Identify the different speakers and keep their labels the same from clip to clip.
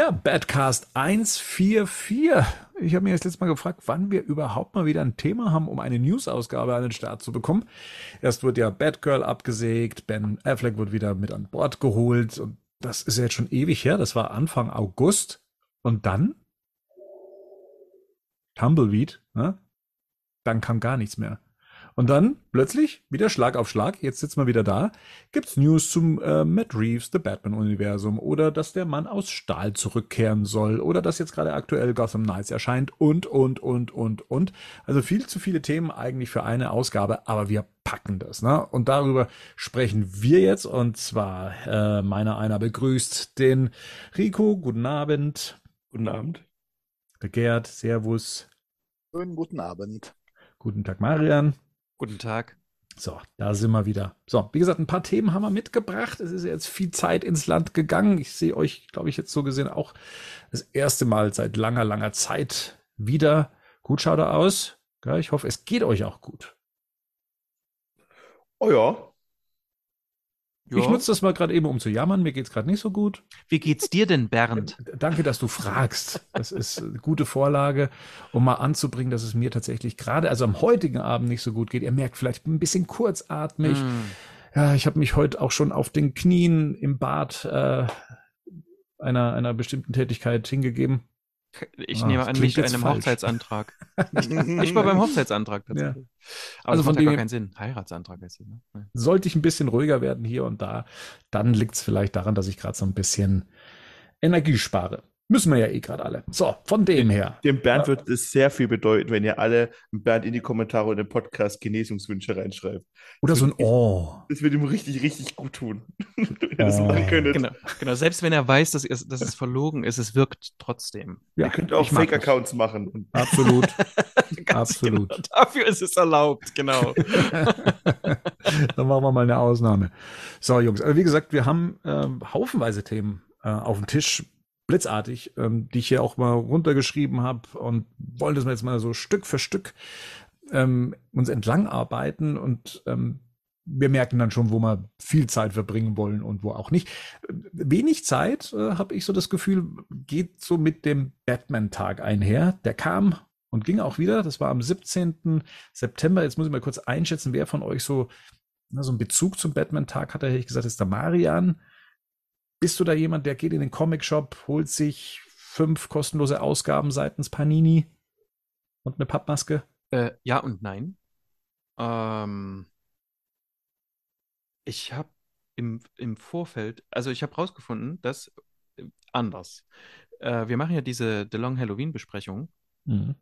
Speaker 1: Ja, Badcast 144. Ich habe mir jetzt letztes Mal gefragt, wann wir überhaupt mal wieder ein Thema haben, um eine News-Ausgabe an den Start zu bekommen. Erst wird ja Batgirl abgesägt, Ben Affleck wird wieder mit an Bord geholt und das ist ja jetzt schon ewig her. Das war Anfang August. Und dann Tumbleweed, ne? Dann kam gar nichts mehr. Und dann plötzlich wieder Schlag auf Schlag, jetzt sitzen wir wieder da, gibt's News zum äh, Matt Reeves, The Batman-Universum oder dass der Mann aus Stahl zurückkehren soll oder dass jetzt gerade aktuell Gotham Knights erscheint und, und, und, und, und. Also viel zu viele Themen eigentlich für eine Ausgabe, aber wir packen das. Ne? Und darüber sprechen wir jetzt und zwar äh, meiner einer begrüßt den Rico, guten Abend.
Speaker 2: Guten Abend.
Speaker 1: Der Gerd, Servus.
Speaker 3: Schönen guten Abend.
Speaker 1: Guten Tag, Marian.
Speaker 2: Guten Tag.
Speaker 1: So, da sind wir wieder. So, wie gesagt, ein paar Themen haben wir mitgebracht. Es ist jetzt viel Zeit ins Land gegangen. Ich sehe euch, glaube ich, jetzt so gesehen auch das erste Mal seit langer, langer Zeit wieder. Gut schaut er aus. Ja, ich hoffe, es geht euch auch gut.
Speaker 2: Oh ja,
Speaker 1: ja. Ich nutze das mal gerade eben, um zu jammern. Mir geht's gerade nicht so gut.
Speaker 2: Wie geht's dir denn, Bernd?
Speaker 1: Danke, dass du fragst. Das ist eine gute Vorlage, um mal anzubringen, dass es mir tatsächlich gerade, also am heutigen Abend nicht so gut geht. Ihr merkt vielleicht ein bisschen kurzatmig. Mm. Ja, ich habe mich heute auch schon auf den Knien im Bad äh, einer, einer bestimmten Tätigkeit hingegeben.
Speaker 2: Ich ah, nehme an, nicht einem falsch. Hochzeitsantrag. ich war beim Hochzeitsantrag tatsächlich. Ja. Aber
Speaker 1: also
Speaker 2: das
Speaker 1: von
Speaker 2: macht ja gar keinen Sinn. Heiratsantrag heißt es.
Speaker 1: Ne? Sollte ich ein bisschen ruhiger werden hier und da, dann liegt es vielleicht daran, dass ich gerade so ein bisschen Energie spare. Müssen wir ja eh gerade alle. So, von dem her.
Speaker 2: Dem Bernd wird es sehr viel bedeuten, wenn ihr alle Bernd in die Kommentare und im Podcast Genesungswünsche reinschreibt.
Speaker 1: Oder so ein Oh.
Speaker 2: Das wird ihm richtig, richtig gut tun, wenn ihr das machen könntet. Genau, genau, selbst wenn er weiß, dass, es, dass es verlogen ist, es wirkt trotzdem.
Speaker 1: Ja, ihr könnt auch Fake-Accounts machen. Absolut. Absolut.
Speaker 2: Genau. Dafür ist es erlaubt, genau.
Speaker 1: Dann machen wir mal eine Ausnahme. So, Jungs, also wie gesagt, wir haben äh, haufenweise Themen äh, auf dem Tisch blitzartig, ähm, die ich hier auch mal runtergeschrieben habe und wollen das jetzt mal so Stück für Stück ähm, uns entlang arbeiten und ähm, wir merken dann schon, wo wir viel Zeit verbringen wollen und wo auch nicht. Wenig Zeit, äh, habe ich so das Gefühl, geht so mit dem Batman-Tag einher. Der kam und ging auch wieder. Das war am 17. September. Jetzt muss ich mal kurz einschätzen, wer von euch so, na, so einen Bezug zum Batman-Tag hat. Da hätte ich gesagt, ist der Marian. Bist du da jemand, der geht in den Comic-Shop, holt sich fünf kostenlose Ausgaben seitens Panini und eine Pappmaske?
Speaker 2: Äh, ja und nein. Ähm, ich habe im, im Vorfeld, also ich habe rausgefunden, dass äh, anders. Äh, wir machen ja diese The Long Halloween-Besprechung. Mhm.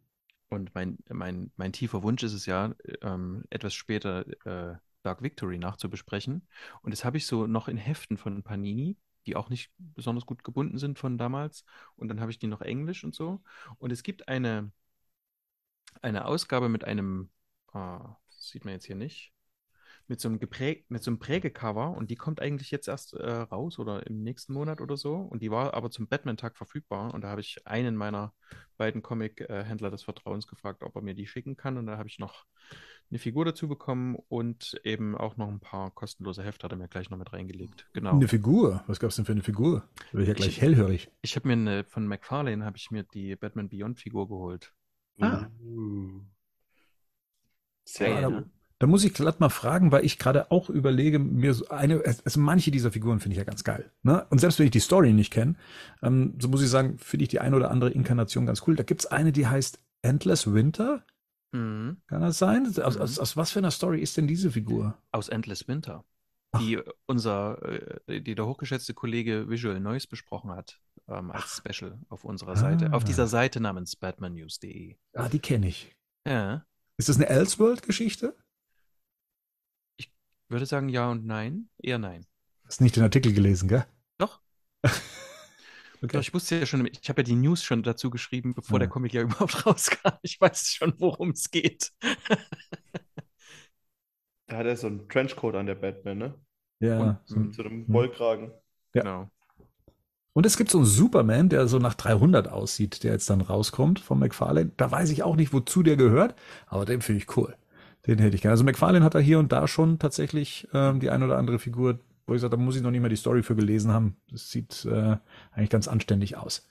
Speaker 2: Und mein, mein, mein tiefer Wunsch ist es ja, ähm, etwas später äh, Dark Victory nachzubesprechen. Und das habe ich so noch in Heften von Panini die auch nicht besonders gut gebunden sind von damals. Und dann habe ich die noch Englisch und so. Und es gibt eine, eine Ausgabe mit einem, äh, sieht man jetzt hier nicht, mit so einem geprägt, mit so einem Prägecover und die kommt eigentlich jetzt erst äh, raus oder im nächsten Monat oder so. Und die war aber zum Batman-Tag verfügbar. Und da habe ich einen meiner beiden Comic-Händler des Vertrauens gefragt, ob er mir die schicken kann. Und da habe ich noch eine Figur dazu bekommen und eben auch noch ein paar kostenlose Hefte hat er mir gleich noch mit reingelegt. Genau.
Speaker 1: Eine Figur? Was gab es denn für eine Figur? Da bin ich ja gleich ich, hellhörig.
Speaker 2: Ich habe mir eine, von McFarlane habe ich mir die Batman Beyond Figur geholt.
Speaker 1: Ah. Uh. Sehr ja, da, da, muss ich glatt mal fragen, weil ich gerade auch überlege, mir so eine, also manche dieser Figuren finde ich ja ganz geil. Ne? Und selbst wenn ich die Story nicht kenne, ähm, so muss ich sagen, finde ich die eine oder andere Inkarnation ganz cool. Da gibt es eine, die heißt Endless Winter. Mhm. Kann das sein? Aus, mhm. aus, aus, was für einer Story ist denn diese Figur?
Speaker 2: Aus Endless Winter. Die Ach. unser, äh, die der hochgeschätzte Kollege Visual Noise besprochen hat, ähm, als Special auf unserer Seite. Auf dieser ah. Seite namens batmannews.de.
Speaker 1: Ah, die kenne ich.
Speaker 2: Ja.
Speaker 1: Ist das eine Elseworld-Geschichte?
Speaker 2: Ich würde sagen ja und nein. Eher nein.
Speaker 1: Hast nicht den Artikel gelesen, gell?
Speaker 2: Doch. Okay. Ich wusste ja schon, ich habe ja die News schon dazu geschrieben, bevor ja. der Comic ja überhaupt rauskam. Ich weiß schon, worum es geht. da hat er so einen Trenchcoat an der Batman, ne?
Speaker 1: Ja.
Speaker 2: Und mit so einem Wollkragen.
Speaker 1: Ja. Genau. Und es gibt so einen Superman, der so nach 300 aussieht, der jetzt dann rauskommt von McFarlane. Da weiß ich auch nicht, wozu der gehört, aber den finde ich cool. Den hätte ich gerne. Also McFarlane hat da hier und da schon tatsächlich ähm, die ein oder andere Figur wo ich sage, da muss ich noch nicht mal die Story für gelesen haben. Das sieht äh, eigentlich ganz anständig aus.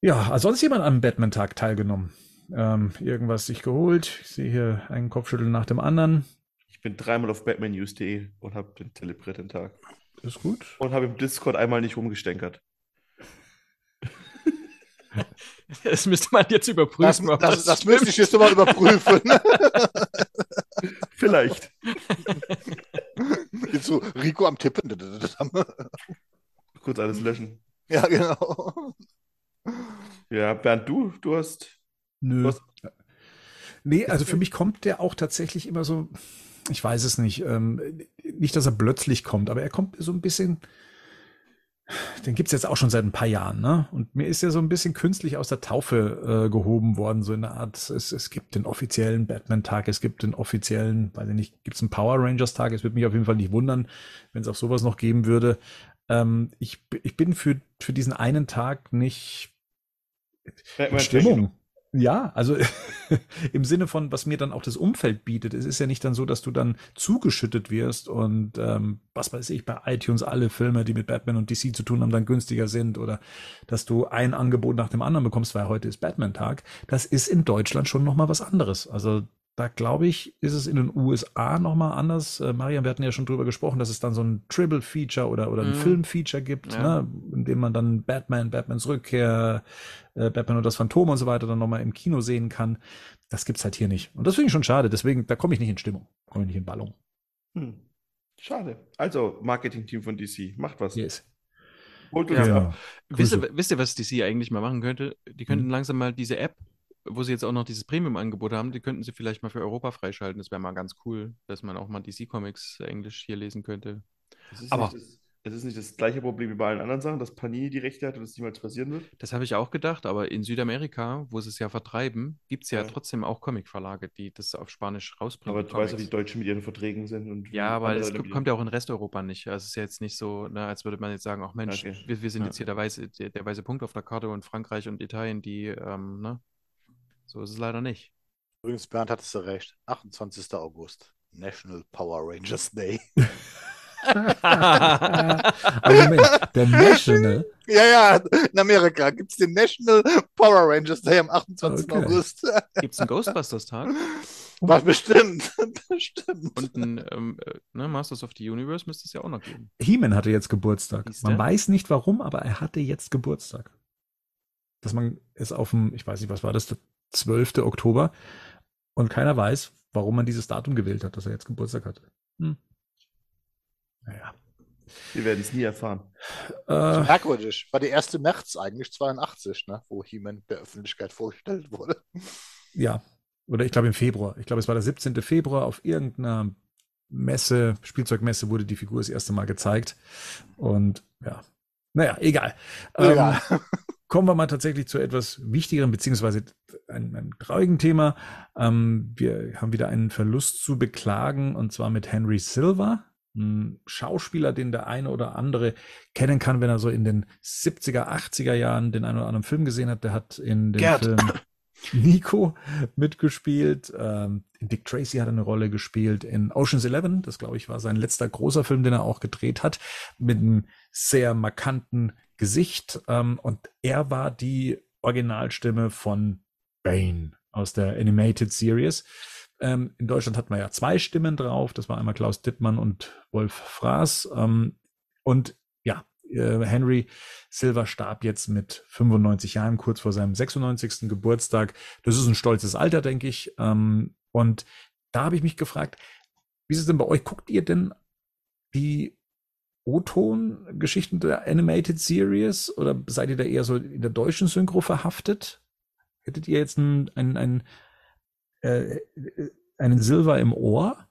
Speaker 1: Ja, also sonst jemand am Batman-Tag teilgenommen? Ähm, irgendwas sich geholt? Ich sehe hier einen Kopfschütteln nach dem anderen.
Speaker 4: Ich bin dreimal auf batmannews.de und habe den zelebriert den Tag.
Speaker 1: Ist gut.
Speaker 4: Und habe im Discord einmal nicht rumgestänkert.
Speaker 2: Das müsste man jetzt überprüfen.
Speaker 3: Das, das, das müsste ich jetzt mal überprüfen.
Speaker 4: Vielleicht.
Speaker 3: Jetzt so Rico am Tippen.
Speaker 4: Kurz alles löschen.
Speaker 3: Ja, genau.
Speaker 4: Ja, Bernd, du, du hast.
Speaker 1: Nö.
Speaker 4: Du hast,
Speaker 1: nee, also für mich kommt der auch tatsächlich immer so, ich weiß es nicht, ähm, nicht, dass er plötzlich kommt, aber er kommt so ein bisschen, den gibt's jetzt auch schon seit ein paar Jahren, ne? Und mir ist ja so ein bisschen künstlich aus der Taufe äh, gehoben worden, so in der Art, es, es gibt den offiziellen Batman-Tag, es gibt den offiziellen, weiß ich nicht, gibt's einen Power Rangers-Tag, es würde mich auf jeden Fall nicht wundern, wenn es auch sowas noch geben würde. Ähm, ich, ich bin für, für diesen einen Tag nicht
Speaker 4: Batman
Speaker 1: Stimmung. Ja, also im Sinne von, was mir dann auch das Umfeld bietet. Es ist ja nicht dann so, dass du dann zugeschüttet wirst und ähm, was weiß ich, bei iTunes alle Filme, die mit Batman und DC zu tun haben, dann günstiger sind oder dass du ein Angebot nach dem anderen bekommst, weil heute ist Batman-Tag. Das ist in Deutschland schon nochmal was anderes. Also da glaube ich, ist es in den USA nochmal anders. Äh, Marian, wir hatten ja schon drüber gesprochen, dass es dann so ein Triple-Feature oder, oder ein
Speaker 2: Mhm.
Speaker 1: Film-Feature gibt,
Speaker 2: Ja.
Speaker 1: ne, in dem man dann Batman, Batmans Rückkehr, äh, Batman und das Phantom und so weiter dann nochmal im Kino sehen kann. Das gibt's halt hier nicht. Und das finde ich schon schade. Deswegen, da komme ich nicht in Stimmung. Komme ich nicht in Ballung.
Speaker 4: Hm. Schade. Also, Marketing-Team von DC, macht was.
Speaker 1: Yes.
Speaker 4: Holt uns
Speaker 2: Ja.
Speaker 4: ab.
Speaker 2: Wisst
Speaker 1: Grüße.
Speaker 2: ihr, wisst ihr, was DC eigentlich mal machen könnte? Die könnten
Speaker 1: Hm.
Speaker 2: langsam mal diese App, wo sie jetzt auch noch dieses Premium-Angebot haben, die könnten sie vielleicht mal für Europa freischalten. Das wäre mal ganz cool, dass man auch mal DC-Comics Englisch hier lesen könnte.
Speaker 4: Es ist,
Speaker 2: Aber-
Speaker 4: nicht das, es ist nicht das gleiche Problem wie bei allen anderen Sachen, dass Panini die Rechte hat und es niemals passieren wird.
Speaker 2: Das habe ich auch gedacht, aber in Südamerika, wo sie es ja vertreiben, gibt es ja,
Speaker 4: Ja.
Speaker 2: trotzdem auch Comicverlage, die das auf Spanisch rausbringen.
Speaker 4: Aber du weißt ja, wie die Deutschen mit ihren Verträgen sind. Und wie
Speaker 2: Ja, aber es
Speaker 4: Leute
Speaker 2: kommt ja auch in Resteuropa nicht. Also es ist ja jetzt nicht so, ne, als würde man jetzt sagen, ach Mensch,
Speaker 4: Okay.
Speaker 2: wir, wir sind
Speaker 4: Ja.
Speaker 2: jetzt hier der weiße, der, der weiße Punkt auf der Karte und Frankreich und Italien, die, ähm, ne? So ist es leider nicht.
Speaker 3: Übrigens, Bernd hattest du recht. 28. August. National Power Rangers Day.
Speaker 1: Aber Moment, der National,
Speaker 3: Ja, ja, in Amerika gibt es den National Power Rangers Day am 28.
Speaker 1: Okay.
Speaker 3: August.
Speaker 2: Gibt es einen Ghostbusters-Tag
Speaker 3: Was bestimmt. bestimmt.
Speaker 2: und ein ähm, äh, ne, Masters of the Universe müsste es ja auch noch geben.
Speaker 1: He-Man hatte jetzt Geburtstag. Man weiß nicht warum, aber er hatte jetzt Geburtstag. Dass man es auf dem, ich weiß nicht, was war das, der 12. Oktober und keiner weiß, warum man dieses Datum gewählt hat, dass er jetzt Geburtstag hatte. Hm. Naja.
Speaker 4: Wir werden es nie erfahren.
Speaker 1: Äh,
Speaker 3: Merkwürdig. War der 1. März eigentlich 82, ne? wo He-Man der Öffentlichkeit vorgestellt wurde.
Speaker 1: ja. Oder ich glaube im Februar. Ich glaube, es war der 17. Februar auf irgendeiner Messe, Spielzeugmesse wurde die Figur das erste Mal gezeigt. Und ja. Naja, egal. Ähm,
Speaker 3: Ja.
Speaker 1: kommen wir mal tatsächlich zu etwas wichtigeren, beziehungsweise einem, einem traurigen Thema. Ähm, wir haben wieder einen Verlust zu beklagen, und zwar mit Henry Silver, ein Schauspieler, den der eine oder andere kennen kann, wenn er so in den 70er, 80er Jahren den einen oder anderen Film gesehen hat. Der hat in dem
Speaker 3: Gerd.
Speaker 1: Film Nico mitgespielt. Ähm, in Dick Tracy hat er eine Rolle gespielt. In Ocean's Eleven, das glaube ich war sein letzter großer Film, den er auch gedreht hat, mit einem sehr markanten Gesicht. Ähm, und er war die Originalstimme von Bane aus der Animated Series. Ähm, in Deutschland hat man ja zwei Stimmen drauf. Das war einmal Klaus Dittmann und Wolf Fraß. Ähm, und ja, äh, Henry Silver starb jetzt mit 95 Jahren, kurz vor seinem 96. Geburtstag. Das ist ein stolzes Alter, denke ich. Ähm, und da habe ich mich gefragt, wie ist es denn bei euch? Guckt ihr denn die O-Ton-Geschichten der Animated Series oder seid ihr da eher so in der deutschen Synchro verhaftet? Hättet ihr jetzt einen, einen, einen, äh, einen Silver im Ohr,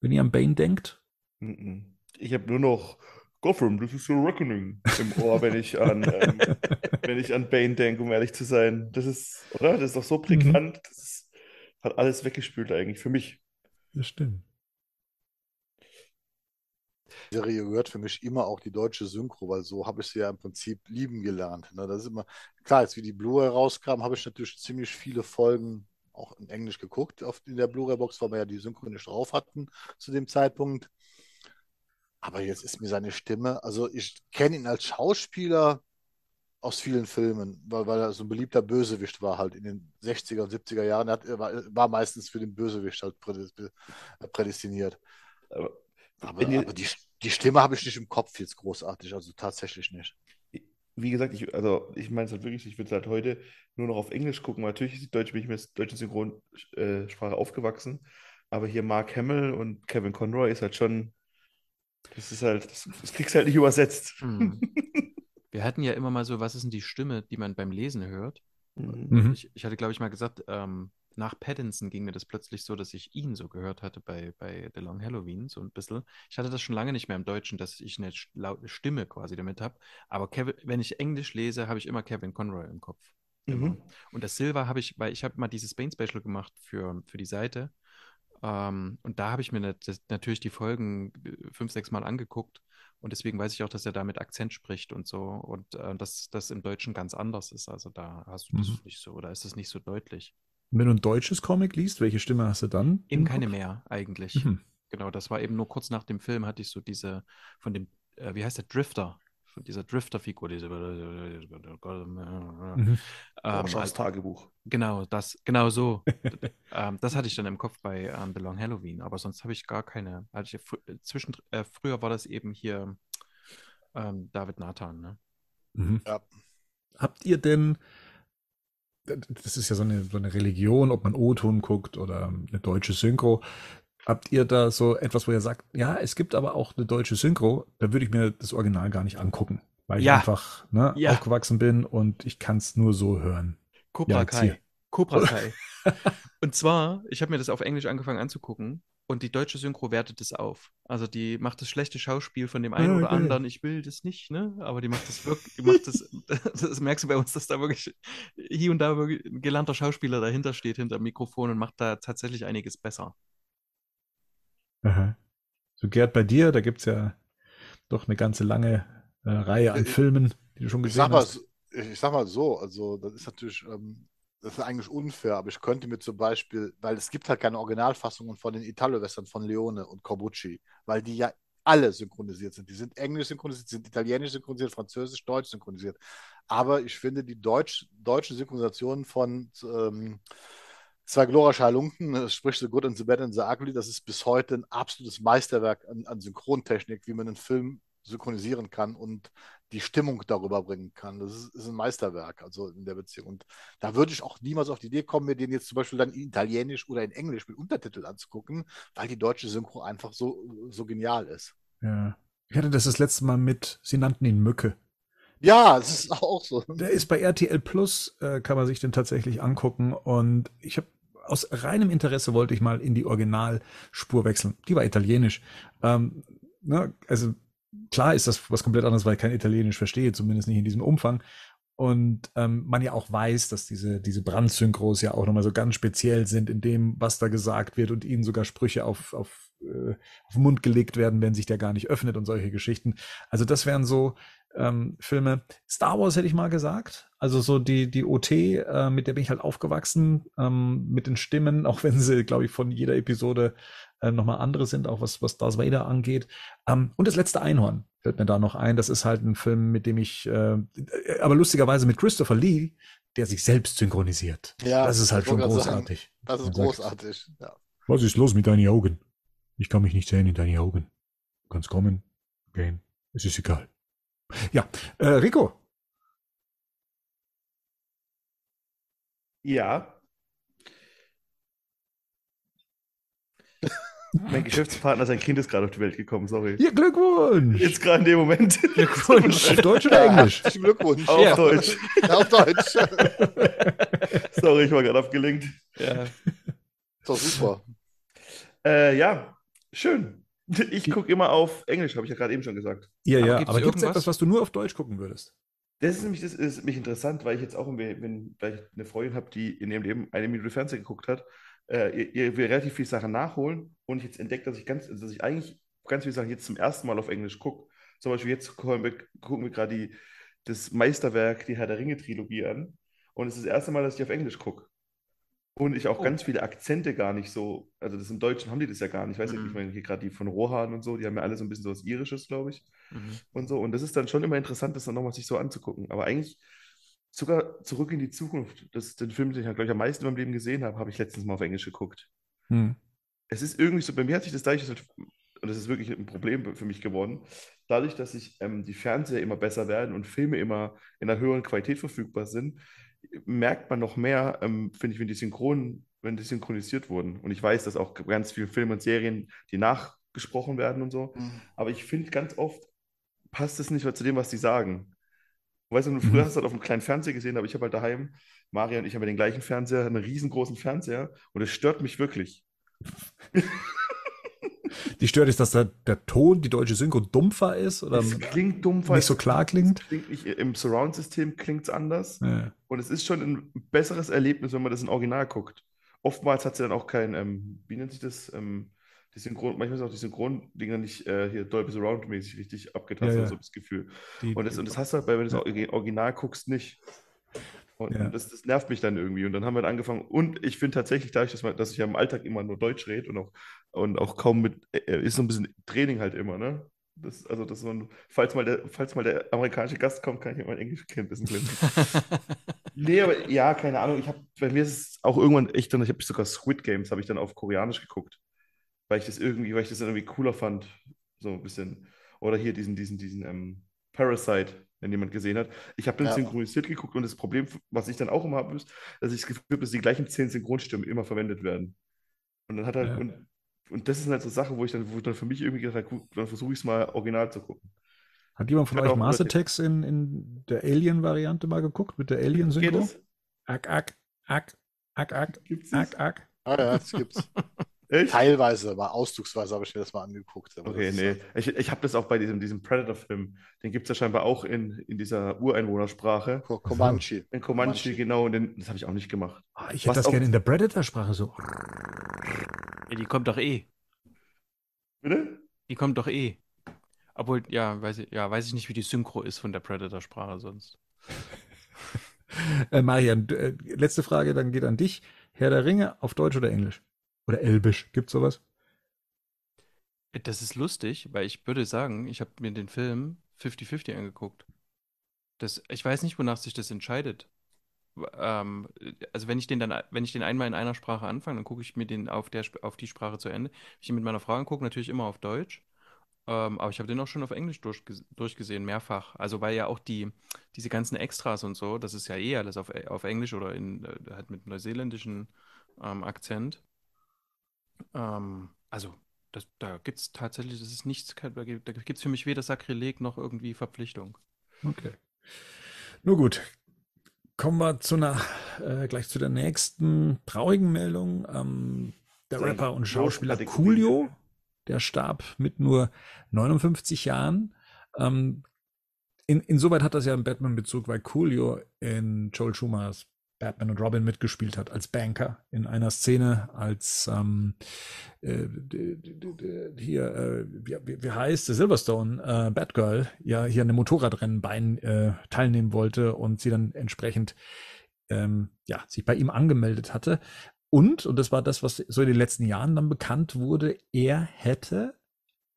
Speaker 1: wenn ihr an Bane denkt?
Speaker 4: Mhm. Ich habe nur noch Gotham, this is your reckoning im Ohr, wenn ich an, ähm, wenn ich an Bane denke, um ehrlich zu sein. Das ist, oder? Das ist doch so prägnant. Das ist, hat alles weggespült eigentlich für mich.
Speaker 1: Das stimmt.
Speaker 3: Die Serie gehört für mich immer auch die deutsche Synchro, weil so habe ich sie ja im Prinzip lieben gelernt. Ne? Das ist immer, klar, jetzt wie die Blu-ray rauskam, habe ich natürlich ziemlich viele Folgen auch in Englisch geguckt in der Blu-ray-Box, weil wir ja die Synchro nicht drauf hatten zu dem Zeitpunkt. Aber jetzt ist mir seine Stimme, also ich kenne ihn als Schauspieler aus vielen Filmen, weil, weil er so ein beliebter Bösewicht war halt in den 60er und 70er Jahren. Er, hat, war, war, meistens für den Bösewicht halt prädestiniert. Aber, aber, aber die, die Stimme habe ich nicht im Kopf jetzt großartig, also tatsächlich nicht.
Speaker 4: Wie gesagt, ich, also ich meine es halt wirklich, ich würde es halt heute nur noch auf Englisch gucken. Natürlich ist Deutsch, bin ich mit deutschen Synchronsprache aufgewachsen, aber hier Mark Hamill und Kevin Conroy ist halt schon, das ist halt, das, das kriegst du halt nicht übersetzt. Hm.
Speaker 2: Wir hatten ja immer mal so, was ist denn die Stimme, die man beim Lesen hört?
Speaker 1: Mhm.
Speaker 2: Ich, ich, hatte, glaube ich, mal gesagt, ähm, nach Pattinson ging mir das plötzlich so, dass ich ihn so gehört hatte bei, bei The Long Halloween, so ein bisschen. Ich hatte das schon lange nicht mehr im Deutschen, dass ich eine laute Stimme quasi damit habe. Aber Kevin, wenn ich Englisch lese, habe ich immer Kevin Conroy im Kopf. Mhm. Und das Silver habe ich, weil ich habe mal dieses Bane Special gemacht für, für die Seite. Ähm, und da habe ich mir natürlich die Folgen äh, fünf, sechs Mal angeguckt und deswegen weiß ich auch, dass er da mit Akzent spricht und so. Und äh, dass das im Deutschen ganz anders ist. Also da hast du das mhm. nicht so, oder ist das nicht so deutlich?
Speaker 1: Wenn du ein deutsches Comic liest, welche Stimme hast du dann?
Speaker 2: Eben keine Kopf? mehr, eigentlich. Mhm. Genau, das war eben nur kurz nach dem Film, hatte ich so diese, von dem, äh, wie heißt der, Drifter, von dieser Drifter-Figur, diese
Speaker 4: mhm. ähm, als Tagebuch.
Speaker 2: Genau, das, genau so. ähm, das hatte ich dann im Kopf bei ähm, The Long Halloween, aber sonst habe ich gar keine. Hatte ich, zwischen, äh, früher war das eben hier ähm, David Nathan, ne?
Speaker 1: Mhm. Ja. Habt ihr denn, das ist ja so eine, so eine Religion, ob man O-Ton guckt oder eine deutsche Synchro. Habt ihr da so etwas, wo ihr sagt, ja, es gibt aber auch eine deutsche Synchro, da würde ich mir das Original gar nicht angucken, weil ja. ich einfach ne, ja. aufgewachsen bin und ich kann es nur so hören.
Speaker 2: Cobra ja, Kai. Cobra Kai. und zwar, ich habe mir das auf Englisch angefangen anzugucken und die deutsche Synchro wertet es auf. Also die macht das schlechte Schauspiel von dem einen ah, oder okay. anderen. Ich will das nicht, ne? Aber die macht das wirklich, die macht das, das merkst du bei uns, dass da wirklich hier und da wirklich ein gelernter Schauspieler dahinter steht, hinter dem Mikrofon und macht da tatsächlich einiges besser.
Speaker 1: Aha. So Gerd, bei dir, da gibt es ja doch eine ganze lange äh, Reihe an ich, Filmen, die du schon gesehen
Speaker 3: ich
Speaker 1: hast.
Speaker 3: Mal, ich sag mal so, also das ist natürlich ähm, das ist eigentlich unfair, aber ich könnte mir zum Beispiel, weil es gibt halt keine Originalfassungen von den Italo-Western von Leone und Corbucci, weil die ja alle synchronisiert sind. Die sind englisch synchronisiert, sind italienisch synchronisiert, französisch, deutsch synchronisiert. Aber ich finde die Deutsch, deutschen Synchronisationen von ähm, Zwei glorreiche Halunken, sprich The Good and the Bad and the Ugly, das ist bis heute ein absolutes Meisterwerk an, an Synchrontechnik, wie man einen Film synchronisieren kann und die Stimmung darüber bringen kann. Das ist, ist, ein Meisterwerk, also in der Beziehung. Und da würde ich auch niemals auf die Idee kommen, mir den jetzt zum Beispiel dann in Italienisch oder in Englisch mit Untertitel anzugucken, weil die deutsche Synchro einfach so, so genial ist.
Speaker 1: Ja. Ich hatte das das letzte Mal mit, sie nannten ihn Mücke.
Speaker 3: Ja, das ist auch so.
Speaker 1: Der ist bei RTL Plus, äh, kann man sich den tatsächlich angucken. Und ich habe aus reinem Interesse wollte ich mal in die Originalspur wechseln. Die war italienisch. Ähm, ne, also klar ist das was komplett anderes, weil ich kein Italienisch verstehe, zumindest nicht in diesem Umfang. Und ähm, man ja auch weiß, dass diese, diese Brandsynchros ja auch nochmal so ganz speziell sind in dem, was da gesagt wird und ihnen sogar Sprüche auf, auf, äh, auf den Mund gelegt werden, wenn sich der gar nicht öffnet und solche Geschichten. Also das wären so ähm, Filme. Star Wars hätte ich mal gesagt. Also so die, die OT, äh, mit der bin ich halt aufgewachsen, ähm, mit den Stimmen, auch wenn sie, glaube ich, von jeder Episode äh, nochmal andere sind, auch was, was Darth Vader angeht. Ähm, und das letzte Einhorn fällt mir da noch ein. Das ist halt ein Film, mit dem ich, äh, aber lustigerweise mit Christopher Lee, der sich selbst synchronisiert. Ja, das ist halt schon großartig.
Speaker 3: Sagen, das ist großartig, ja.
Speaker 1: Was ist los mit deinen Augen? Ich kann mich nicht sehen in deine Augen. Du kannst kommen, gehen. Es ist egal. Ja, äh, Rico.
Speaker 4: Ja. Mein Geschäftspartner, sein Kind ist gerade auf die Welt gekommen, sorry.
Speaker 1: Ja, Glückwunsch!
Speaker 4: Jetzt gerade in dem Moment.
Speaker 1: Glückwunsch. auf Deutsch oder Englisch?
Speaker 3: Glückwunsch.
Speaker 4: Auf ja. Deutsch.
Speaker 3: auf Deutsch.
Speaker 4: sorry, ich war gerade abgelenkt.
Speaker 3: Ja. Ist doch super.
Speaker 4: Äh, ja, schön. Ich gucke immer auf Englisch, habe ich ja gerade eben schon gesagt.
Speaker 1: Ja, ja, aber gibt es etwas, was du nur auf Deutsch gucken würdest?
Speaker 4: Das ist nämlich das ist mich interessant, weil ich jetzt auch, wenn vielleicht eine Freundin habe, die in ihrem Leben eine Minute Fernsehen geguckt hat, äh, ihr, ihr will relativ viele Sachen nachholen und ich jetzt entdeckt, dass ich ganz, dass ich eigentlich ganz viele Sachen jetzt zum ersten Mal auf Englisch gucke. Zum Beispiel jetzt gucken wir, gucken wir gerade das Meisterwerk, die Herr der Ringe-Trilogie an. Und es ist das erste Mal, dass ich auf Englisch gucke. Und ich auch oh. ganz viele Akzente gar nicht so, also das im Deutschen haben die das ja gar nicht. Ich weiß nicht, mhm. ich meine, hier gerade die von Rohan und so, die haben ja alle so ein bisschen so was Irisches, glaube ich. Mhm. Und so. Und das ist dann schon immer interessant, das dann nochmal sich so anzugucken. Aber eigentlich sogar zurück in die Zukunft. Das ist den Film, den ich, glaube ich, am meisten in meinem Leben gesehen habe, habe ich letztens mal auf Englisch geguckt. Mhm. Es ist irgendwie so, bei mir hat sich das dadurch, und das ist wirklich ein Problem für mich geworden, dadurch, dass sich ähm, die Fernseher immer besser werden und Filme immer in einer höheren Qualität verfügbar sind, merkt man noch mehr, ähm, finde ich, wenn die Synchron, wenn die synchronisiert wurden. Und ich weiß, dass auch ganz viele Filme und Serien, die nachgesprochen werden und so. Mhm. Aber ich finde ganz oft passt es nicht mehr zu dem, was die sagen. Weißt du, früher mhm. hast du halt auf einem kleinen Fernseher gesehen, aber ich habe halt daheim, Maria und ich haben den gleichen Fernseher, einen riesengroßen Fernseher und es stört mich wirklich.
Speaker 1: Die stört ist, dass der, der Ton, die deutsche Synchro dumpfer ist oder
Speaker 4: es klingt dumpfer,
Speaker 1: nicht so klar klingt.
Speaker 4: klingt nicht, Im Surround-System klingt es anders. Ja. Und es ist schon ein besseres Erlebnis, wenn man das in Original guckt. Oftmals hat sie dann auch kein, ähm, wie nennt sich das? Ähm, die Synchron, manchmal ist auch die Synchron-Dinger nicht äh, hier Dolby Surround-mäßig richtig abgetastet, ja, ja. so das Gefühl. Die, und, das, und das hast du halt, bei, wenn du das Original guckst, nicht. Und, ja. das, das, nervt mich dann irgendwie. Und dann haben wir angefangen. Und ich finde tatsächlich, dadurch, dass, man, dass ich ja im Alltag immer nur Deutsch rede und auch, und auch kaum mit, äh, ist so ein bisschen Training halt immer, ne? Das, also, dass man, falls mal, der, falls mal der amerikanische Gast kommt, kann ich mein Englisch kennen, ein bisschen glänzen. nee, aber ja, keine Ahnung. Ich habe, bei mir ist es auch irgendwann echt dann, ich habe sogar Squid Games, habe ich dann auf Koreanisch geguckt. Weil ich das irgendwie, weil ich das dann irgendwie cooler fand. So ein bisschen. Oder hier diesen, diesen, diesen ähm, Parasite, wenn jemand gesehen hat. Ich habe den ja. synchronisiert geguckt und das Problem, was ich dann auch immer habe, ist, dass ich das Gefühl habe, dass die gleichen zehn Synchronstimmen immer verwendet werden. Und dann hat halt, ja. und, und das sind halt so Sachen, wo ich dann, wo ich dann für mich irgendwie gedacht habe, dann versuche ich es mal original zu gucken.
Speaker 1: Hat jemand von euch Mars Attacks in, in der Alien-Variante mal geguckt, mit der Alien-Synchro? Ack, ack, ack, ack, ack, ack, ack.
Speaker 3: Ah ja, das gibt's. Echt? Teilweise, aber auszugsweise habe ich mir das mal angeguckt.
Speaker 4: okay, nee. Halt ich, ich habe das auch bei diesem, diesem Predator-Film. Den gibt es ja scheinbar auch in, in dieser Ureinwohnersprache.
Speaker 3: Comanche.
Speaker 4: In Comanche, genau. Und den, das habe ich auch nicht gemacht.
Speaker 1: Ah, ich hätte das gerne in der Predator-Sprache so.
Speaker 2: Ja, die kommt doch eh.
Speaker 4: Bitte?
Speaker 2: Die kommt doch eh. Obwohl, ja, weiß ich, ja, weiß ich nicht, wie die Synchro ist von der Predator-Sprache sonst.
Speaker 1: äh, Marian, äh, letzte Frage, dann geht an dich. Herr der Ringe auf Deutsch oder Englisch? Oder Elbisch, gibt's sowas?
Speaker 2: Das ist lustig, weil ich würde sagen, ich habe mir den Film 50-50 angeguckt. Das, ich weiß nicht, wonach sich das entscheidet. Ähm, also wenn ich den dann, wenn ich den einmal in einer Sprache anfange, dann gucke ich mir den auf der auf die Sprache zu Ende. Ich ihn mit meiner Frau angucke, natürlich immer auf Deutsch. Ähm, aber ich habe den auch schon auf Englisch durchge durchgesehen, mehrfach. Also weil ja auch die, diese ganzen Extras und so, das ist ja eh alles auf, auf Englisch oder in, äh, halt mit neuseeländischem ähm, Akzent. Ähm, also, das, da gibt es tatsächlich, das ist nichts, da gibt es für mich weder Sakrileg noch irgendwie Verpflichtung.
Speaker 1: Okay. Nur gut. Kommen wir zu einer, äh, gleich zu der nächsten traurigen Meldung. Ähm, der Sein Rapper und Schauspieler Coolio, der starb mit nur 59 Jahren. Ähm, in, insoweit hat das ja einen Batman-Bezug, weil Coolio in Joel Schumachers Batman und Robin mitgespielt hat als Banker in einer Szene, als ähm, äh, hier, äh, wie, wie heißt Silverstone, äh, Batgirl, ja hier an einem Motorradrennen bei äh, teilnehmen wollte und sie dann entsprechend ähm, ja, sich bei ihm angemeldet hatte. Und, und das war das, was so in den letzten Jahren dann bekannt wurde, er hätte,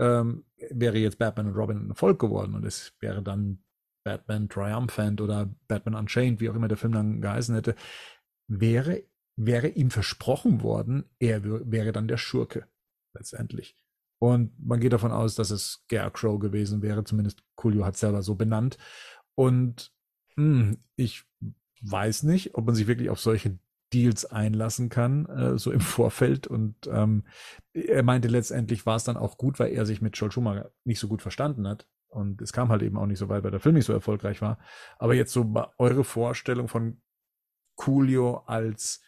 Speaker 1: ähm, wäre jetzt Batman und Robin ein Erfolg geworden und es wäre dann Batman Triumphant oder Batman Unchained, wie auch immer der Film dann geheißen hätte, wäre, wäre ihm versprochen worden, er wäre dann der Schurke letztendlich. Und man geht davon aus, dass es Scarecrow gewesen wäre, zumindest Coolio hat es selber so benannt. Und mh, hm, ich weiß nicht, ob man sich wirklich auf solche Deals einlassen kann, äh, so im Vorfeld. Und ähm, er meinte letztendlich war es dann auch gut, weil er sich mit Joel Schumacher nicht so gut verstanden hat. Und es kam halt eben auch nicht so weit, weil der Film nicht so erfolgreich war. Aber jetzt so eure Vorstellung von Coolio als,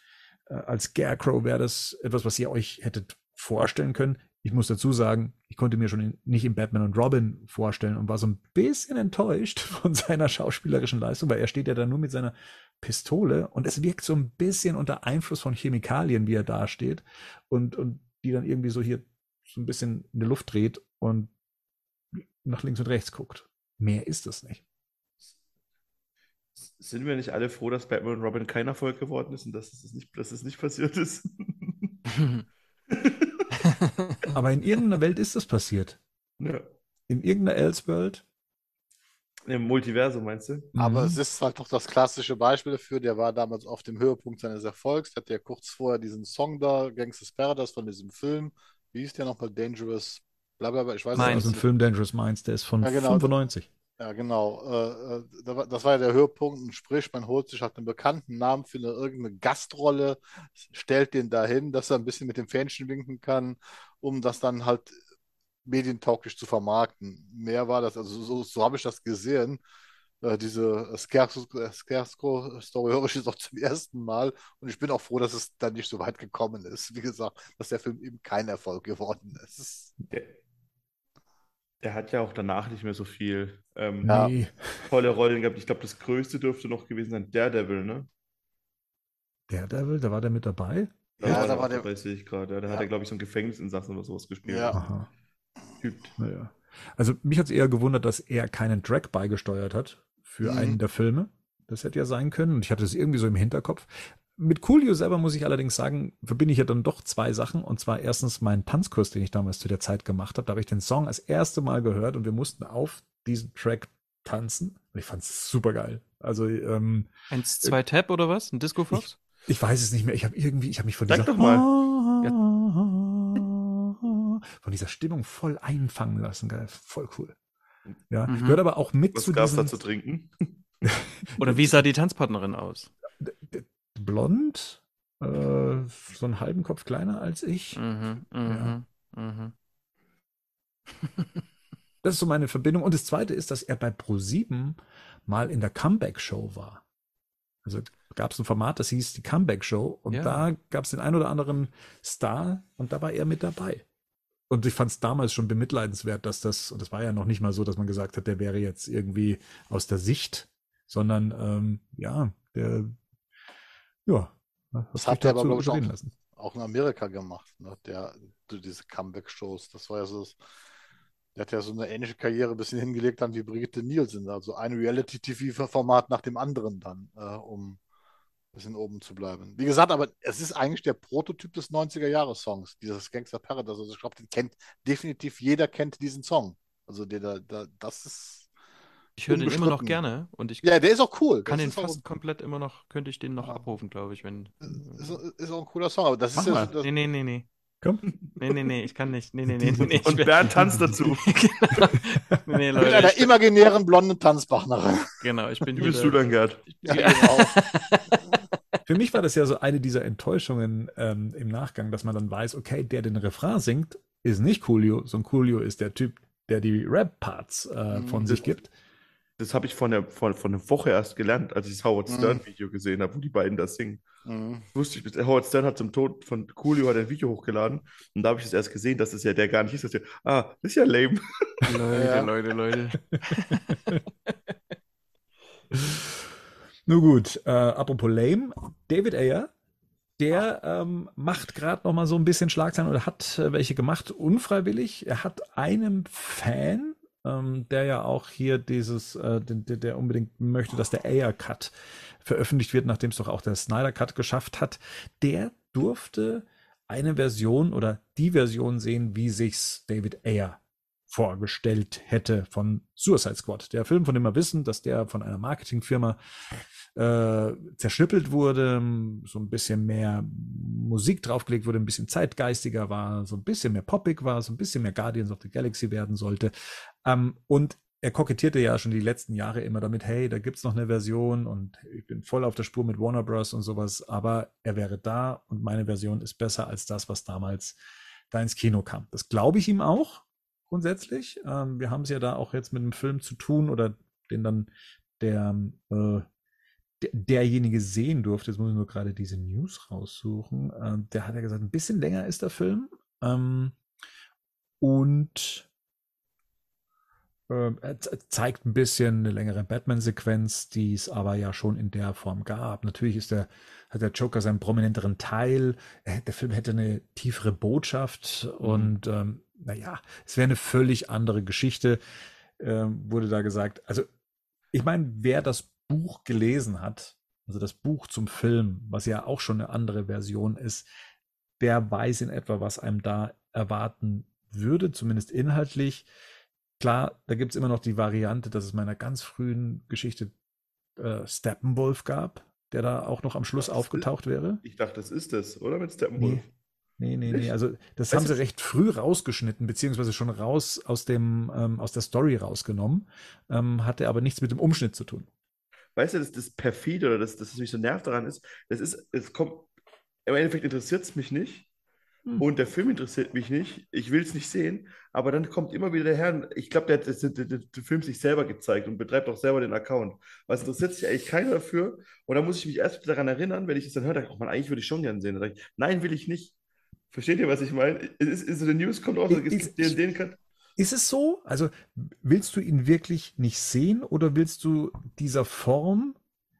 Speaker 1: äh, als Scarecrow, wäre das etwas, was ihr euch hättet vorstellen können? Ich muss dazu sagen, ich konnte mir schon in, nicht in Batman und Robin vorstellen und war so ein bisschen enttäuscht von seiner schauspielerischen Leistung, weil er steht ja da nur mit seiner Pistole und es wirkt so ein bisschen unter Einfluss von Chemikalien, wie er dasteht und, und die dann irgendwie so hier so ein bisschen in der Luft dreht und nach links und rechts guckt. Mehr ist es nicht.
Speaker 4: Sind wir nicht alle froh, dass Batman und Robin kein Erfolg geworden ist und dass es nicht, dass es nicht passiert ist?
Speaker 1: Aber in irgendeiner Welt ist das passiert. Ja. In irgendeiner Elseworld.
Speaker 4: Im Multiversum meinst du?
Speaker 3: Aber mhm. es ist halt doch das klassische Beispiel dafür. Der war damals auf dem Höhepunkt seines Erfolgs. Hat ja kurz vorher diesen Song da, Gangsters Paradise von diesem Film. Wie hieß der nochmal? Dangerous, blablabla. Ich weiß
Speaker 1: nicht. Also ein Film Dangerous Minds, der ist von ja, genau. 95.
Speaker 3: Ja, genau. Äh, äh, das war ja der Höhepunkt. Und sprich, man holt sich halt einen bekannten Namen für eine, irgendeine Gastrolle, stellt den dahin, dass er ein bisschen mit dem Fähnchen winken kann, um das dann halt medientauglich zu vermarkten. Mehr war das, also so, so habe ich das gesehen. Äh, diese Scarecrow-Story höre ich jetzt auch zum ersten Mal und ich bin auch froh, dass es dann nicht so weit gekommen ist. Wie gesagt, dass der Film eben kein Erfolg geworden ist.
Speaker 4: Der, hat ja auch danach nicht mehr so viel ähm, ja. tolle Rollen gehabt. Ich glaube, das größte dürfte noch gewesen sein Daredevil, ne?
Speaker 1: Daredevil, da war der mit dabei?
Speaker 4: Ja, ja da war der. Weiß ich gerade. Da ja. hat er, glaube ich, so ein Gefängnisinsassen oder sowas gespielt. Ja. Aha.
Speaker 1: Naja. Also mich hat es eher gewundert, dass er keinen Track beigesteuert hat für mhm. einen der Filme. Das hätte ja sein können. Und ich hatte es irgendwie so im Hinterkopf. Mit Coolio selber muss ich allerdings sagen, verbinde ich ja dann doch zwei Sachen. Und zwar erstens meinen Tanzkurs, den ich damals zu der Zeit gemacht habe. Da habe ich den Song das erste Mal gehört und wir mussten auf diesen Track tanzen. Und ich fand es super geil. Also, ähm,
Speaker 2: Eins, zwei Tap oder was? Ein Disco Fox?
Speaker 1: Ich, ich, weiß es nicht mehr. Ich habe irgendwie, ich habe mich von
Speaker 4: Sag dieser, doch mal. Ja.
Speaker 1: von dieser Stimmung voll einfangen lassen. Geil. Voll cool. Ja, mhm. gehört aber auch mit
Speaker 4: was zu gab's diesen, da zu trinken?
Speaker 2: oder wie sah die Tanzpartnerin aus?
Speaker 1: Blond, äh, so einen halben Kopf kleiner als ich. Mhm,
Speaker 2: mh, ja. mh.
Speaker 1: das ist so meine Verbindung. Und das Zweite ist, dass er bei Pro7 mal in der Comeback-Show war. Also gab es ein Format, das hieß die Comeback-Show. Und ja. da gab es den ein oder anderen Star und da war er mit dabei. Und ich fand es damals schon bemitleidenswert, dass das, und das war ja noch nicht mal so, dass man gesagt hat, der wäre jetzt irgendwie aus der Sicht, sondern ähm, ja, der ja.
Speaker 3: Das hat er aber, glaube ich, auch, lassen. auch in Amerika gemacht, ne? der, diese Comeback-Shows. Das war ja so, der hat ja so eine ähnliche Karriere ein bisschen hingelegt dann wie Brigitte Nielsen. Also ein Reality-TV-Format nach dem anderen dann, äh, um ein bisschen oben zu bleiben. Wie gesagt, aber es ist eigentlich der Prototyp des 90er-Jahres-Songs, dieses Gangster Paradise. Also ich glaube, den kennt definitiv jeder kennt diesen Song. Also der, der, der das ist
Speaker 2: ich höre den immer noch gerne und ich
Speaker 3: ja, der ist auch cool.
Speaker 2: Kann den fast komplett immer noch, könnte ich den noch ja. abrufen, glaube ich, wenn.
Speaker 3: Ist, ist, auch ein cooler Song, aber das Mach ist ja. Das...
Speaker 2: Nee, nee, nee, nee.
Speaker 1: Komm.
Speaker 2: Nee, nee, nee, ich kann nicht. Nee, nee, nee. nee
Speaker 4: und Bernd tanzt dazu. genau.
Speaker 3: nee, Leute, Mit einer ich... imaginären blonden Tanzpartnerin.
Speaker 2: Genau, ich bin.
Speaker 4: Wie bist du dann, Gerd? Ja,
Speaker 1: genau. Für mich war das ja so eine dieser Enttäuschungen ähm, im Nachgang, dass man dann weiß, okay, der den Refrain singt, ist nicht Coolio, sondern Coolio ist der Typ, der die Rap-Parts äh, von mhm. sich gibt
Speaker 4: das habe ich von der, von, von einer Woche erst gelernt, als ich das Howard Stern-Video mhm. gesehen habe, wo die beiden das singen. Mhm. Wusste ich, Howard Stern hat zum Tod von Coolio ein Video hochgeladen und da habe ich das erst gesehen, dass das ja der gar nicht ist. Dass der, ah, das ist ja lame.
Speaker 2: Leute, ja. Leute, Leute.
Speaker 1: Nun gut, äh, apropos lame, David Ayer, der ähm, macht gerade noch mal so ein bisschen Schlagzeilen oder hat äh, welche gemacht, unfreiwillig. Er hat einem Fan ähm, der ja auch hier dieses, äh, der, der, unbedingt möchte, dass der Ayer Cut veröffentlicht wird, nachdem es doch auch der Snyder Cut geschafft hat, der durfte eine Version oder die Version sehen, wie sich's David Ayer vorgestellt hätte von Suicide Squad. Der Film, von dem wir wissen, dass der von einer Marketingfirma äh, zerschnippelt wurde, so ein bisschen mehr Musik draufgelegt wurde, ein bisschen zeitgeistiger war, so ein bisschen mehr poppig war, so ein bisschen mehr Guardians of the Galaxy werden sollte. Ähm, und er kokettierte ja schon die letzten Jahre immer damit, hey, da gibt's noch eine Version und ich bin voll auf der Spur mit Warner Bros. und sowas, aber er wäre da und meine Version ist besser als das, was damals da ins Kino kam. Das glaube ich ihm auch grundsätzlich. Ähm, wir haben es ja da auch jetzt mit einem Film zu tun oder den dann der, äh, der derjenige sehen durfte. Jetzt muss ich nur gerade diese News raussuchen. Ähm, der hat ja gesagt, ein bisschen länger ist der Film. Ähm, und äh, er zeigt ein bisschen eine längere Batman-Sequenz, die es aber ja schon in der Form gab. Natürlich ist der, hat der Joker seinen prominenteren Teil. Der Film hätte eine tiefere Botschaft mhm. und ähm, naja, es wäre eine völlig andere Geschichte, äh, wurde da gesagt. Also, ich meine, wer das Buch gelesen hat, also das Buch zum Film, was ja auch schon eine andere Version ist, der weiß in etwa, was einem da erwarten würde, zumindest inhaltlich. Klar, da gibt es immer noch die Variante, dass es meiner ganz frühen Geschichte äh, Steppenwolf gab, der da auch noch am Schluss aufgetaucht wäre.
Speaker 4: Ich dachte, das ist es, oder mit Steppenwolf?
Speaker 1: Nee. Nee, nee, nee. Also das weißt haben sie recht früh rausgeschnitten, beziehungsweise schon raus aus dem, ähm, aus der Story rausgenommen, ähm, hatte aber nichts mit dem Umschnitt zu tun.
Speaker 4: Weißt du, das, das perfide oder das, das mich so nervt daran ist, das ist, es kommt, im Endeffekt interessiert es mich nicht. Hm. Und der Film interessiert mich nicht. Ich will es nicht sehen. Aber dann kommt immer wieder der Herr. Ich glaube, der hat den Film sich selber gezeigt und betreibt auch selber den Account. Was interessiert sich eigentlich keiner dafür? Und dann muss ich mich erst daran erinnern, wenn ich es dann höre, denke ich, oh man, eigentlich würde ich schon gerne sehen. Ich, nein, will ich nicht. Versteht ihr, was ich meine? Ist, ist, ist News kommt auch, es gibt den, den kann.
Speaker 1: Ist es so? Also willst du ihn wirklich nicht sehen oder willst du dieser Form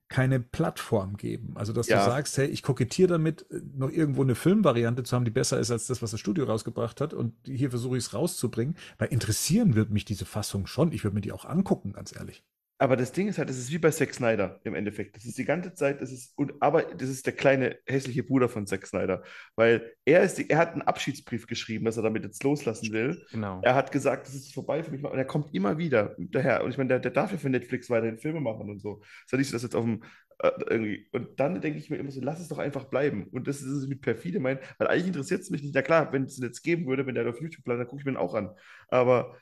Speaker 1: keine Plattform geben? Also dass ja. du sagst, hey, ich kokettiere damit, noch irgendwo eine Filmvariante zu haben, die besser ist als das, was das Studio rausgebracht hat und hier versuche ich es rauszubringen. Weil interessieren wird mich diese Fassung schon. Ich würde mir die auch angucken, ganz ehrlich.
Speaker 4: Aber das Ding ist halt, das ist wie bei Zack Snyder im Endeffekt. Das ist die ganze Zeit, das ist, und, aber das ist der kleine hässliche Bruder von Zack Snyder. Weil er ist, die, er hat einen Abschiedsbrief geschrieben, dass er damit jetzt loslassen will.
Speaker 1: Genau.
Speaker 4: Er hat gesagt, das ist vorbei für mich. Und er kommt immer wieder daher. Und ich meine, der, der darf ja für Netflix weiterhin Filme machen und so. Ist ja nicht so, dass jetzt auf dem, äh, irgendwie. Und dann denke ich mir immer so, lass es doch einfach bleiben. Und das ist es mit perfide mein, weil eigentlich interessiert es mich nicht. Ja klar, wenn es jetzt geben würde, wenn der auf YouTube bleibt, dann gucke ich mir den auch an. Aber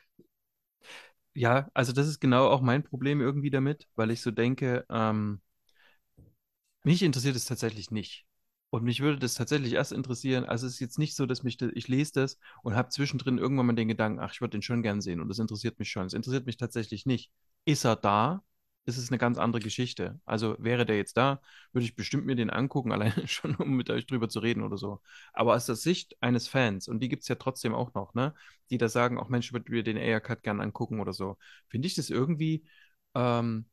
Speaker 2: ja, also das ist genau auch mein Problem irgendwie damit, weil ich so denke, ähm, mich interessiert es tatsächlich nicht. Und mich würde das tatsächlich erst interessieren. Also es ist jetzt nicht so, dass mich, ich lese das und habe zwischendrin irgendwann mal den Gedanken, ach, ich würde den schon gern sehen und das interessiert mich schon. Es interessiert mich tatsächlich nicht. Ist er da? Ist es eine ganz andere Geschichte. Also wäre der jetzt da, würde ich bestimmt mir den angucken, alleine schon, um mit euch drüber zu reden oder so. Aber aus der Sicht eines Fans, und die gibt es ja trotzdem auch noch, ne, die da sagen, auch Mensch, ich würde mir den Air-Cut gern angucken oder so, finde ich das irgendwie ähm,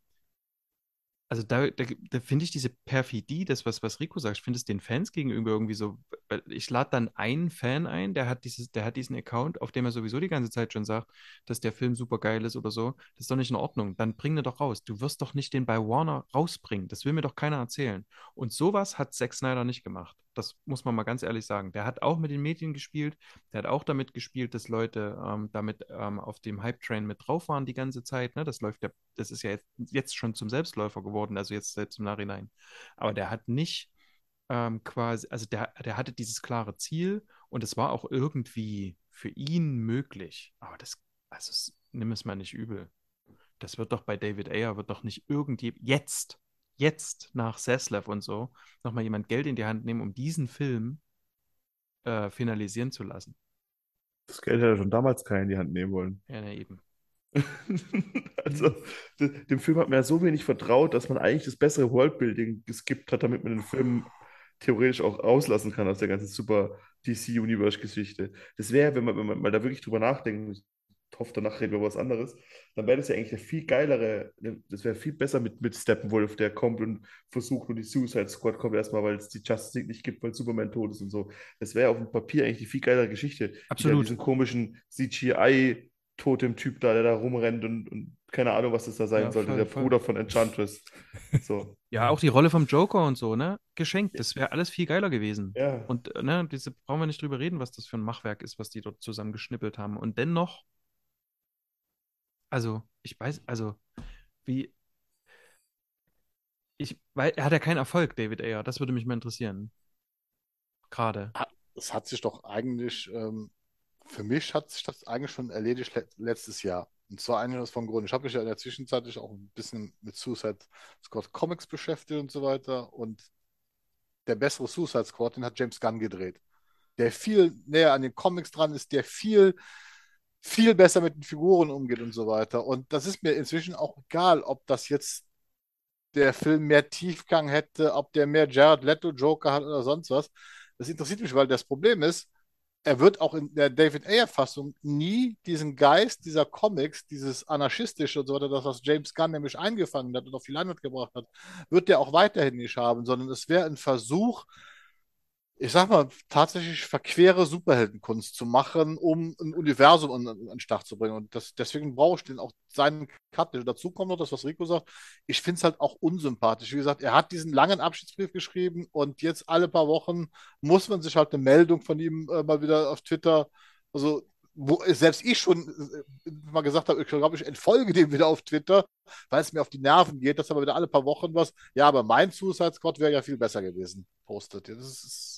Speaker 2: also da, da, da finde ich diese Perfidie, das, was, was Rico sagt, ich finde es den Fans gegenüber irgendwie so, weil ich lade dann einen Fan ein, der hat dieses, der hat diesen Account, auf dem er sowieso die ganze Zeit schon sagt, dass der Film super geil ist oder so. Das ist doch nicht in Ordnung. Dann bring ihn doch raus. Du wirst doch nicht den bei Warner rausbringen. Das will mir doch keiner erzählen. Und sowas hat Zack Snyder nicht gemacht. Das muss man mal ganz ehrlich sagen. Der hat auch mit den Medien gespielt. Der hat auch damit gespielt, dass Leute ähm, damit ähm, auf dem Hype-Train mit drauf waren die ganze Zeit. Ne? Das läuft ja, das ist ja jetzt, jetzt schon zum Selbstläufer geworden, also jetzt selbst im Nachhinein. Aber der hat nicht ähm, quasi, also der, der hatte dieses klare Ziel und es war auch irgendwie für ihn möglich. Aber das, also nimm es mal nicht übel. Das wird doch bei David Ayer, wird doch nicht irgendwie jetzt jetzt nach Seslev und so nochmal jemand Geld in die Hand nehmen, um diesen Film äh, finalisieren zu lassen.
Speaker 4: Das Geld hätte er schon damals keiner in die Hand nehmen wollen.
Speaker 2: Ja, na eben.
Speaker 4: also, dem Film hat man ja so wenig vertraut, dass man eigentlich das bessere Worldbuilding geskippt hat, damit man den Film theoretisch auch auslassen kann aus der ganzen super DC-Universe-Geschichte. Das wäre, wenn man, wenn man mal da wirklich drüber nachdenkt, hoffe, danach reden wir über was anderes, dann wäre das ja eigentlich der viel geilere, das wäre viel besser mit, mit Steppenwolf, der kommt und versucht und die Suicide Squad kommt erstmal, weil es die Justice League nicht gibt, weil Superman tot ist und so. Das wäre auf dem Papier eigentlich die viel geilere Geschichte.
Speaker 1: Absolut.
Speaker 4: Diesen komischen CGI Totem-Typ da, der da rumrennt und, und keine Ahnung, was das da sein ja, soll, voll, der voll. Bruder von Enchantress. So.
Speaker 2: ja, auch die Rolle vom Joker und so, ne? Geschenkt. Das wäre alles viel geiler gewesen.
Speaker 4: Ja.
Speaker 2: Und ne, diese brauchen wir nicht drüber reden, was das für ein Machwerk ist, was die dort zusammen geschnippelt haben. Und dennoch also, ich weiß, also, wie. Ich, weil er hat ja keinen Erfolg, David Ayer. Das würde mich mal interessieren. Gerade.
Speaker 3: Es hat sich doch eigentlich, ähm, für mich hat sich das eigentlich schon erledigt le letztes Jahr. Und zwar eigentlich aus vom Grund. Ich habe mich ja in der Zwischenzeit auch ein bisschen mit Suicide Squad Comics beschäftigt und so weiter. Und der bessere Suicide Squad, den hat James Gunn gedreht. Der viel näher an den Comics dran ist, der viel viel besser mit den Figuren umgeht und so weiter. Und das ist mir inzwischen auch egal, ob das jetzt der Film mehr Tiefgang hätte, ob der mehr Jared Leto Joker hat oder sonst was. Das interessiert mich, weil das Problem ist, er wird auch in der David Ayer-Fassung nie diesen Geist dieser Comics, dieses anarchistische und so weiter, das, was James Gunn nämlich eingefangen hat und auf die Leinwand gebracht hat, wird der auch weiterhin nicht haben, sondern es wäre ein Versuch, ich sag mal, tatsächlich verquere Superheldenkunst zu machen, um ein Universum an, an den Start zu bringen. Und das, deswegen brauche ich den auch seinen Cut. Dazu kommt noch das, was Rico sagt. Ich finde es halt auch unsympathisch. Wie gesagt, er hat diesen langen Abschiedsbrief geschrieben und jetzt alle paar Wochen muss man sich halt eine Meldung von ihm äh, mal wieder auf Twitter, also wo selbst ich schon äh, mal gesagt habe, ich glaube, ich entfolge dem wieder auf Twitter, weil es mir auf die Nerven geht, dass aber wieder alle paar Wochen was, ja, aber mein Suicide Squad wäre ja viel besser gewesen, postet. Das ist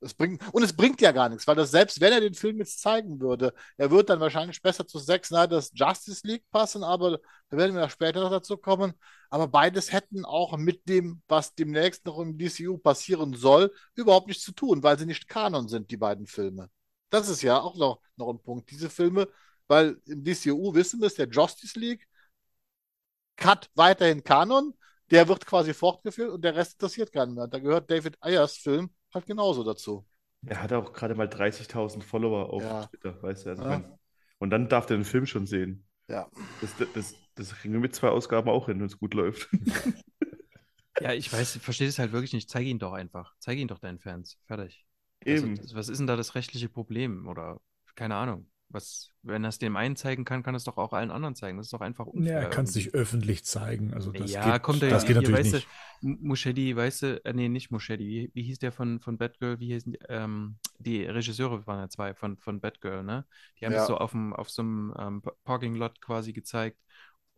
Speaker 3: es bringt, und es bringt ja gar nichts, weil das selbst wenn er den Film jetzt zeigen würde, er wird dann wahrscheinlich besser zu Zack Snyder's Justice League passen, aber da werden wir später noch dazu kommen. Aber beides hätten auch mit dem, was demnächst noch im DCU passieren soll, überhaupt nichts zu tun, weil sie nicht Kanon sind, die beiden Filme. Das ist ja auch noch, noch ein Punkt. Diese Filme, weil im DCU wissen wir es, der Justice League hat weiterhin Kanon, der wird quasi fortgeführt und der Rest interessiert keinen mehr. Da gehört David Ayers Film halt genauso dazu.
Speaker 4: Er hat auch gerade mal 30.000 Follower auf
Speaker 3: Ja.
Speaker 4: Twitter, weißt du. Also
Speaker 3: Ja.
Speaker 4: mein, und dann darf der den Film schon sehen.
Speaker 3: Ja.
Speaker 4: Das, das, das, das kriegen wir mit zwei Ausgaben auch hin, wenn es gut läuft.
Speaker 2: Ja, ich weiß, ich verstehe es halt wirklich nicht. Zeige ihn doch einfach. Zeige ihn doch deinen Fans. Fertig. Also,
Speaker 4: Eben.
Speaker 2: das- was ist denn da das rechtliche Problem? Oder keine Ahnung. Was, wenn er es dem einen zeigen kann, kann es doch auch allen anderen zeigen. Das ist doch einfach unfair.
Speaker 1: Ja, er kann es nicht öffentlich zeigen. Also das
Speaker 2: ja,
Speaker 1: geht,
Speaker 2: kommt er
Speaker 1: das geht
Speaker 2: hier,
Speaker 1: natürlich
Speaker 2: weißt
Speaker 1: nicht.
Speaker 2: du, M- Muschietti, weißt du, äh, nee, nicht Muschietti, wie, wie hieß der von, von Batgirl, wie hießen die, ähm, die Regisseure waren ja zwei von, von Batgirl, ne? Die haben
Speaker 3: Ja.
Speaker 2: das so auf, dem, auf so einem ähm, Pa- Parking Lot quasi gezeigt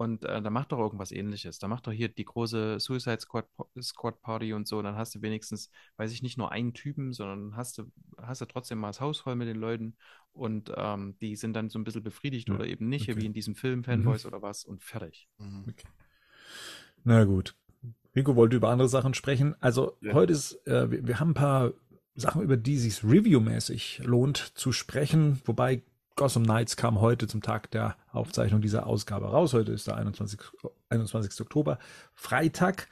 Speaker 2: und äh, da macht doch irgendwas ähnliches. Da macht doch hier die große Suicide Squad, Squad Party und so, dann hast du wenigstens, weiß ich nicht, nur einen Typen, sondern hast du, hast du trotzdem mal das Haus voll mit den Leuten und ähm, die sind dann so ein bisschen befriedigt
Speaker 1: Ja,
Speaker 2: oder eben nicht,
Speaker 1: okay.
Speaker 2: wie in diesem Film Fanboys oder was und fertig.
Speaker 3: Mhm.
Speaker 1: Na gut. Rico wollte über andere Sachen sprechen. Also
Speaker 4: Ja.
Speaker 1: heute ist, äh, wir, wir haben ein paar Sachen, über die sich reviewmäßig lohnt zu sprechen. Wobei Gotham Knights kam heute zum Tag der Aufzeichnung dieser Ausgabe raus. Heute ist der 21. 21. Oktober, Freitag.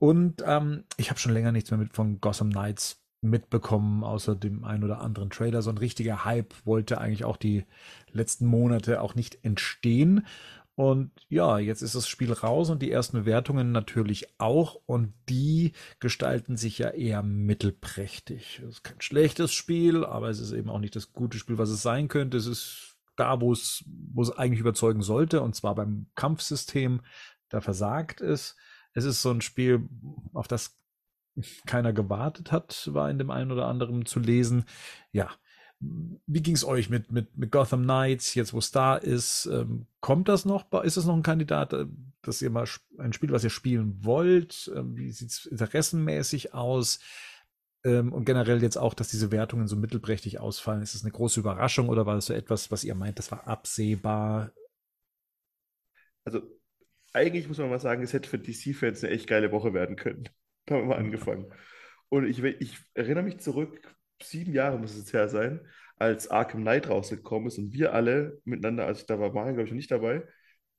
Speaker 1: Und ähm, ich habe schon länger nichts mehr mit von Gotham Knights mitbekommen, außer dem einen oder anderen Trailer. So ein richtiger Hype wollte eigentlich auch die letzten Monate auch nicht entstehen. Und ja, jetzt ist das Spiel raus und die ersten Bewertungen natürlich auch. Und die gestalten sich ja eher mittelprächtig. Es ist kein schlechtes Spiel, aber es ist eben auch nicht das gute Spiel, was es sein könnte. Es ist da, wo es, wo es eigentlich überzeugen sollte, und zwar beim Kampfsystem. Da versagt es. Es ist so ein Spiel, auf das keiner gewartet hat, war in dem einen oder anderen zu lesen. Ja, wie ging es euch mit, mit, mit Gotham Knights, jetzt wo es da ist? Ähm, kommt das noch? Ist es noch ein Kandidat, äh, dass ihr mal ein Spiel, was ihr spielen wollt? Ähm, wie sieht es interessenmäßig aus? Ähm, und generell jetzt auch, dass diese Wertungen so mittelprächtig ausfallen. Ist das eine große Überraschung oder war das so etwas, was ihr meint, das war absehbar?
Speaker 4: Also, eigentlich muss man mal sagen, es hätte für DC-Fans eine echt geile Woche werden können. Da haben wir mal angefangen. Und ich, ich erinnere mich zurück, sieben Jahre muss es jetzt her sein, als Arkham Knight rausgekommen ist und wir alle miteinander, also da war Mario, glaube ich, noch nicht dabei,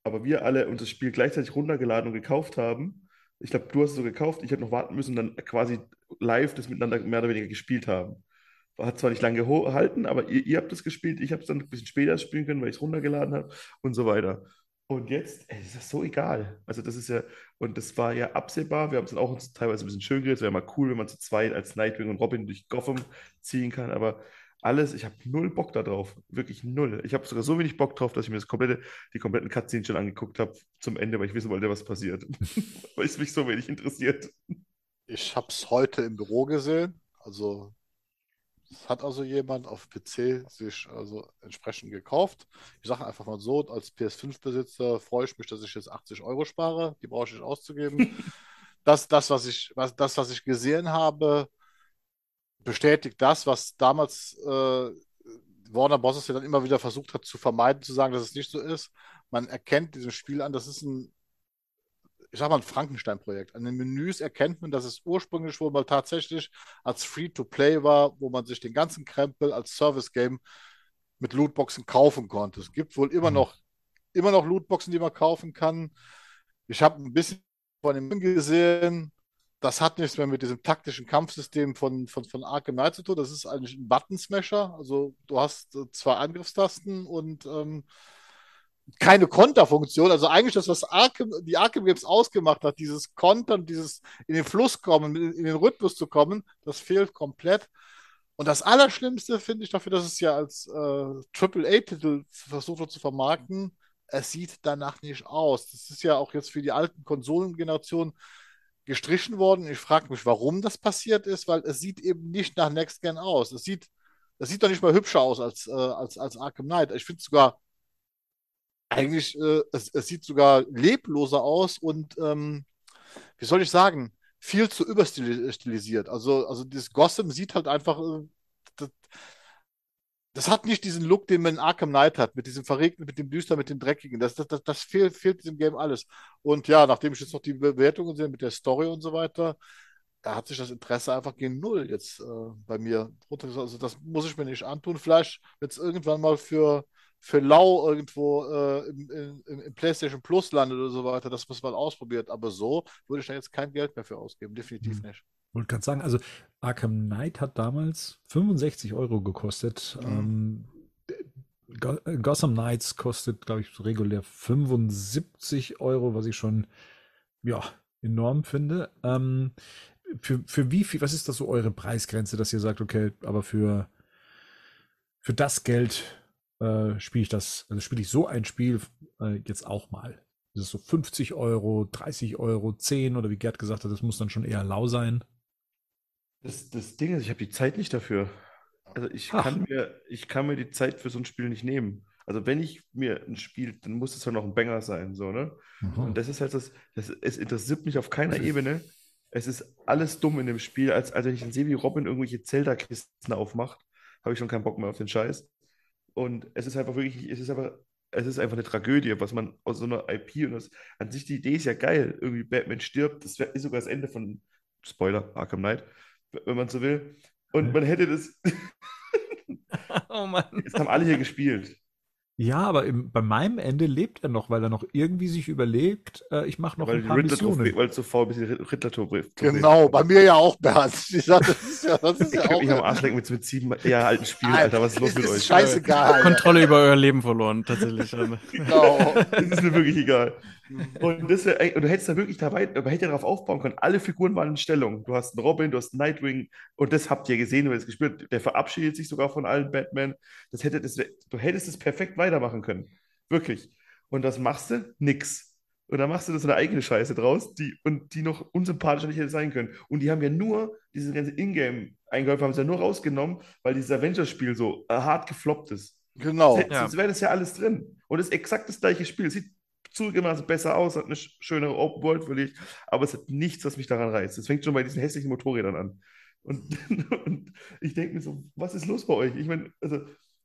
Speaker 4: aber wir alle uns das Spiel gleichzeitig runtergeladen und gekauft haben. Ich glaube, du hast es so gekauft, ich habe noch warten müssen und dann quasi live das miteinander mehr oder weniger gespielt haben. Hat zwar nicht lange gehalten, aber ihr, ihr habt es gespielt, ich habe es dann ein bisschen später spielen können, weil ich es runtergeladen habe und so weiter. Und jetzt, ey, ist das so egal. Also das ist ja, und das war ja absehbar. Wir haben es dann auch uns teilweise ein bisschen schön geredet. Es wäre mal cool, wenn man zu zweit als Nightwing und Robin durch Gotham ziehen kann. Aber alles, ich habe null Bock da drauf. Wirklich null. Ich habe sogar so wenig Bock drauf, dass ich mir das komplette, die kompletten Cutscenes schon angeguckt habe zum Ende, weil ich wissen wollte, was passiert. weil es mich so wenig interessiert.
Speaker 3: Ich habe es heute im Büro gesehen. Also, hat also jemand auf PC sich also entsprechend gekauft. Ich sage einfach mal so, als PS5-Besitzer freue ich mich, dass ich jetzt 80 Euro spare. Die brauche ich nicht auszugeben. Das, das, was ich, was, das, was ich gesehen habe, bestätigt das, was damals äh, Warner Bros. ja dann immer wieder versucht hat zu vermeiden, zu sagen, dass es nicht so ist. Man erkennt diesem Spiel an, das ist ein ich sag mal, ein Frankenstein-Projekt. An den Menüs erkennt man, dass es ursprünglich wohl mal tatsächlich als Free-to-Play war, wo man sich den ganzen Krempel als Service-Game mit Lootboxen kaufen konnte. Es gibt wohl immer
Speaker 1: Mhm.
Speaker 3: noch, immer noch Lootboxen, die man kaufen kann. Ich habe ein bisschen von dem gesehen. Das hat nichts mehr mit diesem taktischen Kampfsystem von, von, von Arkham Knight zu tun. Das ist eigentlich ein Button-Smasher. Also du hast äh, zwei Angriffstasten und ähm, keine Konterfunktion. Also eigentlich das, was Arkham, die Arkham Games ausgemacht hat, dieses Kontern, dieses in den Fluss kommen, in den Rhythmus zu kommen, das fehlt komplett. Und das Allerschlimmste finde ich dafür, dass es ja als äh, AAA-Titel versucht wird zu vermarkten, es sieht danach nicht aus. Das ist ja auch jetzt für die alten Konsolengenerationen gestrichen worden. Ich frage mich, warum das passiert ist, weil es sieht eben nicht nach Next Gen aus. Es sieht, das sieht doch nicht mal hübscher aus als, äh, als, als Arkham Knight. Ich finde sogar, eigentlich, äh, es, es, sieht sogar lebloser aus und, ähm, wie soll ich sagen, viel zu überstilisiert. Also, also das Gotham sieht halt einfach, äh, das, das, hat nicht diesen Look, den man in Arkham Knight hat, mit diesem Verregten, mit dem Düster, mit dem Dreckigen. Das, das, das, das fehlt, fehlt diesem Game alles. Und ja, nachdem ich jetzt noch die Bewertungen sehe mit der Story und so weiter, da hat sich das Interesse einfach gegen Null jetzt äh, bei mir runtergesetzt. Also das muss ich mir nicht antun. Vielleicht wird es irgendwann mal für für lau irgendwo äh, im, im, im, PlayStation Plus landet oder so weiter, das muss man ausprobiert. Aber so würde ich da jetzt kein Geld mehr für ausgeben, definitiv mhm. nicht.
Speaker 1: Wollte gerade sagen, also Arkham Knight hat damals 65 Euro gekostet. Mhm. Ähm, Gotham Knights kostet, glaube ich, regulär 75 Euro, was ich schon ja, enorm finde. Ähm, für, für wie viel, was ist das so eure Preisgrenze, dass ihr sagt, okay, aber für, für das Geld äh, spiele ich das, also spiele ich so ein Spiel äh, jetzt auch mal. Das ist so 50 Euro, 30 Euro, 10 oder wie Gerd gesagt hat, das muss dann schon eher lau sein.
Speaker 4: Das, das Ding ist, ich habe die Zeit nicht dafür. Also ich kann, mir, ich kann mir die Zeit für so ein Spiel nicht nehmen. Also wenn ich mir ein Spiel, dann muss es ja noch ein Banger sein, so, ne? Mhm. Und das ist halt das, das, es interessiert mich auf keiner Ebene. Es ist alles dumm in dem Spiel, als, als wenn ich dann sehe, wie Robin irgendwelche Zelda-Kisten aufmacht, habe ich schon keinen Bock mehr auf den Scheiß. Und es ist einfach wirklich, es ist einfach, es ist einfach eine Tragödie, was man aus so einer IP und das, an sich die Idee ist ja geil. Irgendwie Batman stirbt, das ist sogar das Ende von Spoiler, Arkham Knight, wenn man so will. Und man hätte das. oh Mann. Jetzt haben alle hier gespielt.
Speaker 1: Ja, aber im, bei meinem Ende lebt er noch, weil er noch irgendwie sich überlegt, äh, ich mache noch weil ein paar Missionen.
Speaker 4: Weil es so faul bist, Rittler
Speaker 3: Genau, bei mir ja auch, Bernd. Ich sag, das ist ja, das ist
Speaker 4: ich ja auch. Ich am Arsch mit, mit sieben ja, alten Spielen, Alter. Was ist los mit euch?
Speaker 2: Scheißegal. Kontrolle über euer Leben verloren, tatsächlich.
Speaker 4: genau. Das ist mir wirklich egal. Und, das wär, und du hättest da wirklich dabei, man hätte darauf aufbauen können. Alle Figuren waren in Stellung. Du hast einen Robin, du hast einen Nightwing und das habt ihr gesehen, du hast gespürt. Der verabschiedet sich sogar von allen Batman. Das hätte, das, du hättest es perfekt weitermachen können. Wirklich. Und das machst du? Nix. Und dann machst du das eine eigene Scheiße draus, die, und die noch unsympathischer nicht hätte sein können. Und die haben ja nur, diese ganze Ingame-Einkäufe haben sie ja nur rausgenommen, weil dieses Avengers-Spiel so hart gefloppt ist.
Speaker 3: Genau.
Speaker 4: Sonst, ja. sonst wäre das ja alles drin. Und es ist exakt das gleiche Spiel. Es sieht zugegebenermaßen besser aus, hat eine schönere Open World für dich, aber es hat nichts, was mich daran reizt. Es fängt schon bei diesen hässlichen Motorrädern an. Und, und ich denke mir so, was ist los bei euch? Ich meine, also,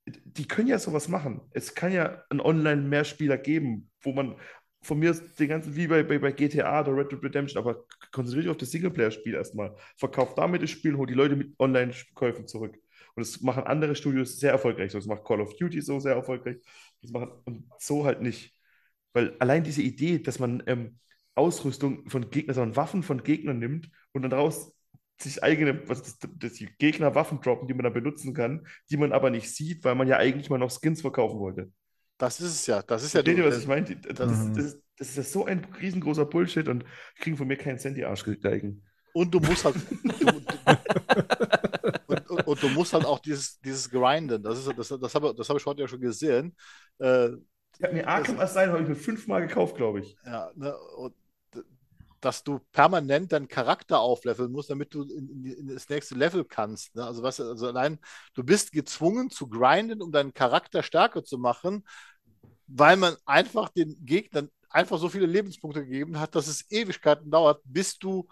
Speaker 4: die können ja sowas machen. Es kann ja einen Online-Mehrspieler geben, wo man von mir den ganzen, wie bei, bei, bei GTA oder Red Dead Redemption, aber konzentriert euch auf das Singleplayer-Spiel erstmal. Verkauft damit das Spiel, holt die Leute mit Online-Käufen zurück. Und das machen andere Studios sehr erfolgreich. Das macht Call of Duty so sehr erfolgreich. Das machen, und so halt nicht. Weil allein diese Idee, dass man ähm, Ausrüstung von Gegnern, sondern Waffen von Gegnern nimmt und dann daraus sich eigene, was das, das die Gegner Waffen droppen, die man dann benutzen kann, die man aber nicht sieht, weil man ja eigentlich mal noch Skins verkaufen wollte.
Speaker 3: Das ist es ja. Das ist
Speaker 4: ja. Versteht ihr, was ich meine? Das, das, das, das, ist ja so ein riesengroßer Bullshit und kriegen von mir keinen Cent die Arschgeigen.
Speaker 3: Und du musst halt. du, und, und, und, du musst halt auch dieses, dieses Grinden. Das, ist, das, das habe das hab ich heute ja schon gesehen. Äh,
Speaker 4: ich habe mir Arkham Asylum habe ich mir fünfmal gekauft, glaube ich.
Speaker 3: Ja, ne, und dass du permanent deinen Charakter aufleveln musst, damit du in, in, das nächste Level kannst. Ne? Also, was, also allein, du bist gezwungen zu grinden, um deinen Charakter stärker zu machen, weil man einfach den Gegnern einfach so viele Lebenspunkte gegeben hat, dass es Ewigkeiten dauert, bis du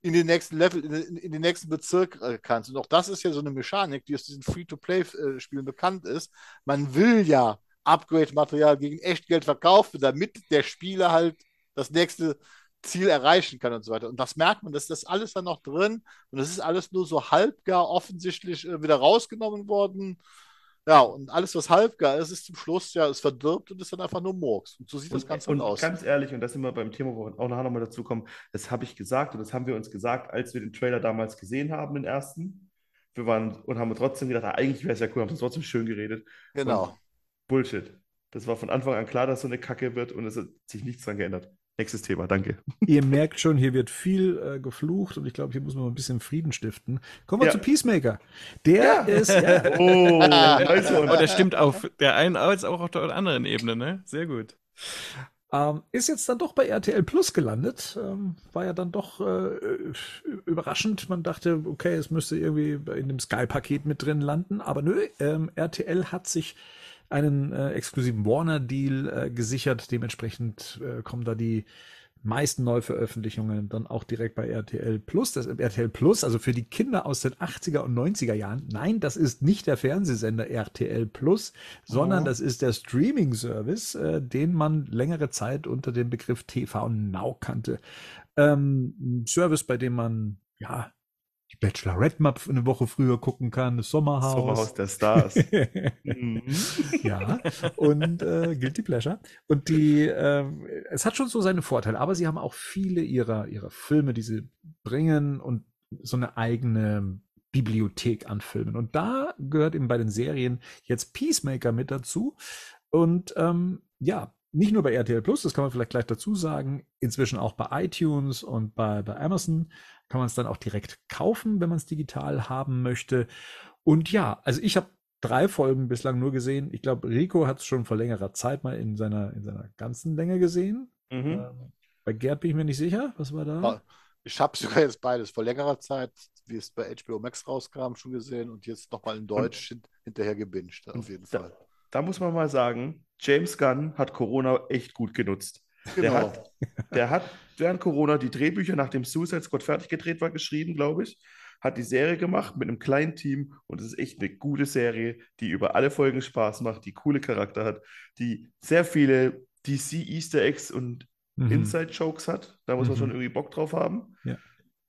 Speaker 3: in den nächsten Level, in, in, in den nächsten Bezirk äh, kannst. Und auch das ist ja so eine Mechanik, die aus diesen Free-to-Play-Spielen äh, bekannt ist. Man will ja Upgrade-Material gegen Echtgeld verkaufen, damit der Spieler halt das nächste Ziel erreichen kann und so weiter. Und das merkt man, dass das alles dann noch drin und das ist alles nur so halbgar offensichtlich äh, wieder rausgenommen worden. Ja, und alles, was halbgar ist, ist zum Schluss ja, es verdirbt und ist dann einfach nur Murks. Und so sieht und, das Ganze
Speaker 4: und
Speaker 3: aus.
Speaker 4: Ganz ehrlich, und das sind wir beim Thema, wo wir auch nachher nochmal dazu kommen, das habe ich gesagt und das haben wir uns gesagt, als wir den Trailer damals gesehen haben, den ersten. Wir waren und haben trotzdem gedacht, ah, eigentlich wäre es ja cool, haben es trotzdem schön geredet.
Speaker 3: Genau.
Speaker 4: Und Bullshit. Das war von Anfang an klar, dass so eine Kacke wird und es hat sich nichts dran geändert. Nächstes Thema, danke.
Speaker 1: Ihr merkt schon, hier wird viel äh, geflucht und ich glaube, hier muss man ein bisschen Frieden stiften. Kommen wir ja. zu Peacemaker. Der ja. ist. Ja.
Speaker 2: Oh, nice oh, der stimmt auf der einen als auch auf der anderen Ebene, ne? Sehr gut.
Speaker 1: Ähm, ist jetzt dann doch bei RTL Plus gelandet. Ähm, war ja dann doch äh, überraschend. Man dachte, okay, es müsste irgendwie in dem Sky-Paket mit drin landen. Aber nö, ähm, RTL hat sich einen äh, exklusiven Warner-Deal äh, gesichert. Dementsprechend äh, kommen da die meisten Neuveröffentlichungen dann auch direkt bei RTL Plus. Das RTL Plus, also für die Kinder aus den 80er und 90er Jahren. Nein, das ist nicht der Fernsehsender RTL Plus, sondern oh. das ist der Streaming-Service, äh, den man längere Zeit unter dem Begriff TV Now kannte. Ähm, Service, bei dem man ja die Bachelorette mal eine Woche früher gucken kann, das Sommerhaus.
Speaker 4: Sommerhaus der Stars.
Speaker 1: mhm. Ja, und äh, Guilty Pleasure. Und die, äh, es hat schon so seine Vorteile, aber sie haben auch viele ihrer, ihrer Filme, die sie bringen und so eine eigene Bibliothek an Filmen. Und da gehört eben bei den Serien jetzt Peacemaker mit dazu. Und ähm, ja, nicht nur bei RTL Plus, das kann man vielleicht gleich dazu sagen, inzwischen auch bei iTunes und bei, bei Amazon kann man es dann auch direkt kaufen, wenn man es digital haben möchte. Und ja, also ich habe drei Folgen bislang nur gesehen. Ich glaube, Rico hat es schon vor längerer Zeit mal in seiner, in seiner ganzen Länge gesehen. Mhm. Ähm, bei Gerd bin ich mir nicht sicher. Was war da?
Speaker 3: Ich habe sogar jetzt beides vor längerer Zeit, wie es bei HBO Max rauskam, schon gesehen und jetzt nochmal in Deutsch und, hinterher gebinged, auf jeden
Speaker 4: da,
Speaker 3: Fall.
Speaker 4: Da muss man mal sagen, James Gunn hat Corona echt gut genutzt. Genau. Der, hat, der hat während Corona die Drehbücher, nachdem Suicide Squad fertig gedreht war, geschrieben, glaube ich. Hat die Serie gemacht mit einem kleinen Team und es ist echt eine gute Serie, die über alle Folgen Spaß macht, die coole Charakter hat, die sehr viele DC Easter Eggs und mhm. Inside Jokes hat. Da muss man mhm. schon irgendwie Bock drauf haben. Ja.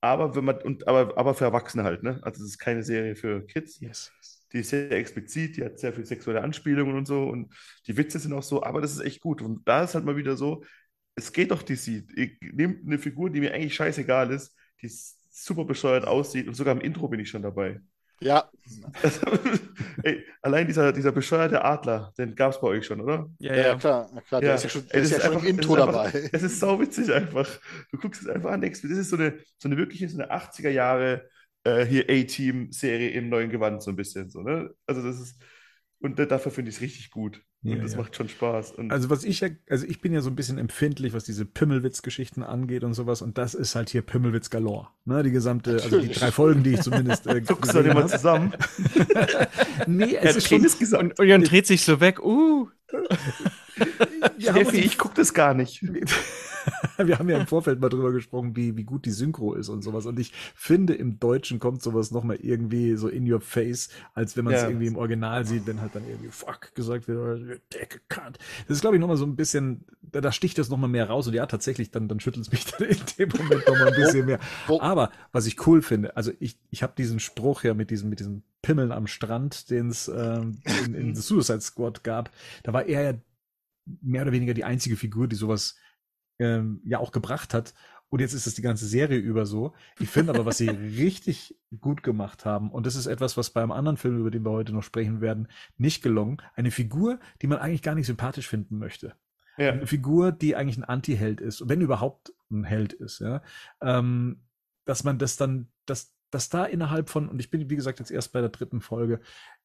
Speaker 4: Aber wenn man und aber, aber für Erwachsene halt, ne? Also es ist keine Serie für Kids. Yes. Die ist sehr explizit, die hat sehr viel sexuelle Anspielungen und so und die Witze sind auch so, aber das ist echt gut. Und da ist halt mal wieder so, es geht doch DC. Ich nehme eine Figur, die mir eigentlich scheißegal ist, die super bescheuert aussieht und sogar im Intro bin ich schon dabei.
Speaker 3: Ja.
Speaker 4: ey, allein dieser, dieser bescheuerte Adler, den gab es bei euch schon, oder?
Speaker 3: Ja, ja, ja klar. klar. Der ist ja schon, ey, ist ja schon im Intro
Speaker 4: es
Speaker 3: dabei.
Speaker 4: Einfach, es ist sauwitzig einfach. Du guckst es einfach an, denkst, das ist so eine, so eine wirkliche, so eine 80er Jahre äh, hier A-Team-Serie im neuen Gewand, so ein bisschen. So, ne? Also das ist, und dafür finde ich es richtig gut. Und ja, das ja. macht schon Spaß. Und
Speaker 1: also was ich ja, also ich bin ja so ein bisschen empfindlich, was diese Pimmelwitz-Geschichten angeht und sowas. Und das ist halt hier Pimmelwitz galore. Ne, die gesamte, Natürlich. also die drei Folgen, die ich zumindest. Äh,
Speaker 4: Zuckst du mal zusammen?
Speaker 1: nee, es ist schon.
Speaker 2: Und, und Jan dreht sich so weg. Uh.
Speaker 4: Steffi, ich gucke das gar nicht.
Speaker 1: wir haben ja im Vorfeld mal drüber gesprochen, wie, wie gut die Synchro ist und sowas. Und ich finde, im Deutschen kommt sowas nochmal irgendwie so in your face, als wenn man es ja. irgendwie im Original sieht, wenn halt dann irgendwie fuck gesagt wird oder Decke cut. Das ist, glaube ich, nochmal so ein bisschen, da, da sticht das nochmal mehr raus. Und ja, tatsächlich, dann, dann schüttelt es mich dann in dem Moment nochmal ein bisschen mehr. Aber was ich cool finde, also ich, ich habe diesen Spruch ja mit diesem, mit diesem Pimmeln am Strand, den es ähm, in, in The Suicide Squad gab, da war er ja mehr oder weniger die einzige Figur, die sowas ähm, ja auch gebracht hat. Und jetzt ist es die ganze Serie über so. Ich finde aber, was sie richtig gut gemacht haben, und das ist etwas, was beim anderen Film, über den wir heute noch sprechen werden, nicht gelungen. Eine Figur, die man eigentlich gar nicht sympathisch finden möchte. Ja. Eine Figur, die eigentlich ein Anti-Held ist, wenn überhaupt ein Held ist, ja. Ähm, dass man das dann, dass, dass da innerhalb von, und ich bin, wie gesagt, jetzt erst bei der dritten Folge,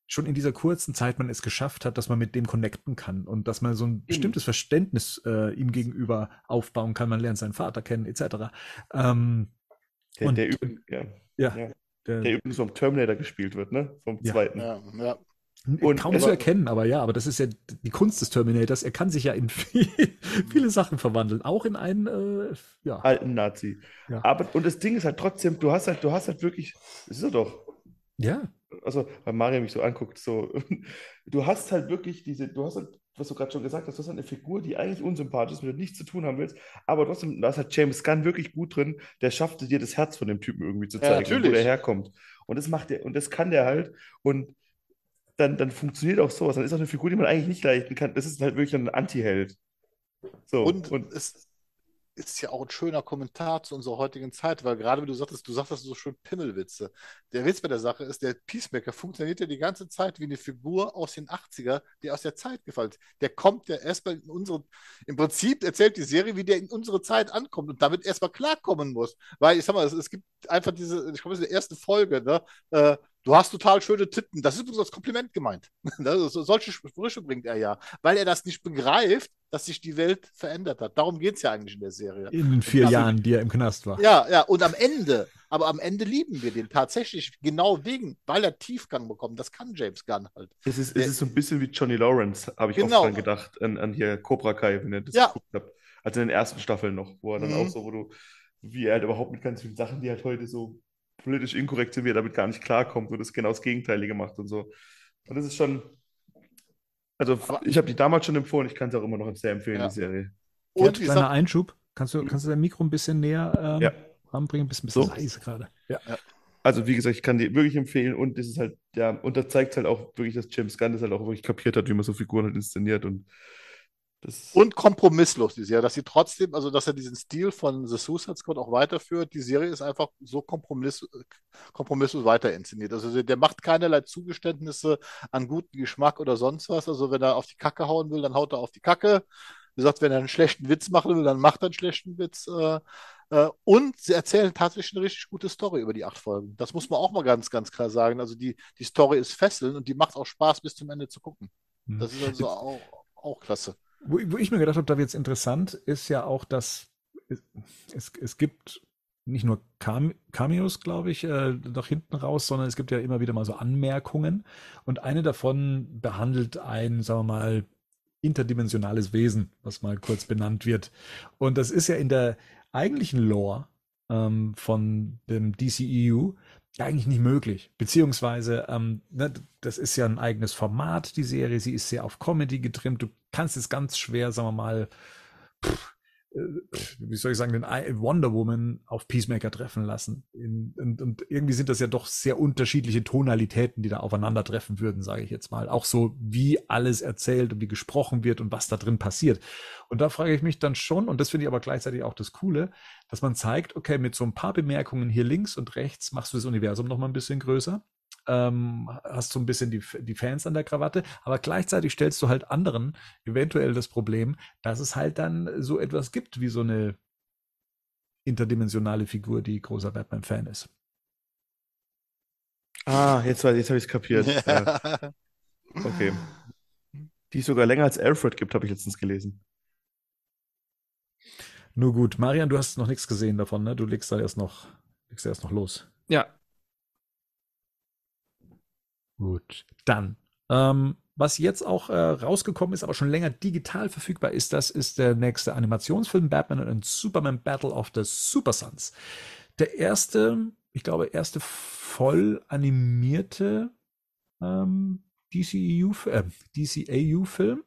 Speaker 1: schon in dieser kurzen Zeit man es geschafft hat, dass man mit dem connecten kann und dass man so ein bestimmtes Verständnis äh, ihm gegenüber aufbauen kann. Man lernt seinen Vater kennen, etc. Ähm,
Speaker 4: der, und, der, übrigens, ja, ja, ja, der, der übrigens vom Terminator gespielt wird, ne? Vom zweiten. Ja, ja.
Speaker 1: Und Kaum zu erkennen, aber ja, aber das ist ja die Kunst des Terminators. Er kann sich ja in viel, viele Sachen verwandeln, auch in einen äh, ja.
Speaker 4: alten Nazi. Ja. Aber und das Ding ist halt trotzdem, du hast halt, du hast halt wirklich, das ist er doch.
Speaker 1: Ja.
Speaker 4: Also weil Mario mich so anguckt, so, du hast halt wirklich diese, du hast halt, was du gerade schon gesagt hast, du hast halt eine Figur, die eigentlich unsympathisch ist, mit der nichts zu tun haben willst, aber trotzdem, da ist halt James Gunn wirklich gut drin, der schafft dir das Herz von dem Typen irgendwie zu zeigen, ja, wo der herkommt. Und das macht der, und das kann der halt, und dann, dann funktioniert auch sowas, dann ist auch eine Figur, die man eigentlich nicht leiten kann, das ist halt wirklich ein Anti-Held.
Speaker 3: So, und, und es, ist ja auch ein schöner Kommentar zu unserer heutigen Zeit, weil gerade wie du sagtest, du sagtest so schön Pimmelwitze. Der Witz bei der Sache ist, der Peacemaker funktioniert ja die ganze Zeit wie eine Figur aus den 80er, die aus der Zeit gefallen ist. Der kommt ja erstmal in unsere, im Prinzip erzählt die Serie, wie der in unsere Zeit ankommt und damit erstmal klarkommen muss. Weil ich sag mal, es, es gibt einfach diese, ich glaube, das ist die erste Folge, ne? Äh, Du hast total schöne Titten. Das ist übrigens als Kompliment gemeint. solche Sprüche bringt er ja, weil er das nicht begreift, dass sich die Welt verändert hat. Darum geht es ja eigentlich in der Serie.
Speaker 1: In den vier Jahren, die er im Knast war.
Speaker 3: Ja, ja, und am Ende, aber am Ende lieben wir den tatsächlich genau wegen, weil er Tiefgang bekommt. Das kann James Gunn halt.
Speaker 4: Es ist, es ist so ein bisschen wie Johnny Lawrence, habe ich genau. auch dran gedacht, an, an hier Cobra Kai, wenn ihr das
Speaker 3: ja. geguckt
Speaker 4: habt. Also in den ersten Staffeln noch, wo er dann mhm. auch so, wo du, wie er halt überhaupt mit ganz vielen Sachen, die halt heute so politisch inkorrekt sind, wie er damit gar nicht klarkommt und das genau das Gegenteilige macht und so. Und das ist schon, also ich habe die damals schon empfohlen, ich kann es auch immer noch sehr empfehlen, ja. die Serie.
Speaker 1: Und Gerd, kleiner Einschub, kannst du, kannst du dein Mikro ein bisschen näher ähm, ja. ranbringen, ein bisschen, so. leise gerade. Ja. ja.
Speaker 4: Also wie gesagt, ich kann die wirklich empfehlen und das ist halt, ja, und da zeigt halt auch wirklich, dass James Gunn das halt auch wirklich kapiert hat, wie man so Figuren halt inszeniert und
Speaker 3: das und kompromisslos, die Serie, dass sie trotzdem, also dass er diesen Stil von The Suicide Squad auch weiterführt. Die Serie ist einfach so kompromiss, kompromisslos weiter inszeniert. Also der macht keinerlei Zugeständnisse an guten Geschmack oder sonst was. Also wenn er auf die Kacke hauen will, dann haut er auf die Kacke. Wie gesagt, wenn er einen schlechten Witz machen will, dann macht er einen schlechten Witz. Äh, äh, und sie erzählen tatsächlich eine richtig gute Story über die acht Folgen. Das muss man auch mal ganz, ganz klar sagen. Also die, die Story ist fesselnd und die macht auch Spaß bis zum Ende zu gucken. Hm. Das ist also auch, auch klasse.
Speaker 1: Wo, wo ich mir gedacht habe, da wird es interessant, ist ja auch, dass es, es gibt nicht nur Cameos, glaube ich, äh, nach hinten raus, sondern es gibt ja immer wieder mal so Anmerkungen. Und eine davon behandelt ein, sagen wir mal, interdimensionales Wesen, was mal kurz benannt wird. Und das ist ja in der eigentlichen Lore ähm, von dem DCEU eigentlich nicht möglich. Beziehungsweise, ähm, ne, das ist ja ein eigenes Format, die Serie. Sie ist sehr auf Comedy getrimmt. Du kannst es ganz schwer, sagen wir mal, pff, wie soll ich sagen, den Wonder Woman auf Peacemaker treffen lassen. In, und, und, irgendwie sind das ja doch sehr unterschiedliche Tonalitäten, die da aufeinandertreffen würden, sage ich jetzt mal. Auch so, wie alles erzählt und wie gesprochen wird und was da drin passiert. Und da frage ich mich dann schon, und das finde ich aber gleichzeitig auch das Coole, dass man zeigt, okay, mit so ein paar Bemerkungen hier links und rechts machst du das Universum noch mal ein bisschen größer ähm, hast so ein bisschen die, die Fans an der Krawatte, aber gleichzeitig stellst du halt anderen eventuell das Problem, dass es halt dann so etwas gibt wie so eine interdimensionale Figur, die großer Batman-Fan ist.
Speaker 4: Ah, jetzt, jetzt habe ich es kapiert. Ja. Okay. Die es sogar länger als Alfred gibt, habe ich letztens gelesen.
Speaker 1: Nur gut. Marian, du hast noch nichts gesehen davon, ne? Du legst da erst noch, legst da erst noch los.
Speaker 2: Ja,
Speaker 1: Gut, dann. Ähm, was jetzt auch äh, rausgekommen ist, aber schon länger digital verfügbar ist, das ist der nächste Animationsfilm Batman und Superman Battle of the Super Sons. Der erste, ich glaube, erste voll animierte ähm, DCEU, äh, DCAU-Film.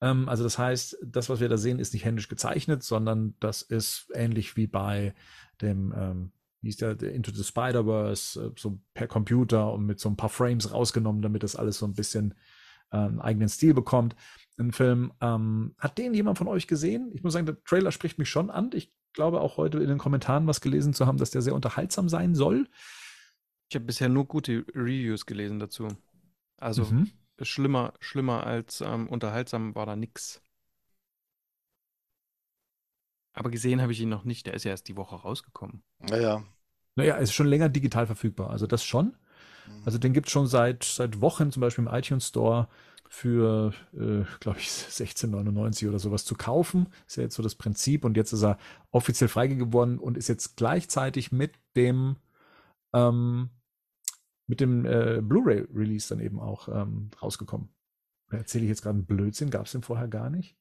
Speaker 1: Ähm, also das heißt, das, was wir da sehen, ist nicht händisch gezeichnet, sondern das ist ähnlich wie bei dem ähm, wie ist der, Into the Spider-Verse, äh, so per Computer und mit so ein paar Frames rausgenommen, damit das alles so ein bisschen äh, einen eigenen Stil bekommt. Ein Film. Ähm, hat den jemand von euch gesehen? Ich muss sagen, der Trailer spricht mich schon an. Ich glaube auch heute in den Kommentaren was gelesen zu haben, dass der sehr unterhaltsam sein soll.
Speaker 2: Ich habe bisher nur gute Reviews gelesen dazu. Also mhm. schlimmer, schlimmer als ähm, unterhaltsam war da nix. Aber gesehen habe ich ihn noch nicht. Der ist ja erst die Woche rausgekommen.
Speaker 3: Naja.
Speaker 1: Naja, ist schon länger digital verfügbar. Also das schon. Mhm. Also den gibt es schon seit, seit Wochen, zum Beispiel im iTunes Store für, äh, glaube ich, 16,99 oder sowas zu kaufen. Ist ja jetzt so das Prinzip. Und jetzt ist er offiziell freigegeben worden und ist jetzt gleichzeitig mit dem ähm, mit dem äh, Blu-ray-Release dann eben auch ähm, rausgekommen. Da erzähle ich jetzt gerade einen Blödsinn, gab es den vorher gar nicht?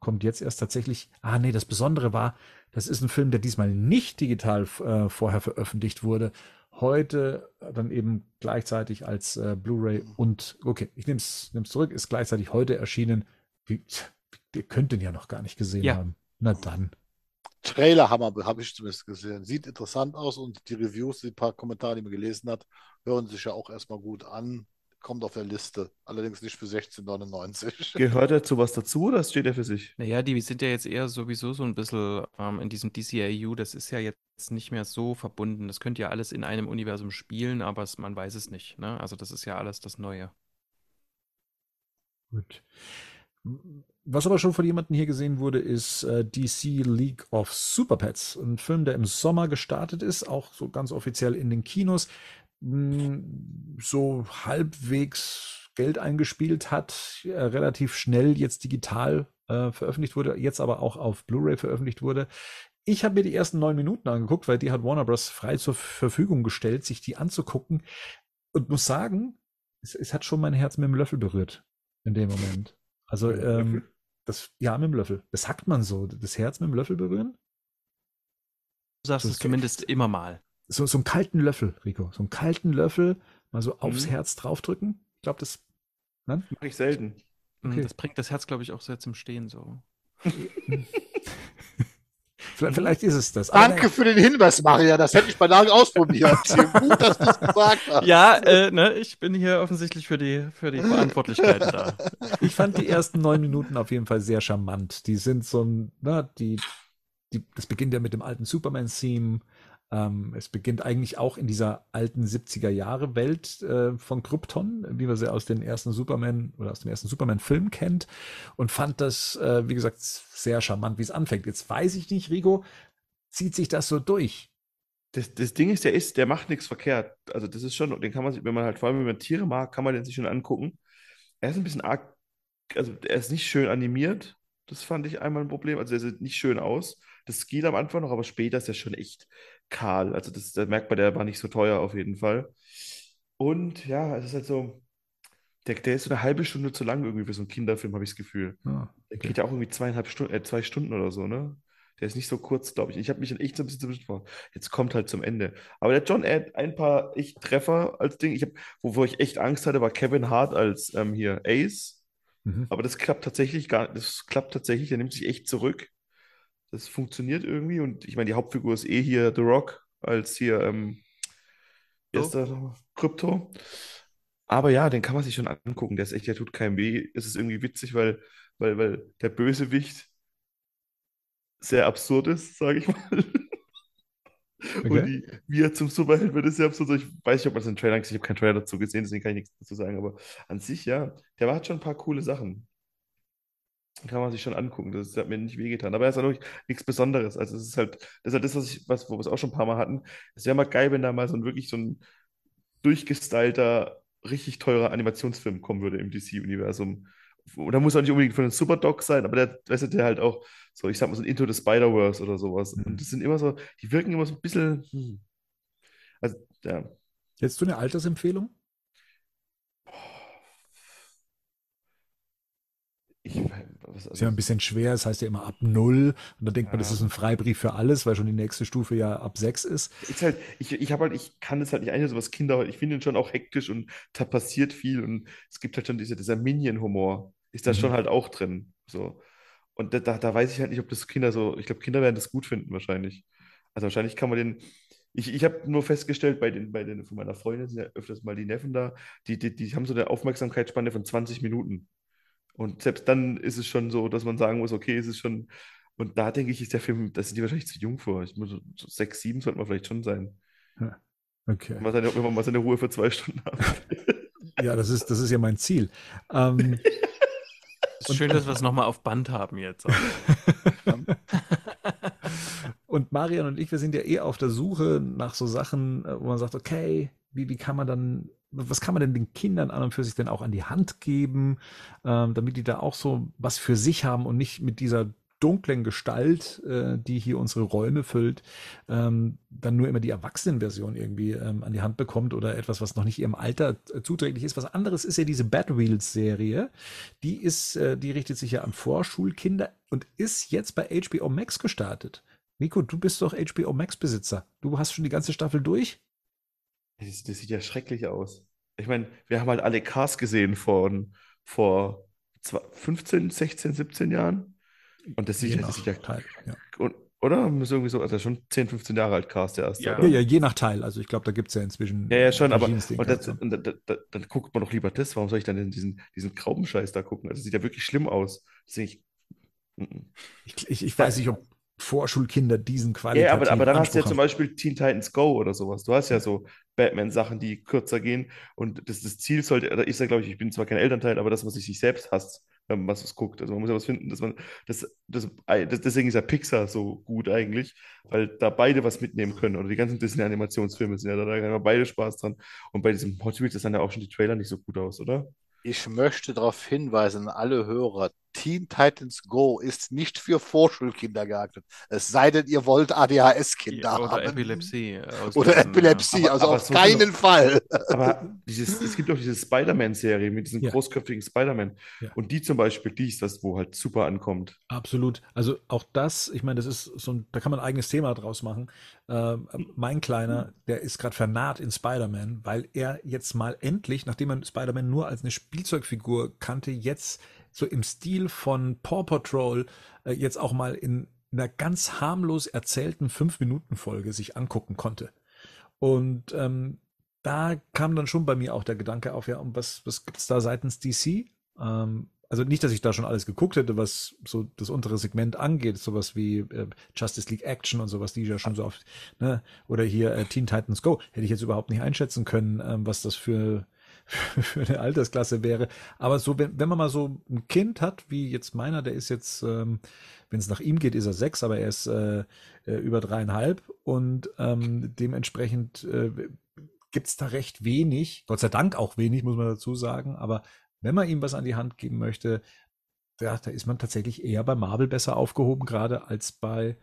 Speaker 1: Kommt jetzt erst tatsächlich. Ah, nee, das Besondere war, das ist ein Film, der diesmal nicht digital äh, vorher veröffentlicht wurde. Heute dann eben gleichzeitig als äh, Blu-ray und, okay, ich nehme es zurück, ist gleichzeitig heute erschienen. Wie, ihr könnt den ja noch gar nicht gesehen ja. haben. Na dann.
Speaker 3: Trailer habe ich zumindest gesehen. Sieht interessant aus und die Reviews, die paar Kommentare, die man gelesen hat, hören sich ja auch erstmal gut an. Kommt auf der Liste. Allerdings nicht für 16,99.
Speaker 4: Gehört er zu was dazu oder steht er für sich?
Speaker 2: Naja, die sind ja jetzt eher sowieso so ein bisschen ähm, in diesem DCAU, das ist ja jetzt nicht mehr so verbunden. Das könnte ja alles in einem Universum spielen, aber es, man weiß es nicht. Ne? Also das ist ja alles das Neue.
Speaker 1: Gut. Was aber schon von jemandem hier gesehen wurde, ist äh, DC League of Super Pets. Ein Film, der im Sommer gestartet ist, auch so ganz offiziell in den Kinos. Hm, so halbwegs Geld eingespielt hat, äh, relativ schnell jetzt digital äh, veröffentlicht wurde, jetzt aber auch auf Blu-ray veröffentlicht wurde. Ich habe mir die ersten neun Minuten angeguckt, weil die hat Warner Bros. frei zur Verfügung gestellt, sich die anzugucken und muss sagen, es, es hat schon mein Herz mit dem Löffel berührt in dem Moment. Also, ähm, das, ja, mit dem Löffel. Das sagt man so, das Herz mit dem Löffel berühren.
Speaker 2: Du sagst es zumindest immer mal.
Speaker 1: So, so einen kalten Löffel, Rico. So einen kalten Löffel mal so aufs mhm. Herz draufdrücken. Ich glaube, das.
Speaker 4: Ne? Mache ich selten.
Speaker 2: Mhm, okay. Das bringt das Herz, glaube ich, auch sehr zum Stehen so.
Speaker 1: Vielleicht, vielleicht, ist es das.
Speaker 3: Danke Aber, für den Hinweis, Maria. Das hätte ich bei Lagen ausprobiert. Gut, dass du es gesagt
Speaker 2: hast. Ja, äh, ne, ich bin hier offensichtlich für die, für die Verantwortlichkeit da.
Speaker 1: Ich fand die ersten neun Minuten auf jeden Fall sehr charmant. Die sind so ein, na, ne, die, die, das beginnt ja mit dem alten Superman-Theme. Ähm, es beginnt eigentlich auch in dieser alten 70er Jahre Welt äh, von Krypton, wie man sie aus den ersten Superman oder aus dem ersten Superman-Film kennt und fand das, äh, wie gesagt, sehr charmant, wie es anfängt. Jetzt weiß ich nicht, Rigo, zieht sich das so durch?
Speaker 4: Das, das Ding ist, der ist, der macht nichts verkehrt. Also das ist schon, den kann man sich, wenn man halt vor allem, wenn man Tiere mag, kann man den sich schon angucken. Er ist ein bisschen arg, also er ist nicht schön animiert. Das fand ich einmal ein Problem. Also er sieht nicht schön aus. Das geht am Anfang noch, aber später ist er schon echt kahl. Also das, da merkt man, der war nicht so teuer auf jeden Fall. Und ja, es ist halt so, der, der ist so eine halbe Stunde zu lang irgendwie für so einen Kinderfilm, habe ich das Gefühl. Ah, okay. Der geht ja auch irgendwie zweieinhalb Stunden, äh, zwei Stunden oder so, ne? Der ist nicht so kurz, glaube ich. Ich habe mich echt so ein bisschen zerstört. Jetzt kommt halt zum Ende. Aber der John hat ein paar echt Treffer als Ding. Ich hab, wovor ich echt Angst hatte, war Kevin Hart als ähm, hier Ace. Mhm. Aber das klappt tatsächlich gar Das klappt tatsächlich. Der nimmt sich echt zurück. Das funktioniert irgendwie und ich meine, die Hauptfigur ist eh hier The Rock als hier, ähm, erster Krypto. Aber ja, den kann man sich schon angucken. Der ist echt, der tut keinem weh. Es ist irgendwie witzig, weil, weil, weil der Bösewicht sehr absurd ist, sage ich mal. Okay. Und die, wie er zum Superheld wird, ist sehr absurd. Ich weiß nicht, ob man es in Trailer Ich habe keinen Trailer dazu gesehen, deswegen kann ich nichts dazu sagen. Aber an sich, ja, der macht schon ein paar coole Sachen kann man sich schon angucken. Das hat mir nicht wehgetan. Aber er ist auch nichts Besonderes. Also es ist halt, das ist halt das, was, ich, was wo wir es auch schon ein paar Mal hatten. Es wäre mal geil, wenn da mal so ein wirklich so ein durchgestylter, richtig teurer Animationsfilm kommen würde im DC-Universum. Oder muss auch nicht unbedingt von einem Superdog sein, aber der, weißt du, der halt auch so, ich sag mal, so ein Into the Spider-Verse oder sowas. Mhm. Und das sind immer so, die wirken immer so ein bisschen. Hm. Also, ja.
Speaker 1: Hättest du eine Altersempfehlung? Ich, also ist ja ein bisschen schwer, das heißt ja immer ab null. Und dann denkt ja. man, das ist ein Freibrief für alles, weil schon die nächste Stufe ja ab sechs ist.
Speaker 4: ist halt, ich, ich habe halt, ich kann es halt nicht einschätzen, was Kinder, ich finde ihn schon auch hektisch und da passiert viel und es gibt halt schon diese, dieser Minion-Humor, ist da mhm. schon halt auch drin. So. Und da, da, da weiß ich halt nicht, ob das Kinder so, ich glaube, Kinder werden das gut finden wahrscheinlich. Also wahrscheinlich kann man den, ich, ich habe nur festgestellt, bei den, bei den von meiner Freundin sind ja öfters mal die Neffen da, die, die, die haben so eine Aufmerksamkeitsspanne von 20 Minuten. Und selbst dann ist es schon so, dass man sagen muss, okay, es ist schon. Und da denke ich, ist der Film, da sind die wahrscheinlich zu jung vor. Ich muss, so sechs, sieben sollte man vielleicht schon sein.
Speaker 1: Okay.
Speaker 4: Wenn man, seine, wenn man mal seine Ruhe für zwei Stunden hat.
Speaker 1: ja, das ist, das ist ja mein Ziel. Ähm,
Speaker 2: ist schön, dass wir es nochmal auf Band haben jetzt.
Speaker 1: und Marian und ich, wir sind ja eh auf der Suche nach so Sachen, äh, wo man sagt, okay, wie, wie kann man dann was kann man denn den Kindern an und für sich denn auch an die Hand geben, ähm, damit die da auch so was für sich haben und nicht mit dieser dunklen Gestalt, äh, die hier unsere Räume füllt, ähm, dann nur immer die Erwachsenenversion irgendwie ähm, an die Hand bekommt oder etwas, was noch nicht ihrem Alter äh, zuträglich ist. Was anderes ist ja diese Bad Wheels-Serie. Die ist, äh, die richtet sich ja an Vorschulkinder und ist jetzt bei HBO Max gestartet. Nico, du bist doch HBO Max-Besitzer. Du hast schon die ganze Staffel durch?
Speaker 4: Das, das sieht ja schrecklich aus. Ich meine, wir haben halt alle Cars gesehen von vor 15, 16, 17 Jahren. Und das sieht, das sieht ja, ja, Und Oder? Muss irgendwie so, also schon 10, 15 Jahre alt Cast der erste.
Speaker 1: Ja, ja, ja, je nach Teil. Also ich glaube, da gibt es ja inzwischen.
Speaker 4: Ja, ja, schon, aber und das, und da, da, dann guckt man doch lieber das. Warum soll ich dann diesen, diesen Graubenscheiß da gucken? Also, das sieht ja wirklich schlimm aus. Ich,
Speaker 1: ich, ich, ich weiß nicht, ob Vorschulkinder diesen Qualität.
Speaker 4: Ja, aber, aber dann Anspruch hast du ja zum Beispiel Teen Titans Go oder sowas. Du hast ja so Batman-Sachen, die kürzer gehen. Und das, das Ziel sollte, da ist ja, glaube ich, ich bin zwar kein Elternteil, aber das, was ich sich selbst hasst, wenn man was guckt. Also man muss ja was finden, dass man, das, das, das, deswegen ist ja Pixar so gut eigentlich, weil da beide was mitnehmen können. Oder die ganzen Disney-Animationsfilme sind ja da, da haben beide Spaß dran. Und bei diesem Hot Wheels, das sahen ja auch schon die Trailer nicht so gut aus, oder?
Speaker 3: Ich möchte darauf hinweisen, alle Hörer, Teen Titans Go ist nicht für Vorschulkinder geeignet. Es sei denn, ihr wollt ADHS-Kinder haben.
Speaker 2: Oder Epilepsie.
Speaker 3: Oder Epilepsie, aber, also aber auf so keinen Fall.
Speaker 4: Aber dieses, es gibt auch diese Spider-Man-Serie mit diesem ja. großköpfigen Spider-Man. Ja. Und die zum Beispiel, die ist das, wo halt super ankommt.
Speaker 1: Absolut. Also auch das, ich meine, das ist so ein, da kann man ein eigenes Thema draus machen. Äh, mein Kleiner, der ist gerade vernarrt in Spider-Man, weil er jetzt mal endlich, nachdem man Spider-Man nur als eine Spielzeugfigur kannte, jetzt so im Stil von Paw Patrol äh, jetzt auch mal in einer ganz harmlos erzählten Fünf-Minuten-Folge sich angucken konnte. Und ähm, da kam dann schon bei mir auch der Gedanke auf, ja, um was, was gibt es da seitens DC? Ähm, also nicht, dass ich da schon alles geguckt hätte, was so das untere Segment angeht, sowas wie äh, Justice League Action und sowas, die ja schon so oft, ne, oder hier äh, Teen Titans Go, hätte ich jetzt überhaupt nicht einschätzen können, ähm, was das für für eine Altersklasse wäre. Aber so, wenn, wenn man mal so ein Kind hat, wie jetzt meiner, der ist jetzt, ähm, wenn es nach ihm geht, ist er sechs, aber er ist äh, äh über dreieinhalb und ähm, dementsprechend äh, gibt es da recht wenig, Gott sei Dank auch wenig, muss man dazu sagen, aber wenn man ihm was an die Hand geben möchte, ja, da ist man tatsächlich eher bei Marvel besser aufgehoben, gerade als bei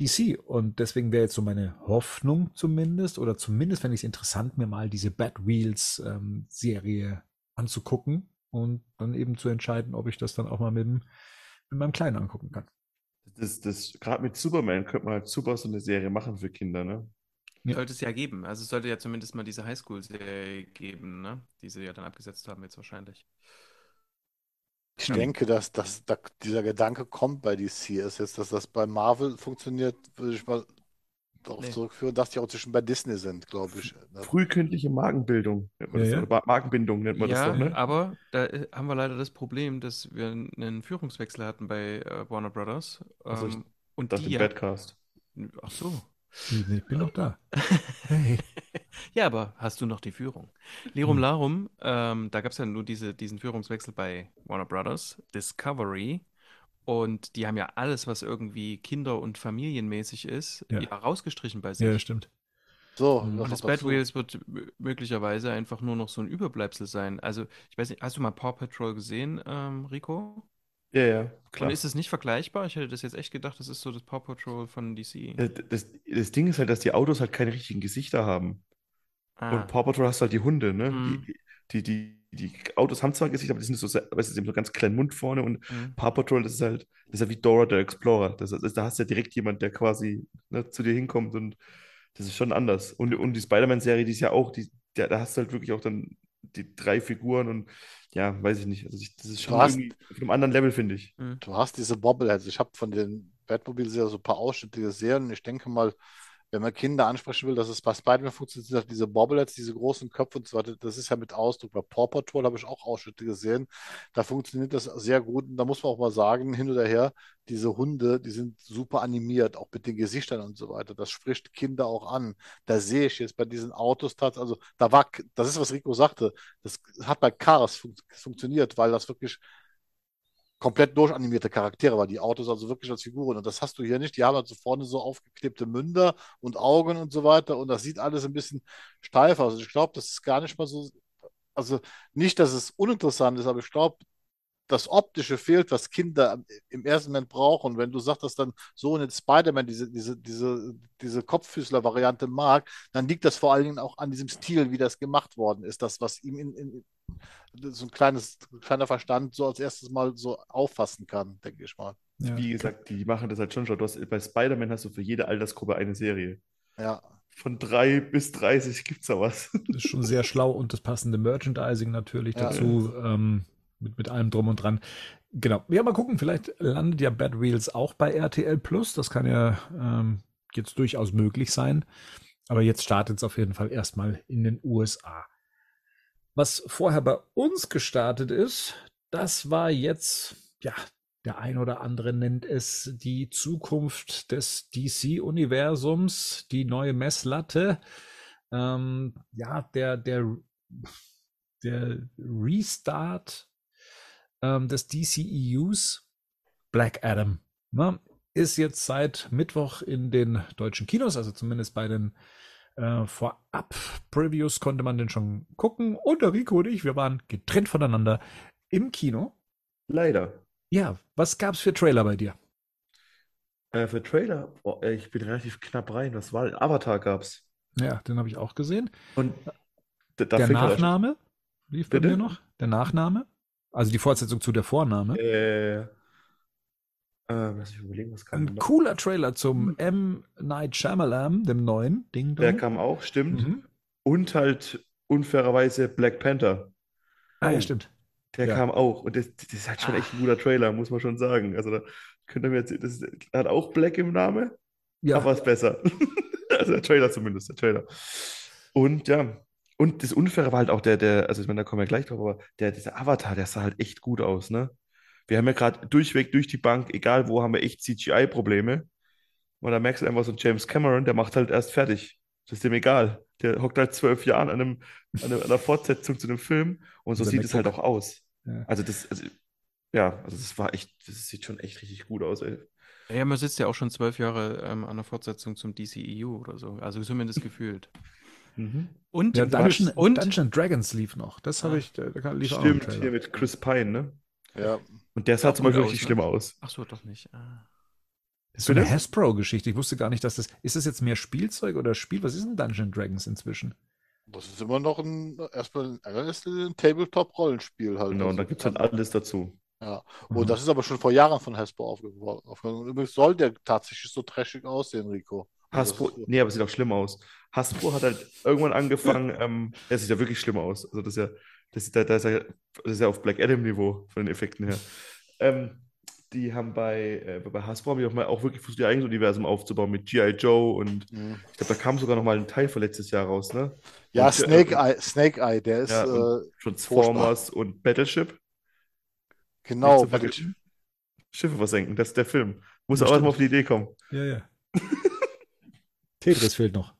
Speaker 1: DC. Und deswegen wäre jetzt so meine Hoffnung zumindest, oder zumindest fände ich es interessant, mir mal diese Bad Wheels ähm, Serie anzugucken und dann eben zu entscheiden, ob ich das dann auch mal mit, mit meinem Kleinen angucken kann.
Speaker 4: Das, das, Gerade mit Superman könnte man halt super so eine Serie machen für Kinder, ne?
Speaker 2: Ja. Sollte es ja geben. Also es sollte ja zumindest mal diese Highschool-Serie geben, ne? Die sie ja dann abgesetzt haben jetzt wahrscheinlich.
Speaker 3: Ich ja. denke, dass, dass, dass, dieser Gedanke kommt bei DC. Ist jetzt, dass das bei Marvel funktioniert, würde ich mal darauf nee. zurückführen, dass die auch zwischen bei Disney sind, glaube ich.
Speaker 4: Ne? Frühkindliche Markenbildung nennt man ja, das, ja. Markenbindung nennt man
Speaker 2: ja,
Speaker 4: das doch, ne?
Speaker 2: aber da äh, haben wir leider das Problem, dass wir einen Führungswechsel hatten bei äh, Warner Brothers.
Speaker 4: Also ähm, und das die, im Badcast.
Speaker 2: Ach so.
Speaker 1: Ich bin noch da.
Speaker 2: Hey. ja, aber hast du noch die Führung? Lirum hm. Larum, ähm, da gab es ja nur diese, diesen Führungswechsel bei Warner Brothers, Discovery. Und die haben ja alles, was irgendwie kinder- und familienmäßig ist, ja. ja rausgestrichen bei sich.
Speaker 1: Ja, stimmt.
Speaker 2: So, und das Bad Wheels wird möglicherweise einfach nur noch so ein Überbleibsel sein. Also, ich weiß nicht, hast du mal Paw Patrol gesehen, ähm, Rico?
Speaker 4: Ja, ja,
Speaker 2: klar. Und ist es nicht vergleichbar? Ich hätte das jetzt echt gedacht, das ist so das Paw Patrol von DC.
Speaker 4: Das, das, das Ding ist halt, dass die Autos halt keine richtigen Gesichter haben. Ah. Und Paw Patrol hast halt die Hunde, ne? Mhm. Die, die, die, die, Autos haben zwar Gesichter, aber die sind so, weißt du, so ganz kleinen Mund vorne und mhm. Paw Patrol, das ist halt, das ist ja wie Dora der Explorer. Das, das, da hast du ja direkt jemand, der quasi ne, zu dir hinkommt und das ist schon anders. Und, und die Spider-Man-Serie, die ist ja auch, die, der, da hast du halt wirklich auch dann die drei Figuren und ja, weiß ich nicht. Also ich, das ist schon hast, irgendwie auf einem anderen Level, finde ich.
Speaker 3: Mhm. Du hast diese Bobbleheads. Ich habe von den Batmobile-Serien so ein paar Ausschnitte gesehen. Ich denke mal, wenn man Kinder ansprechen will, dass es bei Spider-Man funktioniert, diese Bobbleheads, diese großen Köpfe und so weiter, das ist ja mit Ausdruck. Bei Paw Patrol habe ich auch Ausschnitte gesehen. Da funktioniert das sehr gut. Und da muss man auch mal sagen, hin oder her, diese Hunde, die sind super animiert, auch mit den Gesichtern und so weiter. Das spricht Kinder auch an. Da sehe ich jetzt bei diesen Autos tatsächlich, also da war, das ist, was Rico sagte, das hat bei Cars fun funktioniert, weil das wirklich komplett durchanimierte Charaktere, weil die Autos also wirklich als Figuren und das hast du hier nicht. Die haben also vorne so aufgeklebte Münder und Augen und so weiter und das sieht alles ein bisschen steif aus. Also ich glaube, das ist gar nicht mal so, also nicht, dass es uninteressant ist, aber ich glaube, das Optische fehlt, was Kinder im ersten Moment brauchen. Wenn du sagst, dass dann so ein Spider-Man diese, diese, diese, diese Kopffüßler-Variante mag, dann liegt das vor allen Dingen auch an diesem Stil, wie das gemacht worden ist. Das, was ihm in, in so ein kleines, kleiner Verstand so als erstes mal so auffassen kann, denke ich mal.
Speaker 4: Ja. Wie gesagt, die machen das halt schon schon. Du hast, bei Spider-Man hast du für jede Altersgruppe eine Serie.
Speaker 3: Ja.
Speaker 4: Von drei bis 30 gibt es da was.
Speaker 1: Das ist schon sehr schlau und das passende Merchandising natürlich ja. dazu. Ähm, mit, mit allem drum und dran. Genau. Ja, mal gucken, vielleicht landet ja Bad Wheels auch bei RTL Plus. Das kann ja ähm, jetzt durchaus möglich sein. Aber jetzt startet es auf jeden Fall erstmal in den USA. Was vorher bei uns gestartet ist, das war jetzt, ja, der ein oder andere nennt es die Zukunft des DC-Universums, die neue Messlatte. Ähm, ja, der, der, der Restart ähm, des DCEUs, Black Adam, ne, ist jetzt seit Mittwoch in den deutschen Kinos, also zumindest bei den äh, Vorab-Previews konnte man den schon gucken. Und der Rico und ich, wir waren getrennt voneinander im Kino.
Speaker 4: Leider.
Speaker 1: Ja, was gab es für Trailer bei dir?
Speaker 4: Äh, für Trailer? Oh, ich bin relativ knapp rein. Was war? Avatar gab's.
Speaker 1: Ja, den habe ich auch gesehen.
Speaker 4: Und
Speaker 1: der Nachname lief bei mir noch. Der Nachname? Also die Fortsetzung zu der Vorname.
Speaker 4: Äh, äh, lass mich überlegen, was kam.
Speaker 1: Ein cooler Trailer zum M. Night Shyamalan, dem neuen Ding.
Speaker 4: Der kam auch, stimmt. Mhm. Und halt unfairerweise Black Panther.
Speaker 1: Ah, ja, stimmt.
Speaker 4: Der ja. kam auch. Und das, das, ist halt schon echt ein guter Trailer, muss man schon sagen. Also da könnt ihr mir jetzt, das hat auch Black im Namen, ja. aber ist besser. also der Trailer zumindest, der Trailer. Und ja, und das Unfaire war halt auch der, der, also ich meine, da kommen wir gleich drauf, aber der, dieser Avatar, der sah halt echt gut aus, ne? Wir haben ja gerade durchweg durch die Bank, egal wo, haben wir echt CGI-Probleme. Und da merkst du einfach so, James Cameron, der macht halt erst fertig. Das ist dem egal. Der hockt halt zwölf Jahre an, einem, an, einer Fortsetzung zu einem Film und so sieht es halt auch aus. Ja. Also das, also, ja, also das war echt, das sieht schon echt richtig gut aus, ey.
Speaker 2: Ja, man sitzt ja auch schon zwölf Jahre ähm, an der Fortsetzung zum DCEU oder so. Also zumindest gefühlt.
Speaker 1: Mhm. Und, ja, Dungeon, und Dungeon Dragons lief noch. Das habe ah. ich, da
Speaker 4: lief Stimmt, auch hier mit Chris Pine, ne? Ja. Und der sah zum Beispiel richtig ne? schlimm aus.
Speaker 2: Ach so, doch nicht. Ah.
Speaker 1: Das ist so eine Hasbro-Geschichte. Ich wusste gar nicht, dass das. Ist das jetzt mehr Spielzeug oder Spiel? Was ist ein Dungeon Dragons inzwischen?
Speaker 3: Das ist immer noch ein, erstmal ein, ein Tabletop-Rollenspiel halt.
Speaker 4: Genau, und da gibt es halt alles dazu.
Speaker 3: Ja, und mhm. das ist aber schon vor Jahren von Hasbro aufgegangen. Und übrigens soll der tatsächlich so trashig aussehen, Rico.
Speaker 4: Also Hasbro, also nee, aber sieht auch schlimm aus. Hasbro hat halt irgendwann angefangen, ähm, er sieht ja wirklich schlimm aus. Also das ist ja das, da, da ist ja, das ist ja auf Black Adam-Niveau von den Effekten her. Ähm, die haben bei, äh, bei Hasbro haben die auch mal auch wirklich versucht, ihr eigenes Universum aufzubauen mit G.I. Joe und mhm. ich glaube, da kam sogar noch mal ein Teil von letztes Jahr raus, ne?
Speaker 3: Ja, und, Snake, äh, Eye, Snake Eye, der ist. Ja,
Speaker 4: äh, Transformers furchtbar. und Battleship.
Speaker 3: Genau,
Speaker 4: Battleship. Schiffe versenken, das ist der Film. Muss auch mal auf die Idee kommen.
Speaker 1: Ja, ja. Tetris fehlt noch.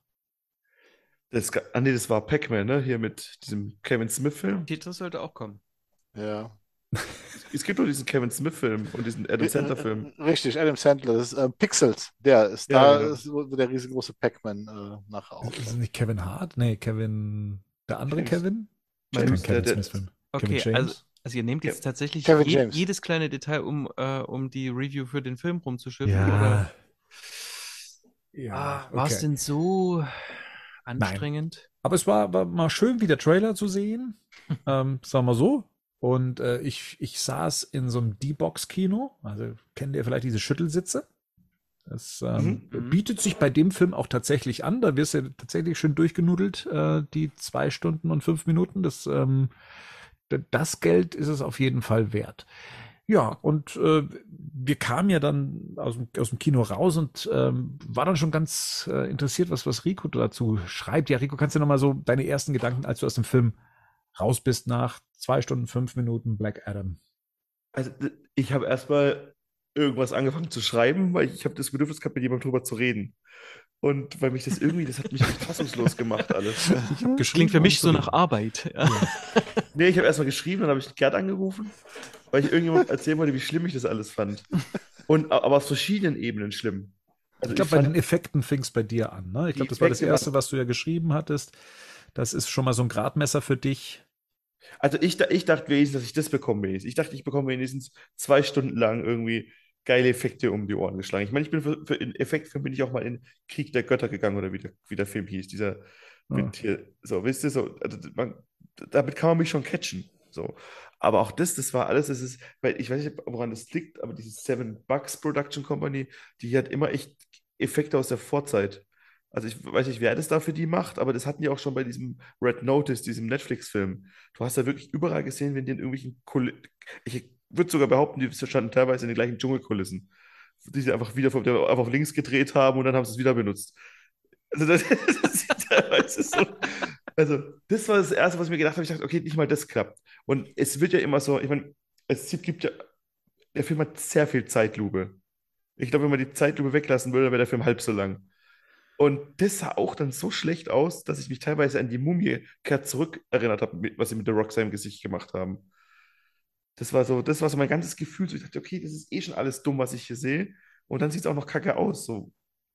Speaker 4: Das, ah, nee, das war Pac-Man, ne? Hier mit diesem Kevin Smith-Film.
Speaker 2: Tetris sollte auch kommen.
Speaker 3: Ja.
Speaker 4: Es gibt nur diesen Kevin Smith-Film und diesen Adam Sandler-Film.
Speaker 3: Richtig, Adam Sandler. Das ist äh, Pixels. Der ist ja, da, genau. ist der riesengroße Pac-Man äh, nachher
Speaker 1: auch. Ist das nicht Kevin Hart? Nee, Kevin. Der andere
Speaker 2: James.
Speaker 1: Kevin?
Speaker 2: James, Kevin Smith-Film. Okay, also, also ihr nehmt jetzt tatsächlich je, jedes kleine Detail, um, äh, um die Review für den Film rumzuschiffen? Ja. Oder? Ja. Ah, War es denn so anstrengend. Nein.
Speaker 1: Aber es war, war mal schön, wie der Trailer zu sehen. ähm, sagen wir so. Und äh, ich, ich saß in so einem D-Box-Kino. Also kennt ihr vielleicht diese Schüttelsitze? Das ähm, mhm. bietet sich bei dem Film auch tatsächlich an. Da wirst du tatsächlich schön durchgenudelt, äh, die zwei Stunden und fünf Minuten. Das, ähm, das Geld ist es auf jeden Fall wert. Ja, und äh, wir kamen ja dann aus dem, aus dem Kino raus und ähm, war dann schon ganz äh, interessiert, was, was Rico dazu schreibt. Ja, Rico, kannst du noch mal so deine ersten Gedanken, als du aus dem Film raus bist, nach zwei Stunden, fünf Minuten Black Adam?
Speaker 4: Also ich habe erstmal irgendwas angefangen zu schreiben, weil ich habe das Bedürfnis gehabt, mit jemandem drüber zu reden. Und weil mich das irgendwie, das hat mich fassungslos gemacht alles.
Speaker 2: Ich Klingt für mich so nach Arbeit. Ja. Ja.
Speaker 4: Nee, ich habe erstmal geschrieben, dann habe ich Gerd angerufen, weil ich irgendjemand erzählen wollte, wie schlimm ich das alles fand. Und aber aus verschiedenen Ebenen schlimm.
Speaker 1: Also ich glaube, bei den Effekten fing es bei dir an. Ne? Ich glaube, das war das Erste, was du ja geschrieben hattest. Das ist schon mal so ein Gradmesser für dich.
Speaker 4: Also ich, ich dachte wenigstens, dass ich das bekomme wenigstens. Ich dachte, ich bekomme wenigstens zwei Stunden lang irgendwie geile Effekte um die Ohren geschlagen. Ich meine, ich bin für, für Effektfilm bin ich auch mal in Krieg der Götter gegangen oder wie der, wie der Film hieß, dieser ja. mit hier, so, wisst ihr, so, also man, damit kann man mich schon catchen. So. Aber auch das, das war alles, das ist, weil ich weiß nicht, woran das liegt, aber diese Seven Bucks Production Company, die hat immer echt Effekte aus der Vorzeit. Also ich weiß nicht, wer das da für die macht, aber das hatten die auch schon bei diesem Red Notice, diesem Netflix-Film. Du hast da wirklich überall gesehen, wenn die in irgendwelchen Kulissen, ich würde sogar behaupten, die standen teilweise in den gleichen Dschungelkulissen, die sie einfach wieder auf, einfach links gedreht haben und dann haben sie es wieder benutzt. Also das, das sieht teilweise so. Also das war das Erste, was ich mir gedacht habe. Ich dachte, okay, nicht mal das klappt. Und es wird ja immer so, ich meine, es gibt ja, der Film hat sehr viel Zeitlupe. Ich glaube, wenn man die Zeitlupe weglassen würde, wäre der Film halb so lang. Und das sah auch dann so schlecht aus, dass ich mich teilweise an die Mumie kehrt zurück erinnert habe, was sie mit der Rock seinem Gesicht gemacht haben. Das war so, das war so mein ganzes Gefühl. So, ich dachte, okay, das ist eh schon alles dumm, was ich hier sehe. Und dann sieht es auch noch kacke aus. So.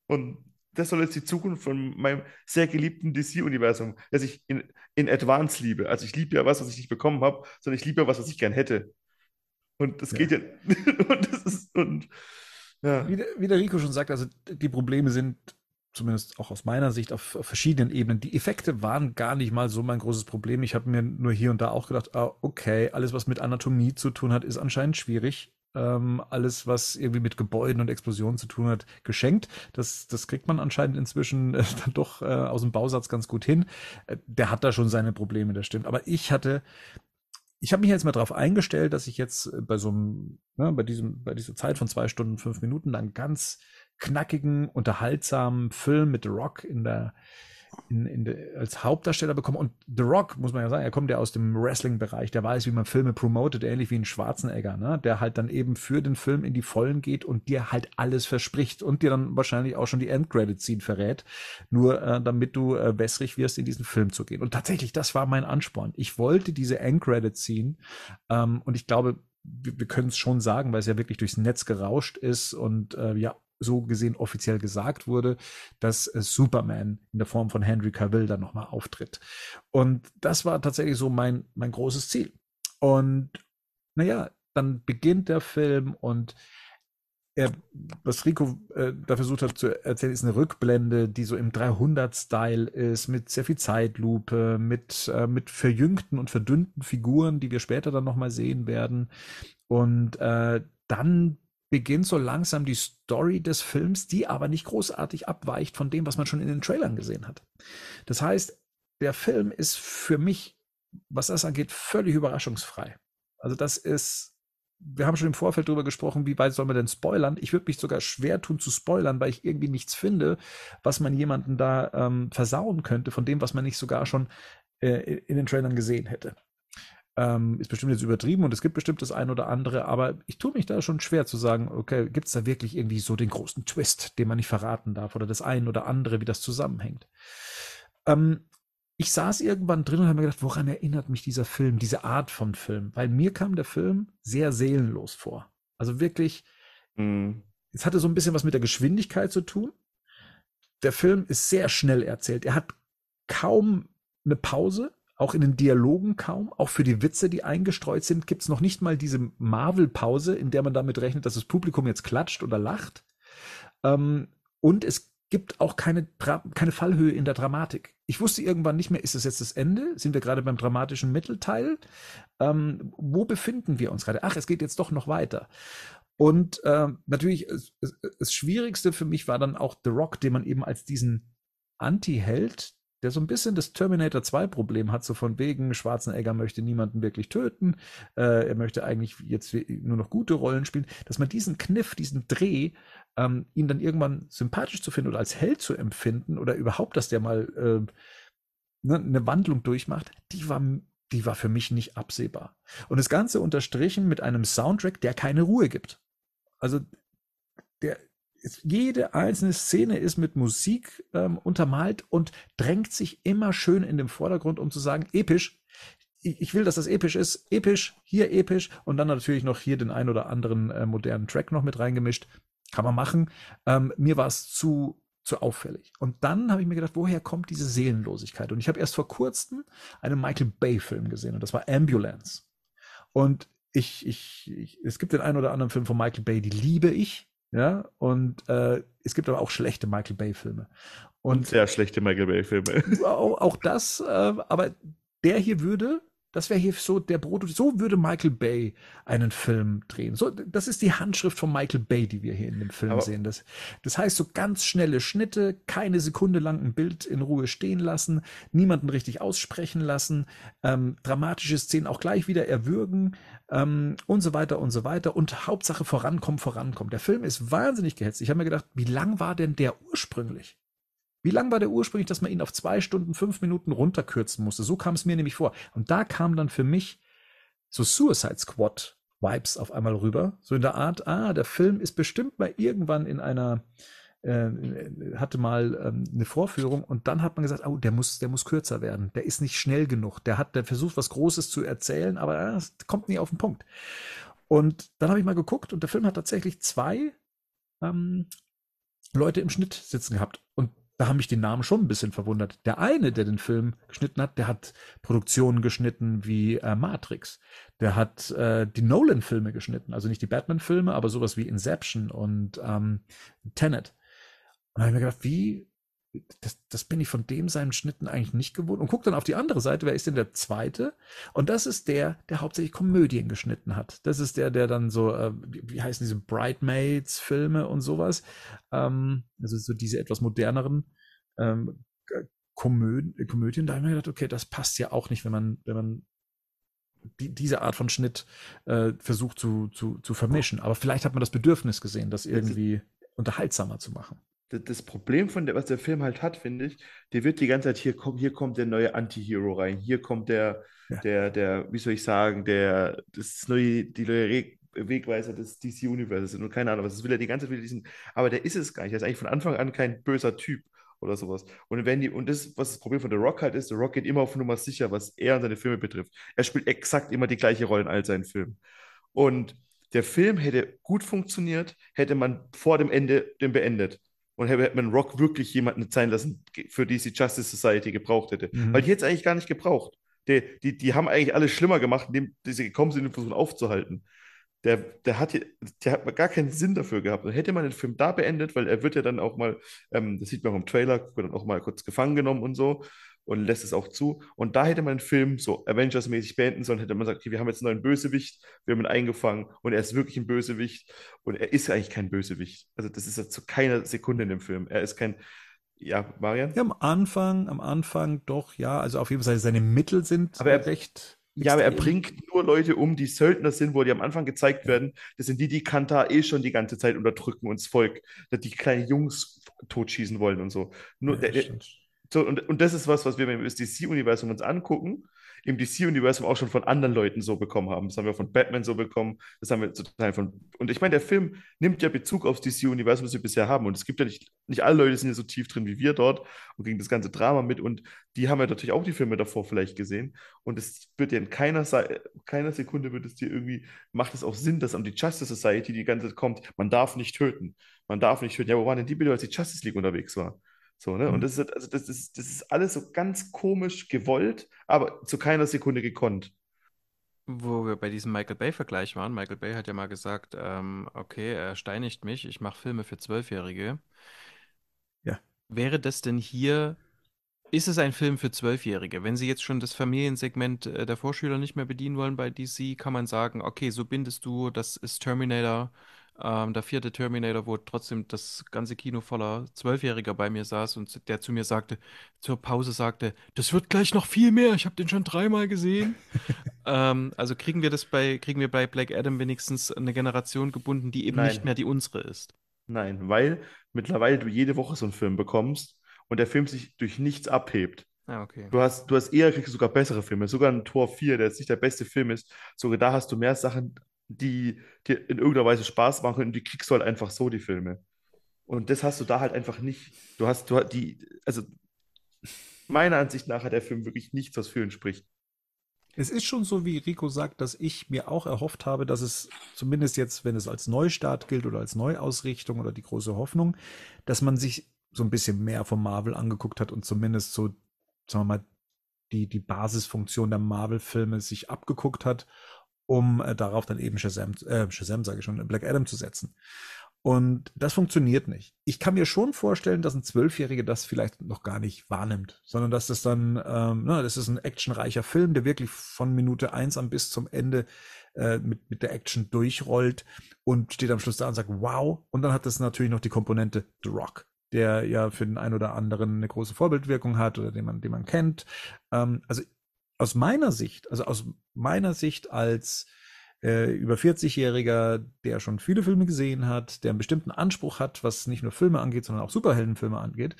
Speaker 4: Und das soll jetzt die Zukunft von meinem sehr geliebten DC-Universum, das ich in, in Advance liebe. Also ich liebe ja was, was ich nicht bekommen habe, sondern ich liebe ja was, was ich gern hätte. Und das ja. geht ja. und das ist, und,
Speaker 1: ja. Wie, der, wie der Rico schon sagt, also die Probleme sind zumindest auch aus meiner Sicht auf, auf, verschiedenen Ebenen. Die Effekte waren gar nicht mal so mein großes Problem. Ich habe mir nur hier und da auch gedacht, ah, okay, alles, was mit Anatomie zu tun hat, ist anscheinend schwierig. Ähm, alles, was irgendwie mit Gebäuden und Explosionen zu tun hat, geschenkt. Das, das kriegt man anscheinend inzwischen äh, dann doch äh, aus dem Bausatz ganz gut hin. Äh, der hat da schon seine Probleme, das stimmt. Aber ich hatte ich habe mich jetzt mal darauf eingestellt, dass ich jetzt äh, bei so einem, ne, bei diesem, bei dieser Zeit von zwei Stunden, fünf Minuten dann ganz knackigen, unterhaltsamen Film mit The Rock in der, in, in als Hauptdarsteller bekommen. Und The Rock, muss man ja sagen, er kommt ja aus dem Wrestling-Bereich, der weiß, wie man Filme promotet, ähnlich wie ein Schwarzenegger, ne? der halt dann eben für den Film in die Vollen geht und dir halt alles verspricht und dir dann wahrscheinlich auch schon die Endcredit-Scene verrät, nur äh, damit du äh, wässrig wirst, in diesen Film zu gehen. Und tatsächlich, das war mein Ansporn. Ich wollte diese Endcredit-Scene ähm, und ich glaube, wir, wir können es schon sagen, weil es ja wirklich durchs Netz gerauscht ist und äh, ja so gesehen offiziell gesagt wurde, dass äh, Superman in der Form von Henry Cavill dann nochmal auftritt. Und das war tatsächlich so mein, mein großes Ziel. Und naja, dann beginnt der Film und er, was Rico äh, da versucht hat zu erzählen, ist eine Rückblende, die so im 300-Style ist, mit sehr viel Zeitlupe, mit, äh, mit verjüngten und verdünnten Figuren, die wir später dann nochmal sehen werden. Und äh, dann beginnt so langsam die Story des Films, die aber nicht großartig abweicht von dem, was man schon in den Trailern gesehen hat. Das heißt, der Film ist für mich, was das angeht, völlig überraschungsfrei. Also das ist, wir haben schon im Vorfeld darüber gesprochen, wie weit soll man denn spoilern? Ich würde mich sogar schwer tun zu spoilern, weil ich irgendwie nichts finde, was man jemanden da ähm, versauen könnte von dem, was man nicht sogar schon äh, in den Trailern gesehen hätte. Ähm, ist bestimmt jetzt übertrieben und es gibt bestimmt das ein oder andere, aber ich tue mich da schon schwer zu sagen, okay, gibt es da wirklich irgendwie so den großen Twist, den man nicht verraten darf oder das ein oder andere, wie das zusammenhängt. Ähm, ich saß irgendwann drin und habe mir gedacht, woran erinnert mich dieser Film, diese Art von Film? Weil mir kam der Film sehr seelenlos vor. Also wirklich, mhm. es hatte so ein bisschen was mit der Geschwindigkeit zu tun. Der Film ist sehr schnell erzählt. Er hat kaum eine Pause auch in den Dialogen kaum. Auch für die Witze, die eingestreut sind, gibt es noch nicht mal diese Marvel-Pause, in der man damit rechnet, dass das Publikum jetzt klatscht oder lacht. Ähm, und es gibt auch keine, keine Fallhöhe in der Dramatik. Ich wusste irgendwann nicht mehr, ist es jetzt das Ende? Sind wir gerade beim dramatischen Mittelteil? Ähm, wo befinden wir uns gerade? Ach, es geht jetzt doch noch weiter. Und äh, natürlich, das Schwierigste für mich war dann auch The Rock, den man eben als diesen Anti-Held, der so ein bisschen das Terminator 2 Problem hat, so von wegen, Schwarzenegger möchte niemanden wirklich töten, äh, er möchte eigentlich jetzt nur noch gute Rollen spielen, dass man diesen Kniff, diesen Dreh, ähm, ihn dann irgendwann sympathisch zu finden oder als Held zu empfinden oder überhaupt, dass der mal äh, ne, eine Wandlung durchmacht, die war die war für mich nicht absehbar. Und das Ganze unterstrichen mit einem Soundtrack, der keine Ruhe gibt. Also der, jede einzelne Szene ist mit Musik ähm, untermalt und drängt sich immer schön in den Vordergrund, um zu sagen, episch. Ich, will, dass das episch ist. Episch, hier episch und dann natürlich noch hier den ein oder anderen äh, modernen Track noch mit reingemischt. Kann man machen. Ähm, mir war es zu zu auffällig. Und dann habe ich mir gedacht, woher kommt diese Seelenlosigkeit? Und ich habe erst vor kurzem einen Michael Bay-Film gesehen und das war Ambulance. Und ich, ich, ich, es gibt den einen oder anderen Film von Michael Bay, die liebe ich. Ja, und äh, es gibt aber auch schlechte Michael Bay-Filme.
Speaker 4: Und, sehr schlechte Michael Bay-Filme.
Speaker 1: Auch, auch das, äh, aber der hier würde Das wäre hier so der Brot. So würde Michael Bay einen Film drehen. So, das ist die Handschrift von Michael Bay, die wir hier in dem Film Aber sehen. Das, das heißt, so ganz schnelle Schnitte, keine Sekunde lang ein Bild in Ruhe stehen lassen, niemanden richtig aussprechen lassen, ähm, dramatische Szenen auch gleich wieder erwürgen ähm, und so weiter und so weiter. Und Hauptsache vorankommen, vorankommen. Der Film ist wahnsinnig gehetzt. Ich habe mir gedacht, wie lang war denn der ursprünglich? Wie lang war der ursprünglich, dass man ihn auf zwei Stunden, fünf Minuten runterkürzen musste? So kam es mir nämlich vor. Und da kam dann für mich so Suicide Squad Vibes auf einmal rüber. So in der Art, ah, der Film ist bestimmt mal irgendwann in einer, äh, hatte mal ähm, eine Vorführung und dann hat man gesagt, oh, der muss, der muss kürzer werden. Der ist nicht schnell genug. Der hat, der versucht, was Großes zu erzählen, aber äh, es kommt nie auf den Punkt. Und dann habe ich mal geguckt und der Film hat tatsächlich zwei ähm, Leute im Schnitt sitzen gehabt. Und da haben mich die Namen schon ein bisschen verwundert. Der eine, der den Film geschnitten hat, der hat Produktionen geschnitten wie äh, Matrix. Der hat äh, die Nolan-Filme geschnitten, also nicht die Batman-Filme, aber sowas wie Inception und ähm, Tenet. Und da habe ich mir gedacht, wie das, das bin ich von dem seinen Schnitten eigentlich nicht gewohnt. Und guck dann auf die andere Seite, wer ist denn der zweite? Und das ist der, der hauptsächlich Komödien geschnitten hat. Das ist der, der dann so, äh, wie, wie, heißen diese Bridesmaids-Filme und sowas. Ähm, also so diese etwas moderneren ähm, Komö Komödien. Da habe ich mir gedacht, okay, das passt ja auch nicht, wenn man, wenn man die, diese Art von Schnitt äh, versucht zu, zu, zu vermischen. Aber vielleicht hat man das Bedürfnis gesehen, das irgendwie unterhaltsamer zu machen
Speaker 4: das Problem von der, was der Film halt hat, finde ich, der wird die ganze Zeit, hier kommt, hier kommt der neue Anti-Hero rein, hier kommt der, ja. der, der, wie soll ich sagen, der, das neue, die neue Wegweiser des DC-Universes und keine Ahnung was. Das will er die ganze Zeit wieder diesen, aber der ist es gar nicht. Er ist eigentlich von Anfang an kein böser Typ oder sowas. Und wenn die, und das, was das Problem von The Rock halt ist, The Rock geht immer auf Nummer sicher, was er und seine Filme betrifft. Er spielt exakt immer die gleiche Rolle in all seinen Filmen. Und der Film hätte gut funktioniert, hätte man vor dem Ende den beendet und hätte man Rock wirklich jemanden sein lassen, für die sie Justice Society gebraucht hätte. Mhm. Weil die hätte es eigentlich gar nicht gebraucht. Die, die, die haben eigentlich alles schlimmer gemacht, indem sie gekommen sind, den versuchen aufzuhalten. Der, der, hat, der hat gar keinen Sinn dafür gehabt. Dann hätte man den Film da beendet, weil er wird ja dann auch mal, ähm, das sieht man auch im Trailer, wird dann auch mal kurz gefangen genommen und so und lässt es auch zu. Und da hätte man den Film so Avengers-mäßig beenden sollen, hätte man gesagt, okay, wir haben jetzt einen neuen Bösewicht, wir haben ihn eingefangen und er ist wirklich ein Bösewicht und er ist eigentlich kein Bösewicht. Also das ist ja zu keiner Sekunde in dem Film. Er ist kein, ja, Marian?
Speaker 1: Ja, am Anfang, am Anfang doch, ja, also auf jeden Fall seine Mittel sind
Speaker 4: aber er, recht. Ja, aber er bringt nur Leute um, die Söldner sind, wo die am Anfang gezeigt werden. Das sind die, die Kanta eh schon die ganze Zeit unterdrücken und das Volk, die kleine Jungs totschießen wollen und so. Nur ja, der, so, und, und das ist was, was wir im DC-Universum uns angucken, im DC-Universum auch schon von anderen Leuten so bekommen haben. Das haben wir von Batman so bekommen, das haben wir zum Teil von. Und ich meine, der Film nimmt ja Bezug aufs DC-Universum, das wir bisher haben. Und es gibt ja nicht, nicht alle Leute sind ja so tief drin wie wir dort und kriegen das ganze Drama mit. Und die haben ja natürlich auch die Filme davor vielleicht gesehen. Und es wird ja in keiner, keiner Sekunde wird es dir irgendwie, macht es auch Sinn, dass an die Justice Society die ganze Zeit kommt, man darf nicht töten. Man darf nicht töten. Ja, wo waren denn die bitte, als die Justice League unterwegs war? So, ne? Mhm. Und das ist, also das, ist, das ist alles so ganz komisch gewollt, aber zu keiner Sekunde gekonnt.
Speaker 2: Wo wir bei diesem Michael Bay-Vergleich waren, Michael Bay hat ja mal gesagt, ähm, okay, er steinigt mich, ich mache Filme für Zwölfjährige.
Speaker 1: Ja.
Speaker 2: Wäre das denn hier, ist es ein Film für Zwölfjährige? Wenn Sie jetzt schon das Familiensegment äh, der Vorschüler nicht mehr bedienen wollen bei DC, kann man sagen, okay, so bindest du, das ist Terminator, ähm, der vierte Terminator, wo trotzdem das ganze Kino voller Zwölfjähriger bei mir saß und der zu mir sagte, zur Pause sagte, das wird gleich noch viel mehr, ich habe den schon dreimal gesehen. ähm, also kriegen wir das bei, kriegen wir bei Black Adam wenigstens eine Generation gebunden, die eben Nein. nicht mehr die unsere ist.
Speaker 4: Nein, weil mittlerweile du jede Woche so einen Film bekommst und der Film sich durch nichts abhebt.
Speaker 2: Ah, okay.
Speaker 4: Du hast, du hast eher, kriegst sogar bessere Filme. Sogar ein Tor 4, der jetzt nicht der beste Film ist. Sogar da hast du mehr Sachen die dir in irgendeiner Weise Spaß machen und die kriegst du halt einfach so, die Filme. Und das hast du da halt einfach nicht. Du hast, du hast die, also meiner Ansicht nach hat der Film wirklich nichts, was für ihn spricht.
Speaker 1: Es ist schon so, wie Rico sagt, dass ich mir auch erhofft habe, dass es zumindest jetzt, wenn es als Neustart gilt oder als Neuausrichtung oder die große Hoffnung, dass man sich so ein bisschen mehr von Marvel angeguckt hat und zumindest so, sagen wir mal, die, die Basisfunktion der Marvel-Filme sich abgeguckt hat um äh, darauf dann eben Shazam, äh, Shazam sage ich schon, Black Adam zu setzen. Und das funktioniert nicht. Ich kann mir schon vorstellen, dass ein Zwölfjähriger das vielleicht noch gar nicht wahrnimmt, sondern dass das dann, ähm, na, das ist ein actionreicher Film, der wirklich von Minute eins an bis zum Ende äh, mit, mit der Action durchrollt und steht am Schluss da und sagt, wow. Und dann hat das natürlich noch die Komponente The Rock, der ja für den einen oder anderen eine große Vorbildwirkung hat oder den man, den man kennt. Ähm, also aus meiner Sicht, also aus meiner Sicht als äh, über 40-Jähriger, der schon viele Filme gesehen hat, der einen bestimmten Anspruch hat, was nicht nur Filme angeht, sondern auch Superheldenfilme angeht,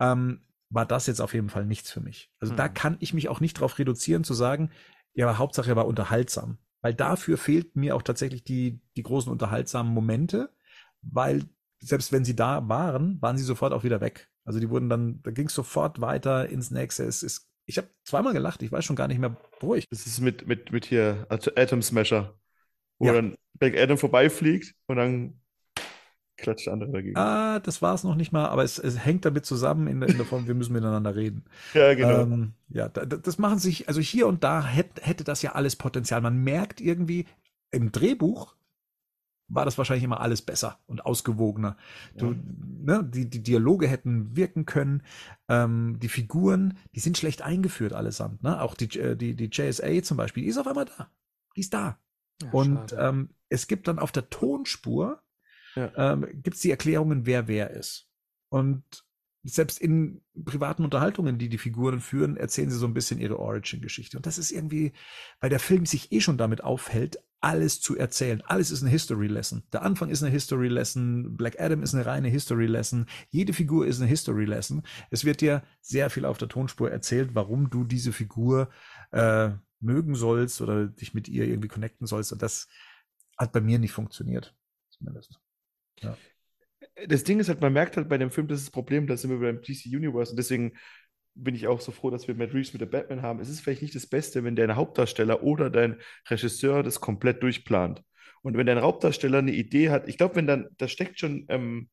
Speaker 1: ähm, war das jetzt auf jeden Fall nichts für mich. Also mhm. da kann ich mich auch nicht darauf reduzieren zu sagen, ja, aber Hauptsache er war unterhaltsam. Weil dafür fehlten mir auch tatsächlich die, die großen unterhaltsamen Momente, weil selbst wenn sie da waren, waren sie sofort auch wieder weg. Also die wurden dann, da ging es sofort weiter ins nächste. Es ist, ich habe zweimal gelacht, ich weiß schon gar nicht mehr, wo ich.
Speaker 4: Das ist mit, mit, mit hier Atom Smasher wo ja. dann Black Adam vorbeifliegt und dann klatscht der andere dagegen.
Speaker 1: Ah, das war es noch nicht mal, aber es, es hängt damit zusammen in, in, der Form, wir müssen miteinander reden.
Speaker 4: Ja, genau.
Speaker 1: Ähm, ja, da, das machen sich, also hier und da hätte, hätte das ja alles Potenzial. Man merkt irgendwie, im Drehbuch war das wahrscheinlich immer alles besser und ausgewogener. Du, ja. ne, die, die Dialoge hätten wirken können. Ähm, die Figuren, die sind schlecht eingeführt allesamt. Ne? Auch die, äh, die, die JSA zum Beispiel, die ist auf einmal da. Die ist da. Ja, und ähm, es gibt dann auf der Tonspur, ja. ähm, gibt es die Erklärungen, wer wer ist. Und selbst in privaten Unterhaltungen, die die Figuren führen, erzählen sie so ein bisschen ihre Origin-Geschichte. Und das ist irgendwie, weil der Film sich eh schon damit aufhält, alles zu erzählen. Alles ist eine History-Lesson. Der Anfang ist eine History-Lesson. Black Adam ist eine reine History-Lesson. Jede Figur ist eine History-Lesson. Es wird dir sehr viel auf der Tonspur erzählt, warum du diese Figur äh, mögen sollst oder dich mit ihr irgendwie connecten sollst. Und das hat bei mir nicht funktioniert. Zumindest. Ja.
Speaker 4: Das Ding ist halt, man merkt halt bei dem Film, das ist das Problem, da sind wir beim DC Universe und deswegen bin ich auch so froh, dass wir Matt Reeves mit der Batman haben. Es ist vielleicht nicht das Beste, wenn dein Hauptdarsteller oder dein Regisseur das komplett durchplant. Und wenn dein Hauptdarsteller eine Idee hat, ich glaube, wenn dann, da steckt schon, ähm,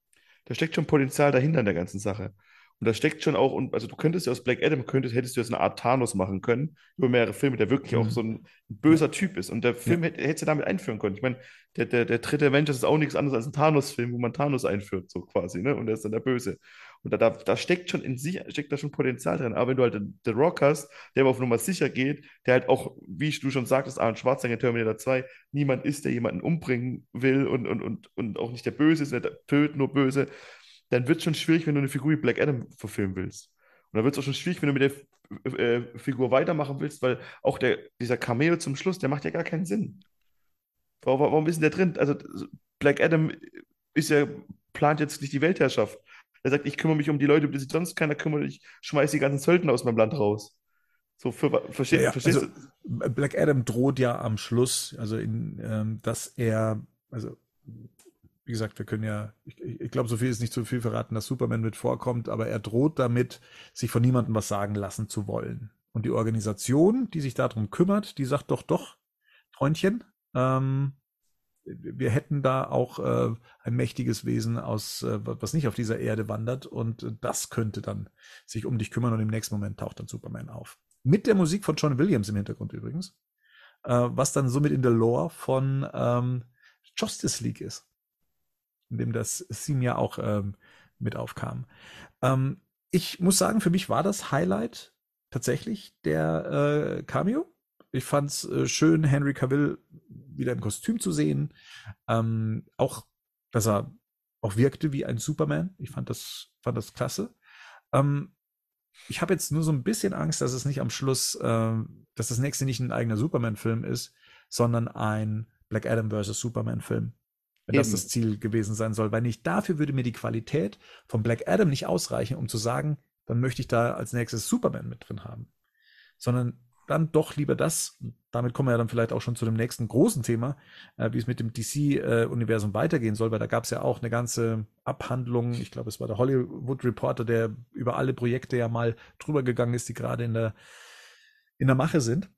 Speaker 4: da steckt schon Potenzial dahinter in der ganzen Sache. Und da steckt schon auch, und also du könntest ja aus Black Adam, könntest, hättest du jetzt eine Art Thanos machen können, über mehrere Filme, der wirklich mhm. auch so ein, böser Typ ist. Und der Film ja. hätte, hättest du damit einführen können. Ich meine, der, der, der dritte Avengers ist auch nichts anderes als ein Thanos-Film, wo man Thanos einführt, so quasi, ne? Und der ist dann der Böse. Und da, da, da steckt schon in sich, steckt da schon Potenzial drin. Aber wenn du halt den, den Rock hast, der aber auf Nummer sicher geht, der halt auch, wie du schon sagtest, Arnold Schwarzenegger Terminator 2, niemand ist, der jemanden umbringen will und, und, und, und auch nicht der Böse ist, der tötet nur Böse dann wird es schon schwierig, wenn du eine Figur wie Black Adam verfilmen willst. Und dann wird es auch schon schwierig, wenn du mit der äh, Figur weitermachen willst, weil auch der, dieser Cameo zum Schluss, der macht ja gar keinen Sinn. Warum, warum ist denn der drin? Also Black Adam ist ja, plant jetzt nicht die Weltherrschaft. Er sagt, ich kümmere mich um die Leute, um die sich sonst keiner kümmert, ich schmeiße die ganzen Söldner aus meinem Land raus. So für, versteh, ja, verstehst
Speaker 1: also, du? Black Adam droht ja am Schluss, also in, ähm, dass er, also wie gesagt, wir können ja, ich, ich glaube, so viel ist nicht zu viel verraten, dass Superman mit vorkommt, aber er droht damit, sich von niemandem was sagen lassen zu wollen. Und die Organisation, die sich darum kümmert, die sagt doch, doch, Freundchen, ähm, wir hätten da auch äh, ein mächtiges Wesen aus, äh, was nicht auf dieser Erde wandert und das könnte dann sich um dich kümmern und im nächsten Moment taucht dann Superman auf. Mit der Musik von John Williams im Hintergrund übrigens, äh, was dann somit in der Lore von ähm, Justice League ist in dem das Theme ja auch ähm, mit aufkam. Ähm, ich muss sagen, für mich war das Highlight tatsächlich der äh, Cameo. Ich fand es äh, schön, Henry Cavill wieder im Kostüm zu sehen. Ähm, auch, dass er auch wirkte wie ein Superman. Ich fand das, fand das klasse. Ähm, ich habe jetzt nur so ein bisschen Angst, dass es nicht am Schluss, äh, dass das nächste nicht ein eigener Superman-Film ist, sondern ein Black Adam vs. Superman-Film wenn Eben. das das Ziel gewesen sein soll. Weil nicht dafür würde mir die Qualität von Black Adam nicht ausreichen, um zu sagen, dann möchte ich da als nächstes Superman mit drin haben. Sondern dann doch lieber das. Damit kommen wir ja dann vielleicht auch schon zu dem nächsten großen Thema, äh, wie es mit dem DC-Universum äh, weitergehen soll, weil da gab es ja auch eine ganze Abhandlung. Ich glaube, es war der Hollywood Reporter, der über alle Projekte ja mal drüber gegangen ist, die gerade in der, in der Mache sind.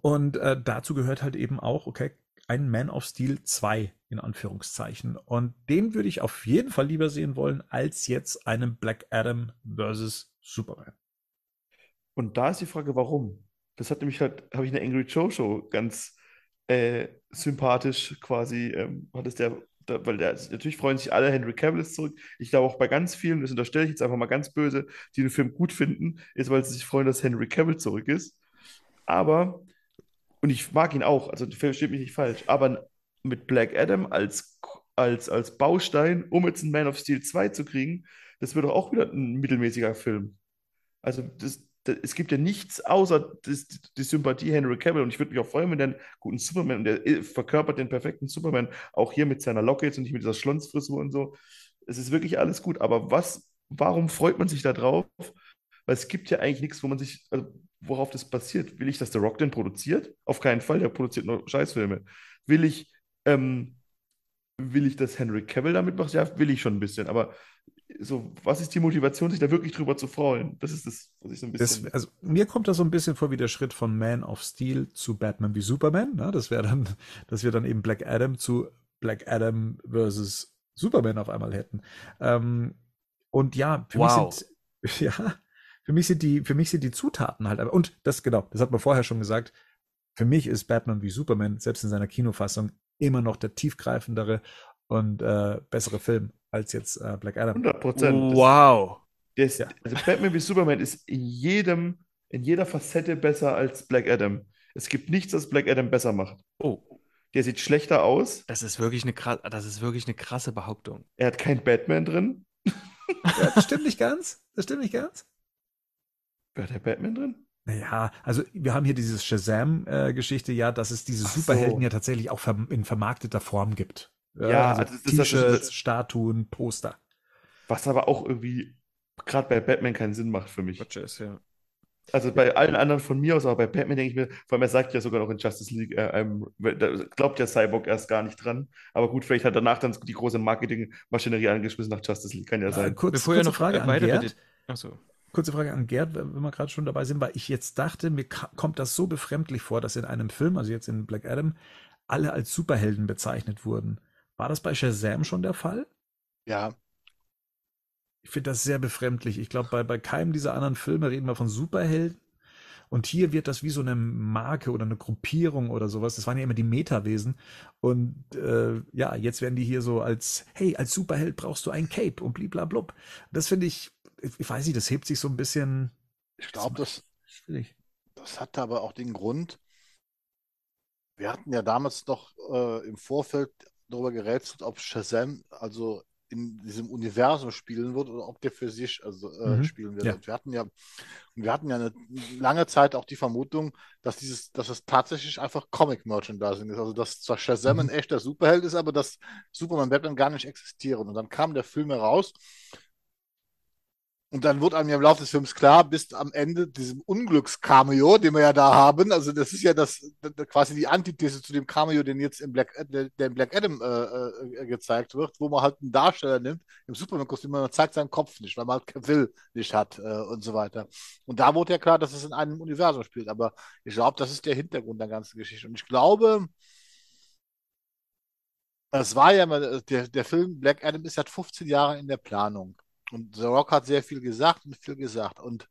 Speaker 1: Und äh, dazu gehört halt eben auch, okay, ein Man of Steel 2 in Anführungszeichen. Und den würde ich auf jeden Fall lieber sehen wollen, als jetzt einen Black Adam versus Superman.
Speaker 4: Und da ist die Frage, warum? Das hat nämlich halt, habe ich in der Angry Joe Show ganz äh, sympathisch quasi, ähm, hat es der da, weil der, natürlich freuen sich alle, Henry Cavill ist zurück. Ich glaube auch bei ganz vielen, das unterstelle ich jetzt einfach mal ganz böse, die den Film gut finden, ist, weil sie sich freuen, dass Henry Cavill zurück ist. Aber, und ich mag ihn auch, also versteht mich nicht falsch, aber mit Black Adam als, als, als Baustein, um jetzt einen Man of Steel 2 zu kriegen, das wird doch auch wieder ein mittelmäßiger Film. Also das, es gibt ja nichts außer das, die Sympathie Henry Cavill und ich würde mich auch freuen, wenn der einen guten Superman, und der verkörpert den perfekten Superman, auch hier mit seiner Locke jetzt und nicht mit dieser Schlonsfrisur und so. Es ist wirklich alles gut, aber was, warum freut man sich da drauf? Weil es gibt ja eigentlich nichts, wo man sich, also worauf das basiert. Will ich, dass der Rock den produziert? Auf keinen Fall, der produziert nur Scheißfilme. Will ich, ähm, will ich, dass Henry Cavill damit macht? Ja, will ich schon ein bisschen, aber so, was ist die Motivation, sich da wirklich drüber zu freuen? Das ist das, was ich so ein bisschen.
Speaker 1: Das, also, mir kommt das so ein bisschen vor wie der Schritt von Man of Steel zu Batman wie Superman. Ne? Das wäre dann, dass wir dann eben Black Adam zu Black Adam versus Superman auf einmal hätten. Ähm, und ja, für wow. mich sind, ja, für mich sind die, für mich sind die Zutaten halt, und das, genau, das hat man vorher schon gesagt. Für mich ist Batman wie Superman, selbst in seiner Kinofassung, immer noch der tiefgreifendere und äh, bessere Film als jetzt äh, Black Adam.
Speaker 4: 100 Prozent.
Speaker 2: Wow.
Speaker 4: Das, ja. Also Batman wie Superman ist in jedem, in jeder Facette besser als Black Adam. Es gibt nichts, was Black Adam besser macht.
Speaker 2: Oh.
Speaker 4: Der sieht schlechter aus.
Speaker 2: Das ist wirklich eine, das ist wirklich eine krasse Behauptung.
Speaker 4: Er hat keinen Batman drin.
Speaker 1: ja, das stimmt nicht ganz. Das stimmt nicht ganz.
Speaker 4: Wer hat der Batman drin?
Speaker 1: Naja, also wir haben hier diese Shazam-Geschichte, ja, dass es diese Superhelden so. ja tatsächlich auch in vermarkteter Form gibt.
Speaker 4: Ja, also,
Speaker 1: also T-Shirts, Statuen, Poster.
Speaker 4: Was aber auch irgendwie gerade bei Batman keinen Sinn macht für mich.
Speaker 2: Ist, ja.
Speaker 4: Also bei allen anderen von mir aus, aber bei Batman denke ich mir, vor allem er sagt ja sogar noch in Justice League, äh, ähm, da glaubt ja Cyborg erst gar nicht dran. Aber gut, vielleicht hat danach dann die große Marketingmaschinerie angeschmissen nach Justice League, kann ja sein. Äh,
Speaker 1: kurz, Bevor kurze noch Frage an Gerd. Achso. Kurze Frage an Gerd, wenn wir gerade schon dabei sind, weil ich jetzt dachte, mir kommt das so befremdlich vor, dass in einem Film, also jetzt in Black Adam, alle als Superhelden bezeichnet wurden. War das bei Shazam schon der Fall?
Speaker 3: Ja.
Speaker 1: Ich finde das sehr befremdlich. Ich glaube, bei, bei keinem dieser anderen Filme reden wir von Superhelden. Und hier wird das wie so eine Marke oder eine Gruppierung oder sowas. Das waren ja immer die Metawesen. Und äh, ja, jetzt werden die hier so als, hey, als Superheld brauchst du ein Cape und bliblablub. Das finde ich, ich weiß nicht, das hebt sich so ein bisschen.
Speaker 3: Ich glaube, das, schwierig. das hatte aber auch den Grund. Wir hatten ja damals doch äh, im Vorfeld darüber gerätselt, ob Shazam also in diesem Universum spielen wird oder ob der für sich also äh, mhm. spielen wird. Ja. wir hatten ja wir hatten ja eine lange Zeit auch die Vermutung, dass dieses, dass es tatsächlich einfach Comic-Merchandising ist. Also dass zwar Shazam mhm. ein echter Superheld ist, aber dass Superman Batman gar nicht existieren. Und dann kam der Film heraus und dann wurde einem ja im Laufe des Films klar, bis am Ende diesem Unglücks-Cameo, den wir ja da haben, also das ist ja das, das quasi die Antithese zu dem Cameo, den jetzt im Black, der, in Black Adam äh, äh, gezeigt wird, wo man halt einen Darsteller nimmt im Superman-Kostüm, man zeigt seinen Kopf nicht, weil man halt Cavill nicht hat äh, und so weiter. Und da wurde ja klar, dass es in einem Universum spielt, aber ich glaube, das ist der Hintergrund der ganzen Geschichte. Und ich glaube, es war ja mal, der, der Film Black Adam ist seit 15 Jahren in der Planung. Und The Rock hat sehr viel gesagt und viel gesagt. Und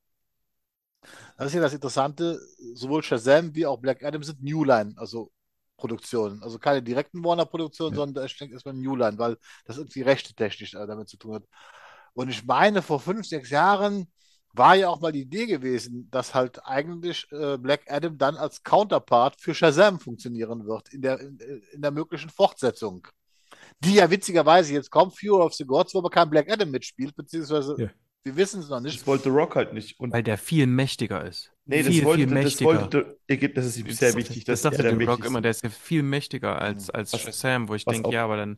Speaker 3: das ist ja das Interessante, sowohl Shazam wie auch Black Adam sind New Line, also Produktionen. Also keine direkten Warner-Produktionen, ja. sondern ich denke erstmal New Line, weil das irgendwie rechte-technisch damit zu tun hat. Und ich meine, vor fünf, sechs Jahren war ja auch mal die Idee gewesen, dass halt eigentlich äh, Black Adam dann als Counterpart für Shazam funktionieren wird in der, in, in der möglichen Fortsetzung die ja witzigerweise jetzt kommt, Fury of the Gods, wo aber kein Black Adam mitspielt, beziehungsweise yeah. Wir wissen es noch nicht.
Speaker 4: Das wollte Rock halt nicht.
Speaker 2: Und Weil der viel mächtiger ist.
Speaker 4: Nee,
Speaker 2: viel,
Speaker 4: das wollte,
Speaker 2: viel mächtiger.
Speaker 4: Das, wollte, das ist sehr wichtig.
Speaker 2: Das, das sagt der Rock immer, der ist ja viel mächtiger als, als Shazam, wo ich denke, ja, aber dann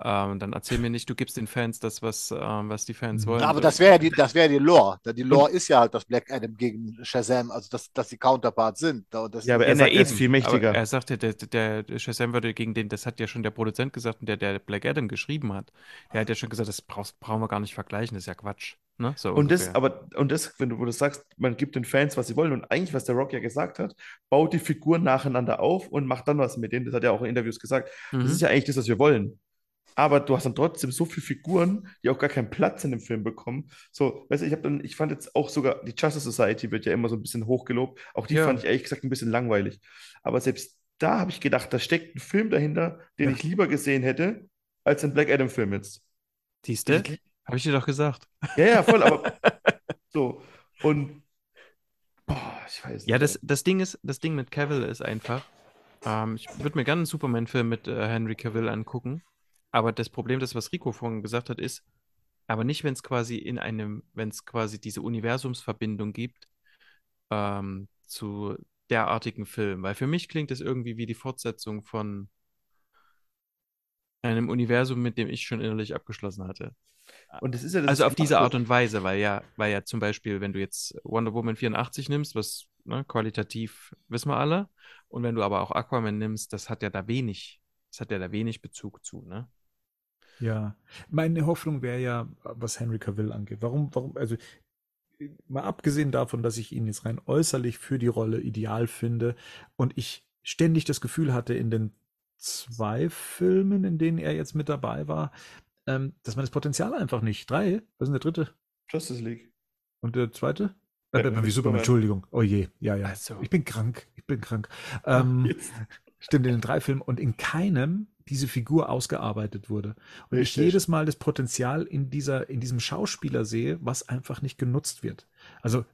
Speaker 2: ähm, dann erzähl mir nicht, du gibst den Fans das, was, ähm, was die Fans wollen.
Speaker 3: aber das wäre ja die, das wäre die Lore. Die Lore ist ja halt, dass Black Adam gegen Shazam, also dass, dass die Counterparts sind. Das
Speaker 4: ja, aber er, sagt, er ist viel mächtiger.
Speaker 2: er sagte, der, der, der Shazam würde gegen den, das hat ja schon der Produzent gesagt, der, der Black Adam geschrieben hat. Der hat ja schon gesagt, das brauchst, brauchen wir gar nicht vergleichen, das ist ja Quatsch. Ne?
Speaker 4: So und das, aber, und das, wenn du, wo du sagst, man gibt den Fans, was sie wollen, und eigentlich, was der Rock ja gesagt hat, baut die Figuren nacheinander auf und macht dann was mit denen. Das hat er auch in Interviews gesagt. Mhm. Das ist ja eigentlich das, was wir wollen aber du hast dann trotzdem so viele Figuren, die auch gar keinen Platz in dem Film bekommen. So, weißt du, ich habe dann, ich fand jetzt auch sogar, die Justice Society wird ja immer so ein bisschen hochgelobt. Auch die ja. fand ich ehrlich gesagt ein bisschen langweilig. Aber selbst da habe ich gedacht, da steckt ein Film dahinter, den ja. ich lieber gesehen hätte, als den Black Adam-Film jetzt.
Speaker 2: Siehste? Habe ich dir doch gesagt.
Speaker 4: Ja, ja, voll, aber so. Und boah, ich weiß nicht.
Speaker 2: Ja, das, das Ding ist, das Ding mit Cavill ist einfach, ähm, ich würde mir gerne einen Superman-Film mit äh, Henry Cavill angucken. Aber das Problem, das, was Rico vorhin gesagt hat, ist, aber nicht, wenn es quasi in einem, wenn es quasi diese Universumsverbindung gibt ähm, zu derartigen Filmen. Weil für mich klingt es irgendwie wie die Fortsetzung von einem Universum, mit dem ich schon innerlich abgeschlossen hatte.
Speaker 4: Und das ist ja das
Speaker 2: also auf diese Art und Weise, weil ja, weil ja zum Beispiel, wenn du jetzt Wonder Woman 84 nimmst, was ne, qualitativ wissen wir alle, und wenn du aber auch Aquaman nimmst, das hat ja da wenig, das hat ja da wenig Bezug zu, ne?
Speaker 1: Ja, meine Hoffnung wäre ja, was Henry Cavill angeht. Warum, warum, also mal abgesehen davon, dass ich ihn jetzt rein äußerlich für die Rolle ideal finde und ich ständig das Gefühl hatte in den zwei Filmen, in denen er jetzt mit dabei war, ähm, dass man das Potenzial einfach nicht. Drei? Was ist denn der dritte?
Speaker 4: Justice League.
Speaker 1: Und der zweite? Äh, Batman wie Superman, Entschuldigung. Oh je, ja, ja. Also. Ich bin krank, ich bin krank. Ähm, stimmt, in den drei Filmen und in keinem diese Figur ausgearbeitet wurde. Und Richtig. ich jedes Mal das Potenzial in dieser, in diesem Schauspieler sehe, was einfach nicht genutzt wird. Also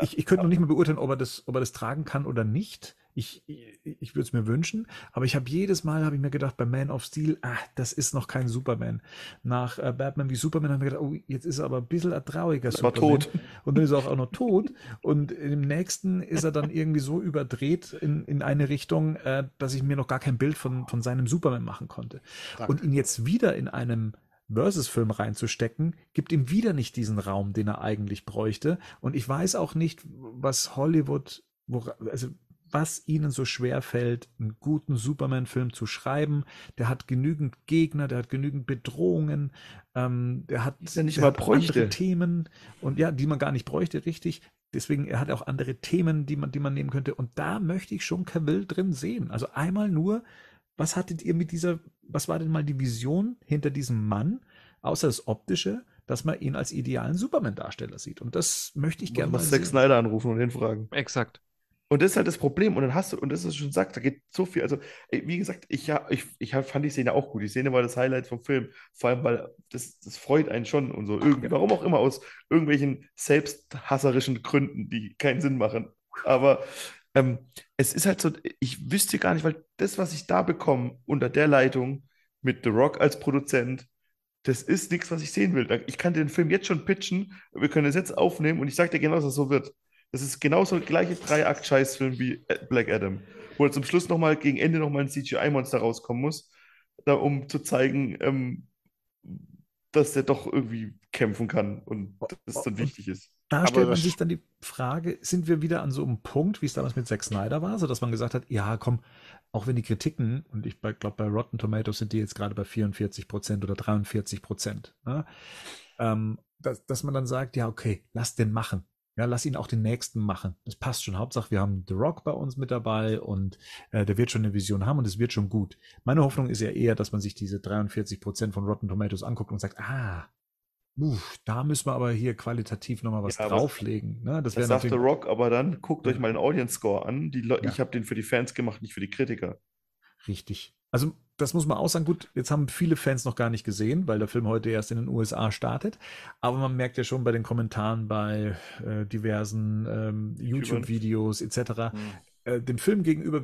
Speaker 1: ich, ich könnte noch nicht mal beurteilen, ob er das, ob er das tragen kann oder nicht. Ich, ich, ich würde es mir wünschen, aber ich habe jedes Mal, habe ich mir gedacht, bei Man of Steel, ah, das ist noch kein Superman. Nach äh, Batman wie Superman habe ich mir gedacht, oh, jetzt ist er aber ein bisschen ein trauriger
Speaker 4: Superman. tot.
Speaker 1: Und dann ist er auch, auch noch tot. Und im nächsten ist er dann irgendwie so überdreht in, in eine Richtung, äh, dass ich mir noch gar kein Bild von, von seinem Superman machen konnte. Danke. Und ihn jetzt wieder in einem Versus-Film reinzustecken, gibt ihm wieder nicht diesen Raum, den er eigentlich bräuchte. Und ich weiß auch nicht, was Hollywood, wo, also was ihnen so schwer fällt, einen guten Superman-Film zu schreiben. Der hat genügend Gegner, der hat genügend Bedrohungen, ähm, der hat,
Speaker 4: ja nicht mal
Speaker 1: andere Themen und ja, die man gar nicht bräuchte, richtig. Deswegen, er hat auch andere Themen, die man, die man nehmen könnte. Und da möchte ich schon Cavill drin sehen. Also einmal nur, was hattet ihr mit dieser, was war denn mal die Vision hinter diesem Mann, außer das Optische, dass man ihn als idealen Superman-Darsteller sieht. Und das möchte ich gerne mal
Speaker 4: sehen. Zack Snyder anrufen und ihn fragen.
Speaker 2: Exakt.
Speaker 4: Und das ist halt das Problem. Und dann hast du, und das ist schon sagt, da geht so viel. Also, wie gesagt, ich, ja, ich, ich fand die Szene auch gut. Die Szene war das Highlight vom Film. Vor allem, weil das, das freut einen schon und so. Irgendwie, warum auch immer, aus irgendwelchen selbsthasserischen Gründen, die keinen Sinn machen. Aber ähm, es ist halt so, ich wüsste gar nicht, weil das, was ich da bekomme, unter der Leitung mit The Rock als Produzent, das ist nichts, was ich sehen will. Ich kann den Film jetzt schon pitchen, wir können es jetzt aufnehmen und ich sage dir genau, dass es so wird. Das ist genauso der gleiche Dreiakt-Scheißfilm wie Black Adam, wo er zum Schluss nochmal gegen Ende nochmal ein CGI-Monster rauskommen muss, da, um zu zeigen, ähm, dass der doch irgendwie kämpfen kann und das dann wichtig ist.
Speaker 1: Da Aber stellt man sich dann die Frage, sind wir wieder an so einem Punkt, wie es damals mit Zack Snyder war, so dass man gesagt hat, ja, komm, auch wenn die Kritiken, und ich glaube, bei Rotten Tomatoes sind die jetzt gerade bei 44 Prozent oder 43 Prozent, ne? ähm, dass, dass man dann sagt, ja, okay, lass den machen. Ja, lass ihn auch den nächsten machen. Das passt schon. Hauptsache, wir haben The Rock bei uns mit dabei und äh, der wird schon eine Vision haben und es wird schon gut. Meine Hoffnung ist ja eher, dass man sich diese 43 Prozent von Rotten Tomatoes anguckt und sagt, ah, uff, da müssen wir aber hier qualitativ nochmal was ja, drauflegen. Ne?
Speaker 4: Das, das sagt The Rock, aber dann guckt euch mal den Audience Score an. Ja. Ich habe den für die Fans gemacht, nicht für die Kritiker.
Speaker 1: Richtig. Also das muss man auch sagen, gut, jetzt haben viele Fans noch gar nicht gesehen, weil der Film heute erst in den USA startet. Aber man merkt ja schon bei den Kommentaren bei äh, diversen ähm, YouTube-Videos etc., mhm äh, dem Film gegenüber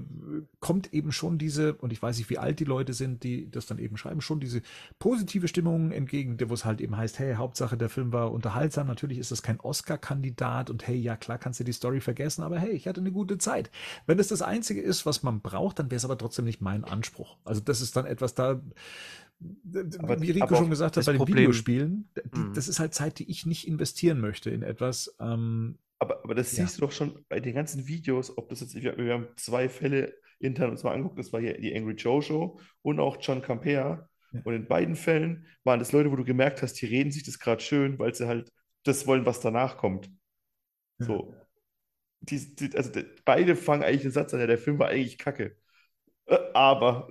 Speaker 1: kommt eben schon diese, und ich weiß nicht, wie alt die Leute sind, die das dann eben schreiben, schon diese positive Stimmung entgegen, wo es halt eben heißt, hey, Hauptsache der Film war unterhaltsam, natürlich ist das kein Oscar-Kandidat und hey, ja klar kannst du die Story vergessen, aber hey, ich hatte eine gute Zeit. Wenn das das Einzige ist, was man braucht, dann wäre es aber trotzdem nicht mein Anspruch. Also das ist dann etwas da, aber, wie Rico schon gesagt hat, bei den Problem, Videospielen, die, mhm. das ist halt Zeit, die ich nicht investieren möchte in etwas, ähm,
Speaker 4: aber, aber das ja. siehst du doch schon bei den ganzen Videos, ob das jetzt, wir, wir haben zwei Fälle intern uns mal angeguckt, das war hier die Angry Joe Show und auch John Campea. Ja. Und in beiden Fällen waren das Leute, wo du gemerkt hast, die reden sich das gerade schön, weil sie halt das wollen, was danach kommt. Ja. So. Die, die, also die, beide fangen eigentlich den Satz an, ja, der Film war eigentlich kacke. Äh, aber.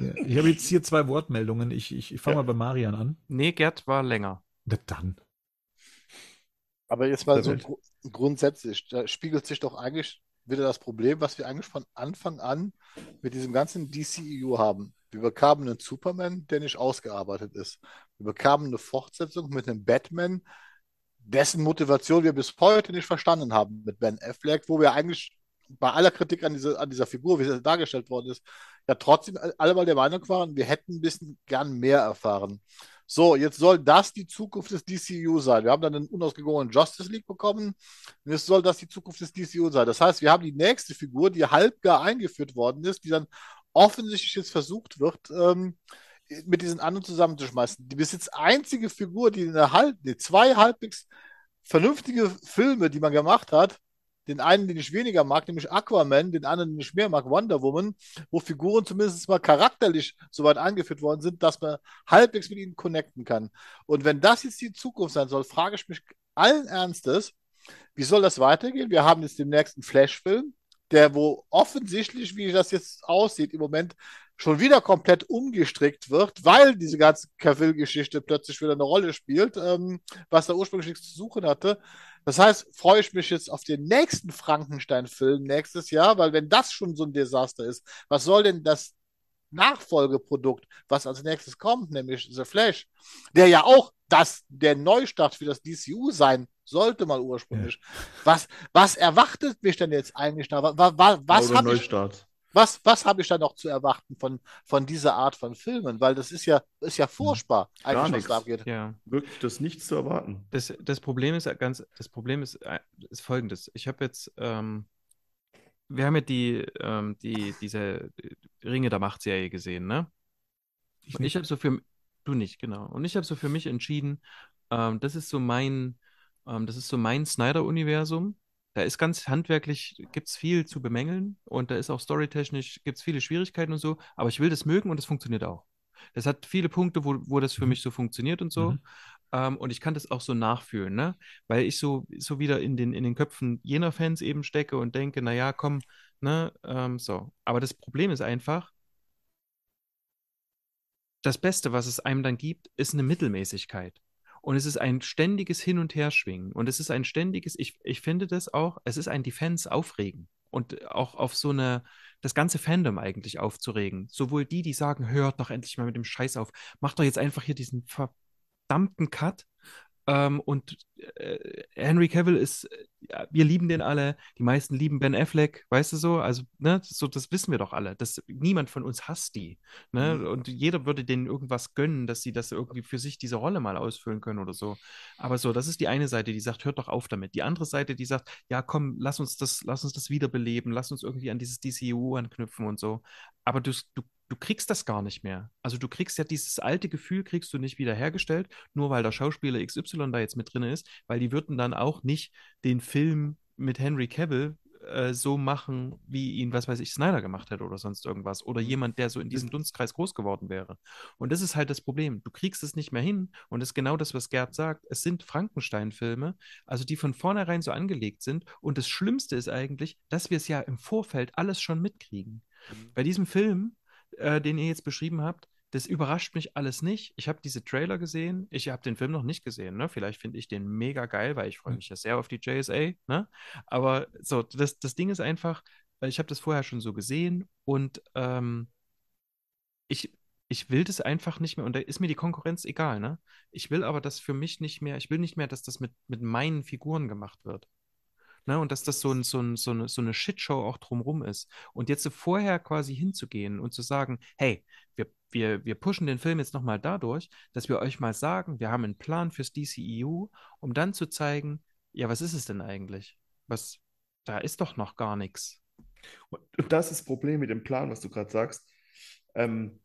Speaker 1: Ja, ich habe jetzt hier zwei Wortmeldungen. Ich, ich, ich fange mal bei Marian an.
Speaker 2: Nee, Gerd war länger.
Speaker 1: Na dann.
Speaker 3: Aber jetzt mal so gr grundsätzlich, da spiegelt sich doch eigentlich wieder das Problem, was wir eigentlich von Anfang an mit diesem ganzen DCEU haben. Wir bekamen einen Superman, der nicht ausgearbeitet ist. Wir bekamen eine Fortsetzung mit einem Batman, dessen Motivation wir bis heute nicht verstanden haben mit Ben Affleck, wo wir eigentlich bei aller Kritik an, diese, an dieser Figur, wie sie dargestellt worden ist, ja trotzdem alle mal der Meinung waren, wir hätten ein bisschen gern mehr erfahren. So, jetzt soll das die Zukunft des DCU sein. Wir haben dann einen unausgegorenen Justice League bekommen. Und jetzt soll das die Zukunft des DCU sein. Das heißt, wir haben die nächste Figur, die halbgar eingeführt worden ist, die dann offensichtlich jetzt versucht wird, ähm, mit diesen anderen zusammenzuschmeißen. Die bis jetzt einzige Figur, die eine halb, nee, zwei halbwegs vernünftige Filme, die man gemacht hat, den einen, den ich weniger mag, nämlich Aquaman, den anderen, den ich mehr mag, Wonder Woman, wo Figuren zumindest mal charakterlich so weit eingeführt worden sind, dass man halbwegs mit ihnen connecten kann. Und wenn das jetzt die Zukunft sein soll, frage ich mich allen Ernstes, wie soll das weitergehen? Wir haben jetzt den nächsten Flash-Film, der wo offensichtlich, wie das jetzt aussieht, im Moment schon wieder komplett umgestrickt wird, weil diese ganze Cavill-Geschichte plötzlich wieder eine Rolle spielt, ähm, was da ursprünglich nichts zu suchen hatte. Das heißt, freue ich mich jetzt auf den nächsten Frankenstein-Film nächstes Jahr, weil wenn das schon so ein Desaster ist, was soll denn das Nachfolgeprodukt, was als nächstes kommt, nämlich The Flash, der ja auch das, der Neustart für das DCU sein sollte mal ursprünglich. Ja. Was, was erwartet mich denn jetzt eigentlich da? Was, was, was habe ich, was, was habe ich da noch zu erwarten von, von dieser Art von Filmen? Weil das ist ja, ist ja furchtbar,
Speaker 4: Gar eigentlich, nichts. was da abgeht. Ja. Wirklich, das ist nichts zu erwarten.
Speaker 2: Das, das Problem ist ganz, das Problem ist, äh, ist folgendes. Ich habe jetzt, ähm, wir haben ja die, ähm, die, diese Ringe der Macht-Serie gesehen, ne? Ich Und ich habe so für, du nicht, genau. Und ich habe so für mich entschieden, ähm, das ist so mein, ähm, das ist so mein Snyder-Universum. Da ist ganz handwerklich, gibt es viel zu bemängeln und da ist auch storytechnisch, gibt es viele Schwierigkeiten und so, aber ich will das mögen und es funktioniert auch. Das hat viele Punkte, wo, wo das für mhm. mich so funktioniert und so. Mhm. Ähm, und ich kann das auch so nachfühlen, ne? Weil ich so, so wieder in den, in den Köpfen jener Fans eben stecke und denke, naja, komm, ne, ähm, so. Aber das Problem ist einfach, das Beste, was es einem dann gibt, ist eine Mittelmäßigkeit. Und es ist ein ständiges Hin- und Herschwingen. Und es ist ein ständiges, ich, ich finde das auch, es ist ein Defense aufregen. Und auch auf so eine, das ganze Fandom eigentlich aufzuregen. Sowohl die, die sagen, hört doch endlich mal mit dem Scheiß auf, macht doch jetzt einfach hier diesen verdammten Cut, ähm, und äh, Henry Cavill ist, äh, wir lieben den alle, die meisten lieben Ben Affleck, weißt du so? Also, ne, so, das wissen wir doch alle. Das, niemand von uns hasst die. Ne? Mhm. Und jeder würde denen irgendwas gönnen, dass sie das irgendwie für sich diese Rolle mal ausfüllen können oder so. Aber so, das ist die eine Seite, die sagt, hört doch auf damit. Die andere Seite, die sagt, ja, komm, lass uns das, lass uns das wiederbeleben, lass uns irgendwie an dieses DCU anknüpfen und so. Aber du, du du kriegst das gar nicht mehr. Also du kriegst ja dieses alte Gefühl, kriegst du nicht wiederhergestellt, nur weil der Schauspieler XY da jetzt mit drin ist, weil die würden dann auch nicht den Film mit Henry Cavill äh, so machen, wie ihn, was weiß ich, Snyder gemacht hätte oder sonst irgendwas. Oder mhm. jemand, der so in diesem Dunstkreis groß geworden wäre. Und das ist halt das Problem. Du kriegst es nicht mehr hin. Und das ist genau das, was Gerd sagt. Es sind Frankenstein-Filme, also die von vornherein so angelegt sind. Und das Schlimmste ist eigentlich, dass wir es ja im Vorfeld alles schon mitkriegen. Mhm. Bei diesem Film äh, den ihr jetzt beschrieben habt, das überrascht mich alles nicht. Ich habe diese Trailer gesehen. Ich habe den Film noch nicht gesehen. Ne? Vielleicht finde ich den mega geil, weil ich freue hm. mich ja sehr auf die JSA. Ne? Aber so, das, das Ding ist einfach, ich habe das vorher schon so gesehen und ähm, ich, ich will das einfach nicht mehr. Und da ist mir die Konkurrenz egal. Ne? Ich will aber das für mich nicht mehr, ich will nicht mehr, dass das mit, mit meinen Figuren gemacht wird. Ne? Und dass das so, ein, so, ein, so, eine, so eine Shitshow auch drumrum ist. Und jetzt vorher quasi hinzugehen und zu sagen, hey, wir, wir, wir pushen den Film jetzt nochmal dadurch, dass wir euch mal sagen, wir haben einen Plan fürs DCEU, um dann zu zeigen, ja, was ist es denn eigentlich? Was, da ist doch noch gar nichts.
Speaker 4: Und das ist das Problem mit dem Plan, was du gerade sagst. Ähm,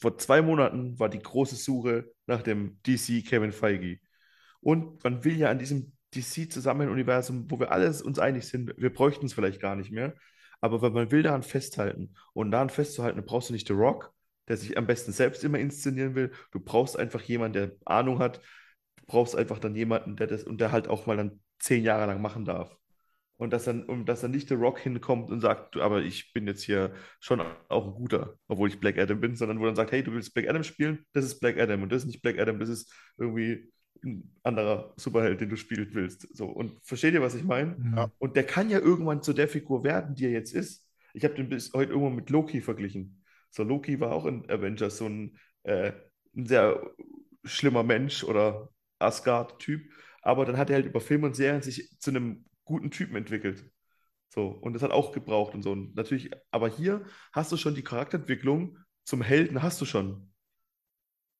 Speaker 4: vor zwei Monaten war die große Suche nach dem DC Kevin Feige. Und man will ja an diesem DC-Zusammen-Universum, wo wir alles uns einig sind, wir bräuchten es vielleicht gar nicht mehr. Aber wenn man will daran festhalten und daran festzuhalten, brauchst du nicht The Rock, der sich am besten selbst immer inszenieren will. Du brauchst einfach jemanden, der Ahnung hat. Du brauchst einfach dann jemanden, der das und der halt auch mal dann zehn Jahre lang machen darf. Und dass dann, und dass dann nicht The Rock hinkommt und sagt, aber ich bin jetzt hier schon auch ein guter, obwohl ich Black Adam bin, sondern wo dann sagt, hey, du willst Black Adam spielen, das ist Black Adam und das ist nicht Black Adam, das ist irgendwie ein anderer Superheld, den du spielen willst. So, und versteht ihr, was ich meine? Ja. Und der kann ja irgendwann zu der Figur werden, die er jetzt ist. Ich habe den bis heute irgendwann mit Loki verglichen. So, Loki war auch in Avengers so ein, äh, ein sehr schlimmer Mensch oder Asgard-Typ. Aber dann hat er halt über Filme und Serien sich zu einem guten Typen entwickelt. So, und das hat auch gebraucht und so. Und natürlich, aber hier hast du schon die Charakterentwicklung zum Helden, hast du schon.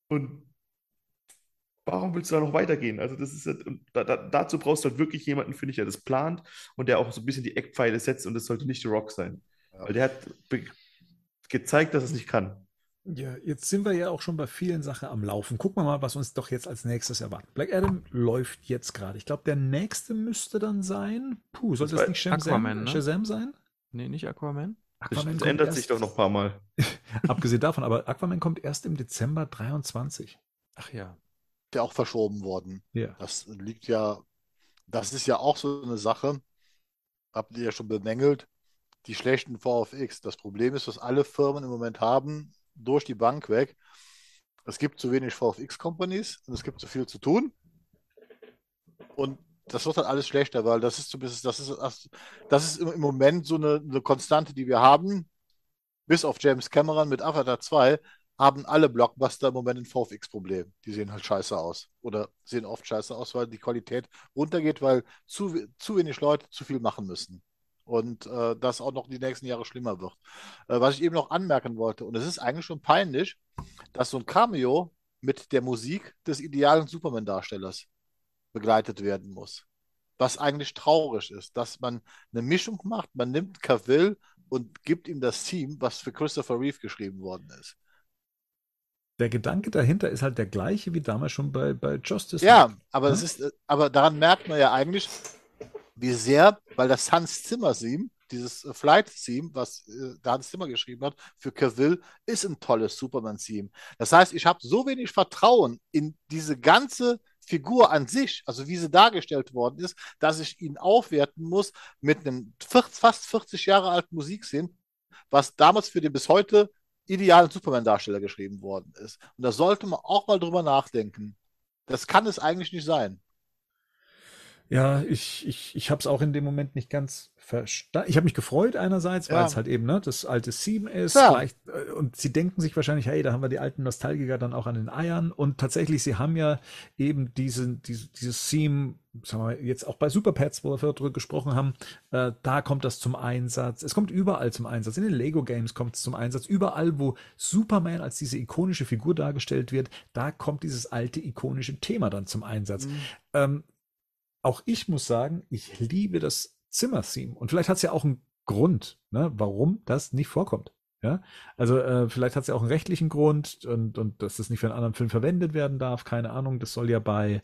Speaker 4: Und warum willst du da noch weitergehen? Also, das ist da, da, dazu brauchst du halt wirklich jemanden, finde ich, der das plant und der auch so ein bisschen die Eckpfeile setzt und das sollte nicht The Rock sein. Ja. Weil der hat gezeigt, dass es nicht kann.
Speaker 1: Ja, jetzt sind wir ja auch schon bei vielen Sachen am Laufen. Gucken wir mal, was uns doch jetzt als nächstes erwartet. Black Adam läuft jetzt gerade. Ich glaube, der nächste müsste dann sein. Puh, sollte das, das nicht Shazam, Aquaman, ne? Shazam sein?
Speaker 2: Nee, nicht Aquaman.
Speaker 4: Aquaman das ändert erst, sich doch noch ein paar Mal.
Speaker 1: abgesehen davon, aber Aquaman kommt erst im Dezember 23.
Speaker 2: Ach ja.
Speaker 3: Der auch verschoben worden.
Speaker 1: Ja.
Speaker 3: Das liegt ja, das ist ja auch so eine Sache, habt ihr ja schon bemängelt, die schlechten VFX. Das Problem ist, was alle Firmen im Moment haben, durch die Bank weg. Es gibt zu wenig VFX-Companies und es gibt zu viel zu tun. Und das wird halt alles schlechter, weil das ist, das ist, das ist im Moment so eine, eine Konstante, die wir haben. Bis auf James Cameron mit Avatar 2 haben alle Blockbuster im Moment ein VFX-Problem. Die sehen halt scheiße aus. Oder sehen oft scheiße aus, weil die Qualität runtergeht, weil zu, zu wenig Leute zu viel machen müssen und äh, das auch noch die nächsten Jahre schlimmer wird. Äh, was ich eben noch anmerken wollte, und es ist eigentlich schon peinlich, dass so ein Cameo mit der Musik des idealen Superman-Darstellers begleitet werden muss. Was eigentlich traurig ist, dass man eine Mischung macht, man nimmt Cavill und gibt ihm das Team, was für Christopher Reeve geschrieben worden ist.
Speaker 1: Der Gedanke dahinter ist halt der gleiche wie damals schon bei, bei Justice.
Speaker 3: Ja, aber, ja? Es ist, aber daran merkt man ja eigentlich, wie sehr, weil das Hans Zimmer Theme, dieses äh, Flight Theme, was äh, der Hans Zimmer geschrieben hat, für Cavill, ist ein tolles Superman-Theme. Das heißt, ich habe so wenig Vertrauen in diese ganze Figur an sich, also wie sie dargestellt worden ist, dass ich ihn aufwerten muss mit einem fast 40 Jahre alten Musikszene, was damals für den bis heute idealen Superman-Darsteller geschrieben worden ist. Und da sollte man auch mal drüber nachdenken. Das kann es eigentlich nicht sein.
Speaker 1: Ja, ich, ich, ich habe es auch in dem Moment nicht ganz verstanden. Ich habe mich gefreut einerseits, weil es halt eben ne, das alte Theme ist. Ja. Äh, und sie denken sich wahrscheinlich, hey, da haben wir die alten Nostalgiker dann auch an den Eiern. Und tatsächlich, sie haben ja eben diese, diese, dieses Theme, sagen wir jetzt auch bei Super Pets, wo wir darüber gesprochen haben, äh, da kommt das zum Einsatz. Es kommt überall zum Einsatz. In den Lego Games kommt es zum Einsatz. Überall, wo Superman als diese ikonische Figur dargestellt wird, da kommt dieses alte ikonische Thema dann zum Einsatz. Mhm. Ähm, auch ich muss sagen, ich liebe das Zimmer-Theme. Und vielleicht hat es ja auch einen Grund, ne, warum das nicht vorkommt. Ja, also äh, vielleicht hat es ja auch einen rechtlichen Grund und, und dass das nicht für einen anderen Film verwendet werden darf. Keine Ahnung. Das soll ja bei,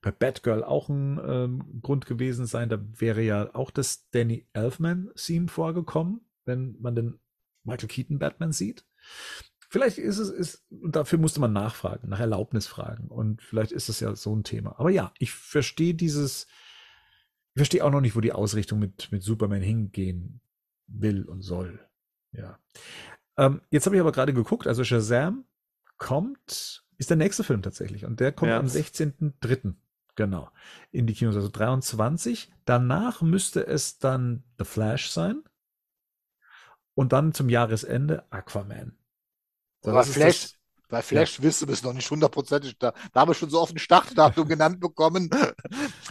Speaker 1: bei Batgirl auch ein ähm, Grund gewesen sein. Da wäre ja auch das Danny Elfman-Theme vorgekommen, wenn man den Michael Keaton Batman sieht. Vielleicht ist es, ist, dafür musste man nachfragen, nach Erlaubnis fragen. Und vielleicht ist es ja so ein Thema. Aber ja, ich verstehe dieses, ich verstehe auch noch nicht, wo die Ausrichtung mit, mit Superman hingehen will und soll. Ja. Ähm, jetzt habe ich aber gerade geguckt, also Shazam kommt, ist der nächste Film tatsächlich. Und der kommt ja. am 16.03. Genau. In die Kinos, also 23. Danach müsste es dann The Flash sein. Und dann zum Jahresende Aquaman.
Speaker 3: Bei, Flash, bei Flash ja. wirst du bis noch nicht hundertprozentig. Da, da habe ich schon so oft ein Startdatum genannt bekommen.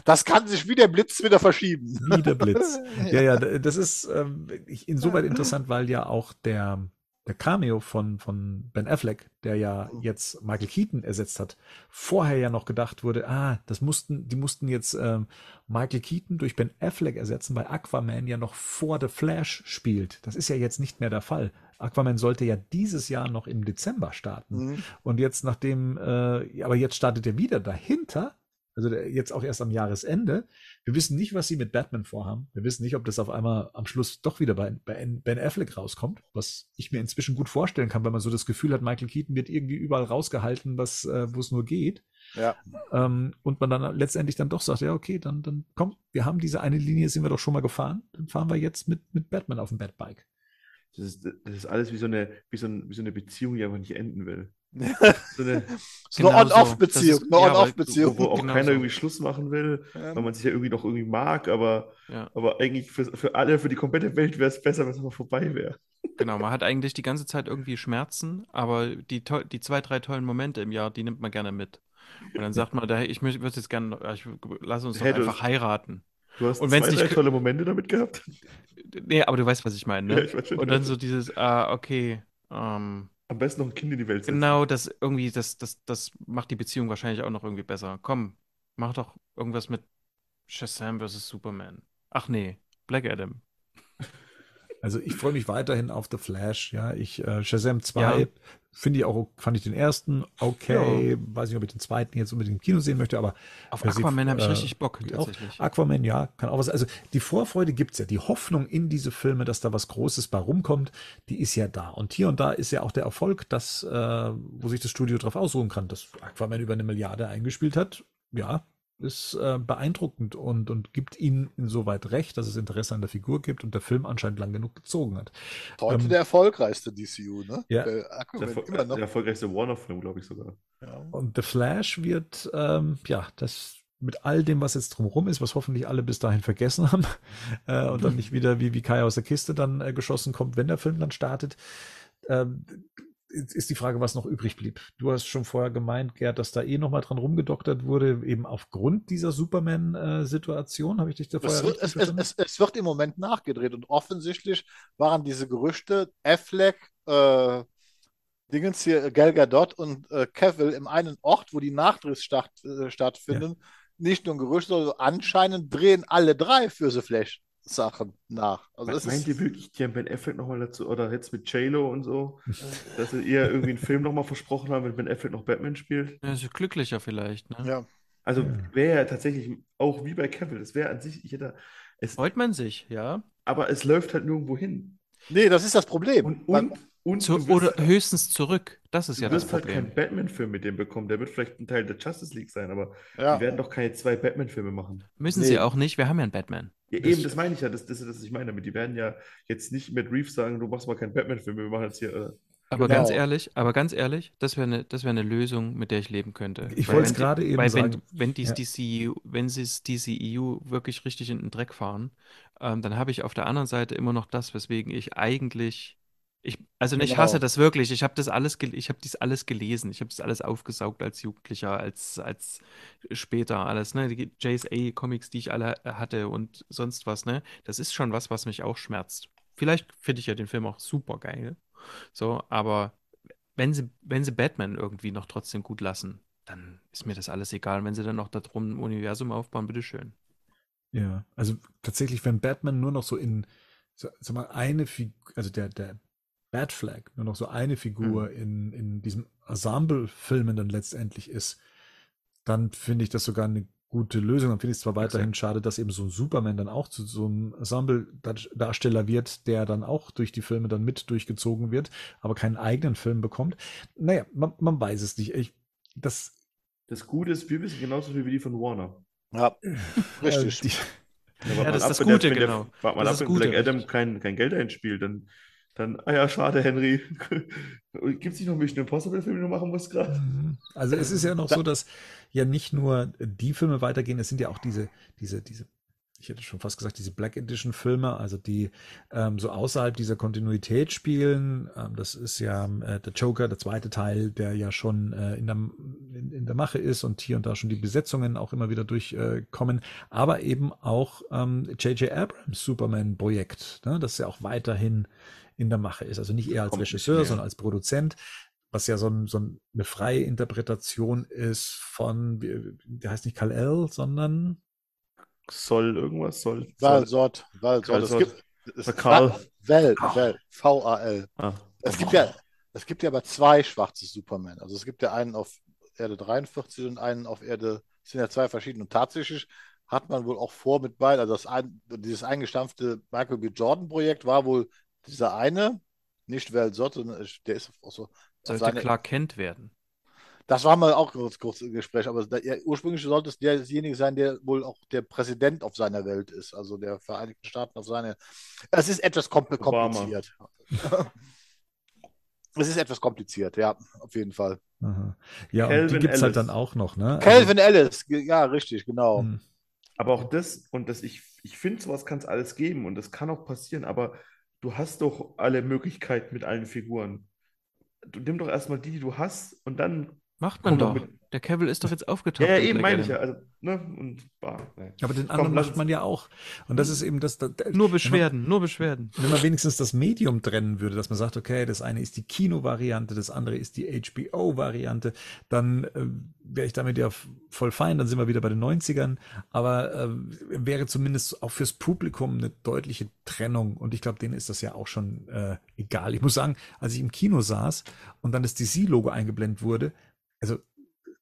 Speaker 3: Das kann sich wie der Blitz wieder verschieben.
Speaker 1: Wie der Blitz. Ja, ja, das ist ähm, insoweit interessant, weil ja auch der der Cameo von, von Ben Affleck, der ja mhm. jetzt Michael Keaton ersetzt hat, vorher ja noch gedacht wurde, ah, das mussten, die mussten jetzt ähm, Michael Keaton durch Ben Affleck ersetzen, weil Aquaman ja noch vor The Flash spielt. Das ist ja jetzt nicht mehr der Fall. Aquaman sollte ja dieses Jahr noch im Dezember starten. Mhm. Und jetzt nachdem, äh, aber jetzt startet er wieder dahinter also jetzt auch erst am Jahresende. Wir wissen nicht, was sie mit Batman vorhaben. Wir wissen nicht, ob das auf einmal am Schluss doch wieder bei, bei Ben Affleck rauskommt, was ich mir inzwischen gut vorstellen kann, weil man so das Gefühl hat, Michael Keaton wird irgendwie überall rausgehalten, was, äh, wo es nur geht.
Speaker 3: Ja.
Speaker 1: Ähm, und man dann letztendlich dann doch sagt, ja, okay, dann, dann komm, wir haben diese eine Linie, sind wir doch schon mal gefahren, dann fahren wir jetzt mit, mit Batman auf dem Batbike.
Speaker 4: Das ist, das ist alles wie so, eine, wie, so ein, wie so eine Beziehung, die einfach nicht enden will.
Speaker 3: So eine, so eine On-Off-Beziehung.
Speaker 4: Eine On-Off-Beziehung. Wo, wo, auch genau keiner so. irgendwie Schluss machen will, ja. weil man sich ja irgendwie noch irgendwie mag, aber, ja. aber eigentlich für, für alle, für die komplette Welt wäre es besser, wenn es mal vorbei wäre.
Speaker 2: Genau, man hat eigentlich die ganze Zeit irgendwie Schmerzen, aber die, die zwei, drei tollen Momente im Jahr, die nimmt man gerne mit. Und dann sagt man, ich würde jetzt gerne, ich, lass uns doch
Speaker 4: Hey, du-
Speaker 2: einfach heiraten.
Speaker 4: Du hast
Speaker 2: Und
Speaker 4: zwei,
Speaker 2: nicht
Speaker 4: tolle Momente damit gehabt.
Speaker 2: Nee, aber du weißt, was ich meine,
Speaker 4: Ja,
Speaker 2: ne?
Speaker 4: ich weiß schon,
Speaker 2: Und dann so dieses, ah, okay, ähm,
Speaker 4: Am besten noch ein Kind in die Welt setzen.
Speaker 2: genau, das irgendwie, das, das, das macht die Beziehung wahrscheinlich auch noch irgendwie besser. Komm, mach doch irgendwas mit Shazam vs. Superman. Ach nee, Black Adam.
Speaker 1: Also ich freue mich weiterhin auf The Flash, ja. Ich äh, Shazam 2
Speaker 2: Ja.
Speaker 1: finde ich auch, fand ich den ersten okay. Weiß nicht, ob ich den zweiten jetzt unbedingt im Kino sehen möchte, aber
Speaker 2: Auf
Speaker 1: Ja,
Speaker 2: Aquaman habe ich
Speaker 1: äh,
Speaker 2: richtig Bock,
Speaker 1: auch
Speaker 2: tatsächlich.
Speaker 1: Aquaman, ja, kann auch was. Also die Vorfreude gibt's ja, die Hoffnung in diese Filme, dass da was Großes bei rumkommt, die ist ja da. Und hier und da ist ja auch der Erfolg, dass, äh, wo sich das Studio drauf ausruhen kann, dass Aquaman über eine Milliarde eingespielt hat. Ja, ist äh, beeindruckend und, und gibt ihnen insoweit recht, dass es Interesse an der Figur gibt und der Film anscheinend lang genug gezogen hat.
Speaker 3: Heute
Speaker 1: Ähm,
Speaker 3: der erfolgreichste DCU, ne?
Speaker 1: ja.
Speaker 3: Der
Speaker 4: Der,
Speaker 3: Aquaman immer noch.
Speaker 4: der erfolgreichste Warner-Film, glaube ich sogar.
Speaker 3: Ja.
Speaker 1: Und The Flash wird, ähm, ja, das mit all dem, was jetzt drumherum ist, was hoffentlich alle bis dahin vergessen haben äh, und dann nicht wieder wie, wie Kai aus der Kiste dann äh, geschossen kommt, wenn der Film dann startet, ähm, ist ist die Frage, was noch übrig blieb. Du hast schon vorher gemeint, Gerd, dass da eh nochmal dran rumgedoktert wurde, eben aufgrund dieser Superman-Situation. Habe ich dich da vorher
Speaker 3: Es wird, es, es, es, wird im Moment nachgedreht und offensichtlich waren diese Gerüchte, Affleck, äh, Dingens hier, Gal Gadot und äh, Cavill im einen Ort, wo die Nachdrehs statt, äh, stattfinden, nicht nur ein Gerücht, sondern anscheinend drehen alle drei für The Flash Sachen nach. Also es
Speaker 4: Meint
Speaker 3: ist,
Speaker 4: ihr wirklich, die haben Ben Affleck nochmal dazu, oder jetzt mit J-Lo und so, dass sie ihr irgendwie einen Film nochmal versprochen haben, wenn Ben Affleck noch Batman spielt?
Speaker 2: Ja, ist glücklicher vielleicht, ne?
Speaker 3: ja.
Speaker 4: Also wäre ja tatsächlich auch wie bei Cavill, das wäre an sich, ich hätte, es,
Speaker 2: Freut man sich, ja?
Speaker 4: aber es läuft halt nirgendwo hin.
Speaker 3: Nee, das ist das Problem.
Speaker 4: Und, und, und
Speaker 2: Zu,
Speaker 4: du
Speaker 2: oder höchstens zurück. Das ist
Speaker 4: du
Speaker 2: ja das
Speaker 4: wirst halt
Speaker 2: Problem.
Speaker 4: keinen Batman-Film mit dem bekommen. Der wird vielleicht ein Teil der Justice League sein, aber
Speaker 3: ja.
Speaker 4: die werden doch keine zwei Batman-Filme machen.
Speaker 2: Müssen
Speaker 3: Nee.
Speaker 2: sie auch nicht, wir haben ja einen Batman.
Speaker 4: Ja, eben, das meine ich ja, das, das ist das, was ich meine damit. Die werden ja jetzt nicht mit Reeves sagen, du machst mal keinen Batman-Film, wir machen jetzt hier. Äh,
Speaker 2: Aber
Speaker 3: Genau.
Speaker 2: ganz ehrlich, aber ganz ehrlich, das wäre eine, das wäre eine Lösung, mit der ich leben könnte.
Speaker 1: Ich wollte es gerade eben
Speaker 2: Weil
Speaker 1: sagen.
Speaker 2: wenn, wenn dies
Speaker 1: Ja.
Speaker 2: DCU, wenn sie es DCEU wirklich richtig in den Dreck fahren, ähm, dann habe ich auf der anderen Seite immer noch das, weswegen ich eigentlich, ich, also ich
Speaker 3: Genau.
Speaker 2: hasse das wirklich. Ich habe das alles, ich habe dies alles gelesen, ich habe das alles aufgesaugt als Jugendlicher, als als später alles, ne, die JSA Comics, die ich alle hatte und sonst was, ne, das ist schon was, was mich auch schmerzt. Vielleicht finde ich ja den Film auch super geil, so, aber wenn sie, wenn sie Batman irgendwie noch trotzdem gut lassen, dann ist mir das alles egal. Und wenn sie dann noch darum ein Universum aufbauen, bitteschön.
Speaker 1: Ja, also tatsächlich, wenn Batman nur noch so in, sag mal, eine Figur, also der, der Batflag nur noch so eine Figur in, in diesem Ensemble-Filmen dann letztendlich ist, dann finde ich das sogar eine gute Lösung. Dann finde ich es zwar weiterhin schade, dass eben so ein Superman dann auch zu so einem Ensemble-Darsteller wird, der dann auch durch die Filme dann mit durchgezogen wird, aber keinen eigenen Film bekommt. Naja, man, man weiß es nicht. Ich, das
Speaker 4: das Gute ist, wir wissen genauso viel wie die von Warner.
Speaker 3: ja,
Speaker 1: äh,
Speaker 3: richtig.
Speaker 1: die,
Speaker 4: Ja,
Speaker 2: das ist das Gute, genau.
Speaker 4: Wart mal
Speaker 2: Das
Speaker 4: ab,
Speaker 2: ist
Speaker 4: wenn
Speaker 2: Gute,
Speaker 4: Black Adam kein, kein Geld einspielt, dann, dann, ah ja, schade, Henry. Gibt es nicht noch Mission Impossible-Film, den du machen musst gerade?
Speaker 1: Mhm. Also es ist ja noch so, dass ja nicht nur die Filme weitergehen, es sind ja auch diese, diese, diese, ich hätte schon fast gesagt, diese Black Edition Filme, also die ähm, so außerhalb dieser Kontinuität spielen. Ähm, das ist ja äh, der Joker, der zweite Teil, der ja schon äh, in, der, in, in der Mache ist und hier und da schon die Besetzungen auch immer wieder durchkommen, aber eben auch ähm, J.J. Abrams Superman-Projekt, ne, das ja auch weiterhin in der Mache ist. Also nicht eher als Regisseur, sondern als Produzent was ja so, ein, so ein, eine freie Interpretation ist von, der heißt nicht Kal-El, sondern
Speaker 4: Soll irgendwas, soll.
Speaker 3: Es gibt, es,
Speaker 4: Oder Karl.
Speaker 3: Val, Val, V-A-L.
Speaker 4: Ah.
Speaker 3: Es gibt ja, es gibt ja aber zwei schwarze Superman. Also es gibt ja einen auf Erde 43 und einen auf Erde, es sind ja zwei verschiedene. Und tatsächlich hat man wohl auch vor mit beiden, also das ein, dieses eingestampfte Michael B. Jordan Projekt war wohl dieser eine, nicht Val Sott, sondern der ist auch so.
Speaker 2: Sollte
Speaker 3: seine-
Speaker 2: Clark Kent werden.
Speaker 3: Das war mal auch kurz, kurz im Gespräch, aber da, ja, ursprünglich sollte es derjenige sein, der wohl auch der Präsident auf seiner Welt ist, also der Vereinigten Staaten auf seine. Es ist etwas kompl kompliziert. es ist etwas kompliziert, ja, auf jeden Fall.
Speaker 1: aha. ja, und
Speaker 4: Calvin
Speaker 1: die gibt's halt
Speaker 4: Ellis.
Speaker 1: dann auch noch, ne?
Speaker 3: Calvin Ellis, ja, richtig, genau.
Speaker 1: Also, hm,
Speaker 4: Aber auch das, und das, ich, ich finde, sowas kann es alles geben und das kann auch passieren, aber du hast doch alle Möglichkeiten mit allen Figuren. Du nimm doch erstmal die, die du hast und dann
Speaker 2: Macht man doch.
Speaker 4: Mit...
Speaker 2: Der Cavill ist doch jetzt aufgetaucht.
Speaker 4: Ja, ja eben meine ich ja. Also, ne? und,
Speaker 1: bah, nee. Aber den anderen Komm, macht man ja auch. Und das ist eben das. das
Speaker 2: nur Beschwerden, man, nur Beschwerden.
Speaker 1: Wenn man wenigstens das Medium trennen würde, dass man sagt, okay, das eine ist die Kino-Variante, das andere ist die HBO-Variante, dann äh, wäre ich damit ja voll fein, dann sind wir wieder bei den 90ern. Aber äh, wäre zumindest auch fürs Publikum eine deutliche Trennung. Und ich glaube, denen ist das ja auch schon äh, egal. Ich muss sagen, als ich im Kino saß und dann das DC-Logo eingeblendet wurde, also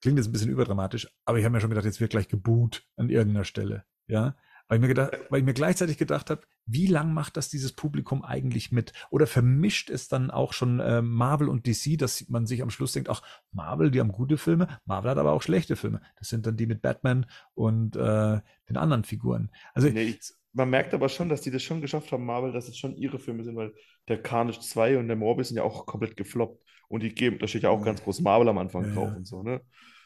Speaker 1: klingt jetzt ein bisschen überdramatisch, aber ich habe mir schon gedacht, jetzt wird gleich geboot an irgendeiner Stelle. Ja, weil ich mir, gedacht, weil ich mir gleichzeitig gedacht habe, wie lang macht das dieses Publikum eigentlich mit? Oder vermischt es dann auch schon äh, Marvel und DC, dass man sich am Schluss denkt, ach, Marvel, die haben gute Filme, Marvel hat aber auch schlechte Filme. Das sind dann die mit Batman und äh, den anderen Figuren. Also
Speaker 4: nee, man merkt aber schon, dass die das schon geschafft haben, Marvel, dass es schon ihre Filme sind, weil der Carnage 2 und der Morbius sind ja auch komplett gefloppt. Und die geben, da steht ja auch ganz groß Marvel am Anfang ja, drauf und so, ne?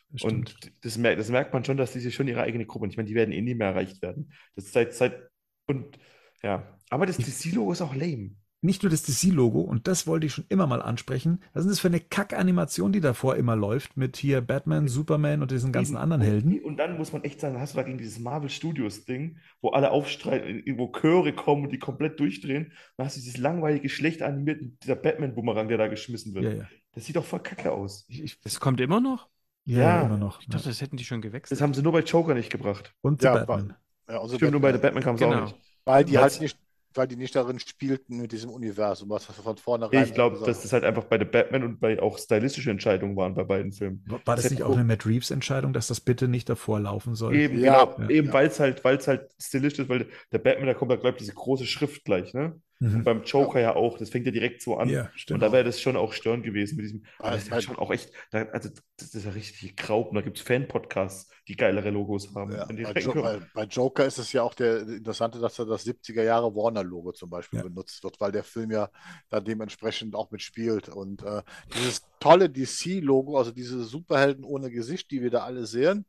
Speaker 4: Das und das merkt, das merkt man schon, dass die sich schon ihre eigene Gruppe, ich meine, die werden eh nie mehr erreicht werden. Das ist seit, seit, und ja, aber das DC-Logo ist auch lame
Speaker 1: nicht nur das DC-Logo, und das wollte ich schon immer mal ansprechen, was ist das für eine Kack-Animation, die davor immer läuft, mit hier Batman, Superman und diesen ganzen anderen Helden.
Speaker 4: Und dann muss man echt sagen, hast du da gegen dieses Marvel Studios-Ding, wo alle aufstreiten, wo Chöre kommen und die komplett durchdrehen, dann hast du dieses langweilige, schlecht animierte, dieser Batman-Boomerang, der da geschmissen wird. Ja, ja. Das sieht doch voll kacke aus.
Speaker 2: Ich, das kommt immer noch?
Speaker 1: Ja, ja, immer noch.
Speaker 2: Ich dachte, das hätten die schon gewechselt.
Speaker 4: Das haben sie nur bei Joker nicht gebracht.
Speaker 1: Und ja, Batman.
Speaker 4: Ja, also Stimmt, Batman. nur bei The Batman kam es genau. auch nicht.
Speaker 3: Weil die halt nicht weil die nicht darin spielten mit diesem Universum, was von vornherein.
Speaker 4: Ich glaube, dass das halt einfach bei The Batman und bei auch stylistische Entscheidungen waren bei beiden Filmen.
Speaker 1: War das, das nicht auch eine Matt Reeves Entscheidung, dass das bitte nicht davor laufen soll?
Speaker 4: Eben, ja, genau. Ja. Eben, weil es halt, weil es halt stilistisch ist, weil der Batman, da kommt da, glaube ich, diese große Schrift gleich, ne? Mhm. Und beim Joker ja. ja. auch, das fängt ja direkt so an. Ja, und da wäre das schon auch störend gewesen mit diesem, aber das ist ja schon auch echt, da, also das ist ja richtig Graupen, da gibt es Fan-Podcasts, die geilere Logos haben.
Speaker 3: Ja, bei, jo bei, bei, Joker ist es ja auch der Interessante, dass er das 70er Jahre Warner-Logo zum Beispiel benutzt wird, weil der Film ja da dementsprechend auch mitspielt. Und äh, dieses tolle DC-Logo, also diese Superhelden ohne Gesicht, die wir da alle sehen,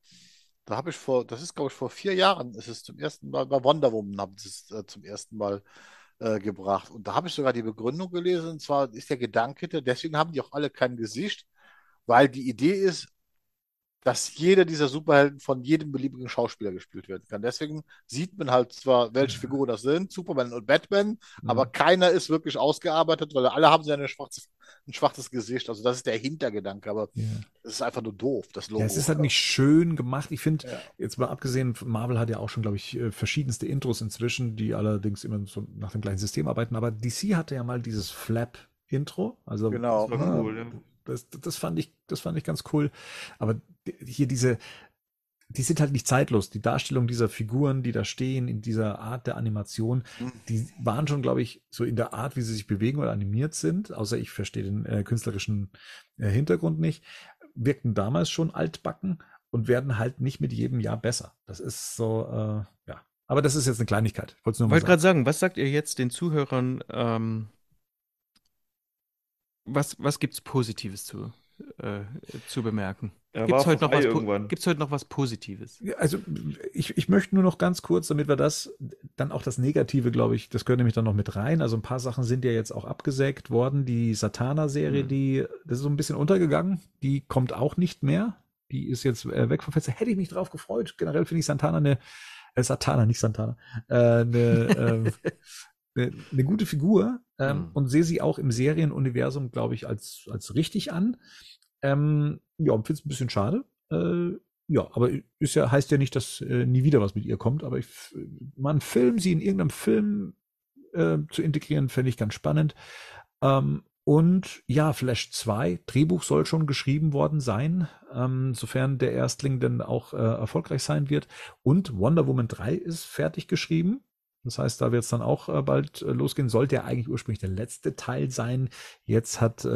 Speaker 3: da habe ich vor, das ist glaube ich vor vier Jahren, ist es zum ersten Mal bei Wonder Woman, haben sie es äh, zum ersten Mal äh, gebracht. Und da habe ich sogar die Begründung gelesen, und zwar ist der Gedanke, deswegen haben die auch alle kein Gesicht, weil die Idee ist, dass jeder dieser Superhelden von jedem beliebigen Schauspieler gespielt werden kann. Deswegen sieht man halt zwar, welche Figuren das sind, Superman und Batman, mhm. aber keiner ist wirklich ausgearbeitet, weil alle haben ja eine schwarze, ein schwaches Gesicht. Also das ist der Hintergedanke, aber es ja. ist einfach nur doof, das Logo.
Speaker 1: Ja, es ist halt nicht schön gemacht. Ich finde, ja. jetzt mal abgesehen, Marvel hat ja auch schon, glaube ich, äh, verschiedenste Intros inzwischen, die allerdings immer so nach dem gleichen System arbeiten, aber DC hatte ja mal dieses Flap-Intro. Also,
Speaker 3: genau.
Speaker 1: Das war cool, ja. Das, das, fand ich, das fand ich ganz cool. Aber hier diese, die sind halt nicht zeitlos. Die Darstellung dieser Figuren, die da stehen, in dieser Art der Animation, mhm. die waren schon, glaube ich, so in der Art, wie sie sich bewegen oder animiert sind, außer ich verstehe den äh, künstlerischen äh, Hintergrund nicht, wirkten damals schon altbacken und werden halt nicht mit jedem Jahr besser. Das ist so, äh, ja. Aber das ist jetzt eine Kleinigkeit.
Speaker 2: Ich wollte gerade sagen, was sagt ihr jetzt den Zuhörern, ähm, was, was gibt es Positives zu, äh, zu bemerken? Gibt es heute, noch was, heute noch was Positives?
Speaker 1: Also ich, ich möchte nur noch ganz kurz, damit wir das, dann auch das Negative, glaube ich, das gehört nämlich dann noch mit rein. Also ein paar Sachen sind ja jetzt auch abgesägt worden. Die Satana-Serie, mhm. die, das ist so ein bisschen untergegangen, die kommt auch nicht mehr. Die ist jetzt äh, weg vom Fenster. Hätte ich mich drauf gefreut. Generell finde ich Santana eine, äh, Satana, nicht Santana, äh, eine, äh, eine, eine gute Figur ähm, mhm. und sehe sie auch im Serienuniversum, glaube ich, als, als richtig an. Ähm, ja, finde es ein bisschen schade. Äh, ja, aber ist ja, heißt ja nicht, dass äh, nie wieder was mit ihr kommt, aber ich, mal einen Film, sie in irgendeinem Film äh, zu integrieren, fände ich ganz spannend. Ähm, und ja, Flash 2, Drehbuch soll schon geschrieben worden sein, ähm, sofern der Erstling denn auch äh, erfolgreich sein wird. Und Wonder Woman 3 ist fertig geschrieben. Das heißt, da wird es dann auch äh, bald äh, losgehen. Sollte ja eigentlich ursprünglich der letzte Teil sein. Jetzt hat,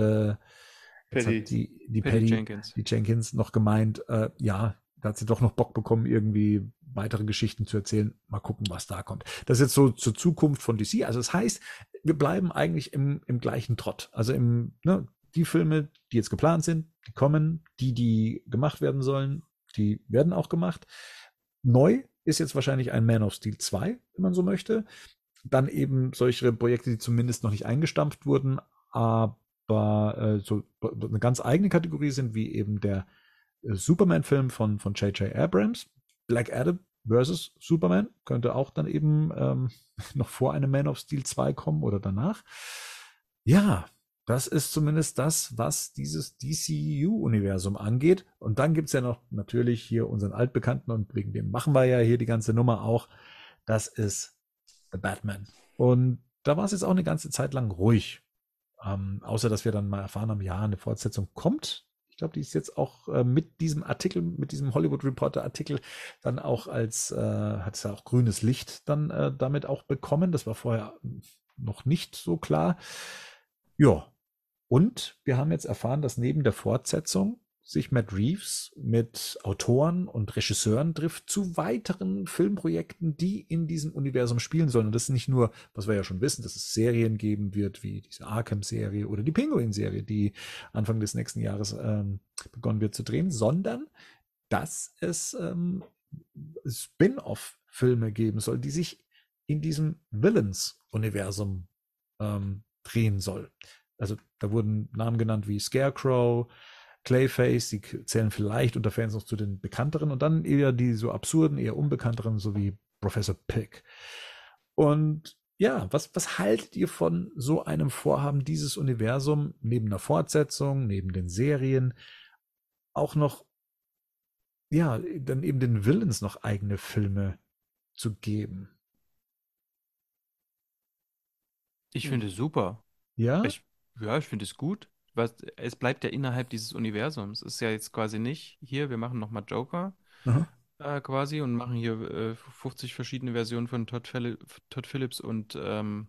Speaker 1: hat die, die Patty, Patty Jenkins. Die Jenkins noch gemeint, äh, ja, da hat sie doch noch Bock bekommen, irgendwie weitere Geschichten zu erzählen. Mal gucken, was da kommt. Das ist jetzt so zur Zukunft von DC. Also das heißt, wir bleiben eigentlich im, im gleichen Trott. Also im, ne, die Filme, die jetzt geplant sind, die kommen. Die, die gemacht werden sollen, die werden auch gemacht. Neu ist jetzt wahrscheinlich ein Man of Steel 2, wenn man so möchte. dann eben solche Projekte, die zumindest noch nicht eingestampft wurden, aber äh, so eine ganz eigene Kategorie sind, wie eben der äh, Superman-Film von, von J.J. Abrams, Black Adam versus Superman, könnte auch dann eben ähm, noch vor einem Man of Steel 2 kommen oder danach. Ja, das ist zumindest das, was dieses DCU-Universum angeht. Und dann gibt's ja noch natürlich hier unseren Altbekannten und wegen dem machen wir ja hier die ganze Nummer auch. Das ist The Batman. Und da war es jetzt auch eine ganze Zeit lang ruhig. Ähm, außer dass wir dann mal erfahren haben, ja, eine Fortsetzung kommt. Ich glaube, die ist jetzt auch äh, mit diesem Artikel, mit diesem Hollywood Reporter Artikel dann auch als, äh, hat es ja auch grünes Licht dann äh, damit auch bekommen. Das war vorher noch nicht so klar. Ja, und wir haben jetzt erfahren, dass neben der Fortsetzung sich Matt Reeves mit Autoren und Regisseuren trifft zu weiteren Filmprojekten, die in diesem Universum spielen sollen. Und das ist nicht nur, was wir ja schon wissen, dass es Serien geben wird, wie diese Arkham-Serie oder die Penguin-Serie, die Anfang des nächsten Jahres ähm, begonnen wird zu drehen, sondern dass es ähm, Spin-off-Filme geben soll, die sich in diesem Villains-Universum ähm, drehen soll. Also da wurden Namen genannt wie Scarecrow, Clayface, die zählen vielleicht unter Fans noch zu den bekannteren und dann eher die so absurden, eher unbekannteren, so wie Professor Pick. Und ja, was, was haltet ihr von so einem Vorhaben, dieses Universum neben der Fortsetzung, neben den Serien auch noch, ja, dann eben den Villains noch eigene Filme zu geben?
Speaker 2: Ich finde es super.
Speaker 1: Ja?
Speaker 2: Ich ja, ich finde es gut. Was, es bleibt ja innerhalb dieses Universums. Es ist ja jetzt quasi nicht hier, wir machen nochmal Joker äh, quasi und machen hier äh, 50 verschiedene Versionen von Todd, Todd Phillips und ähm,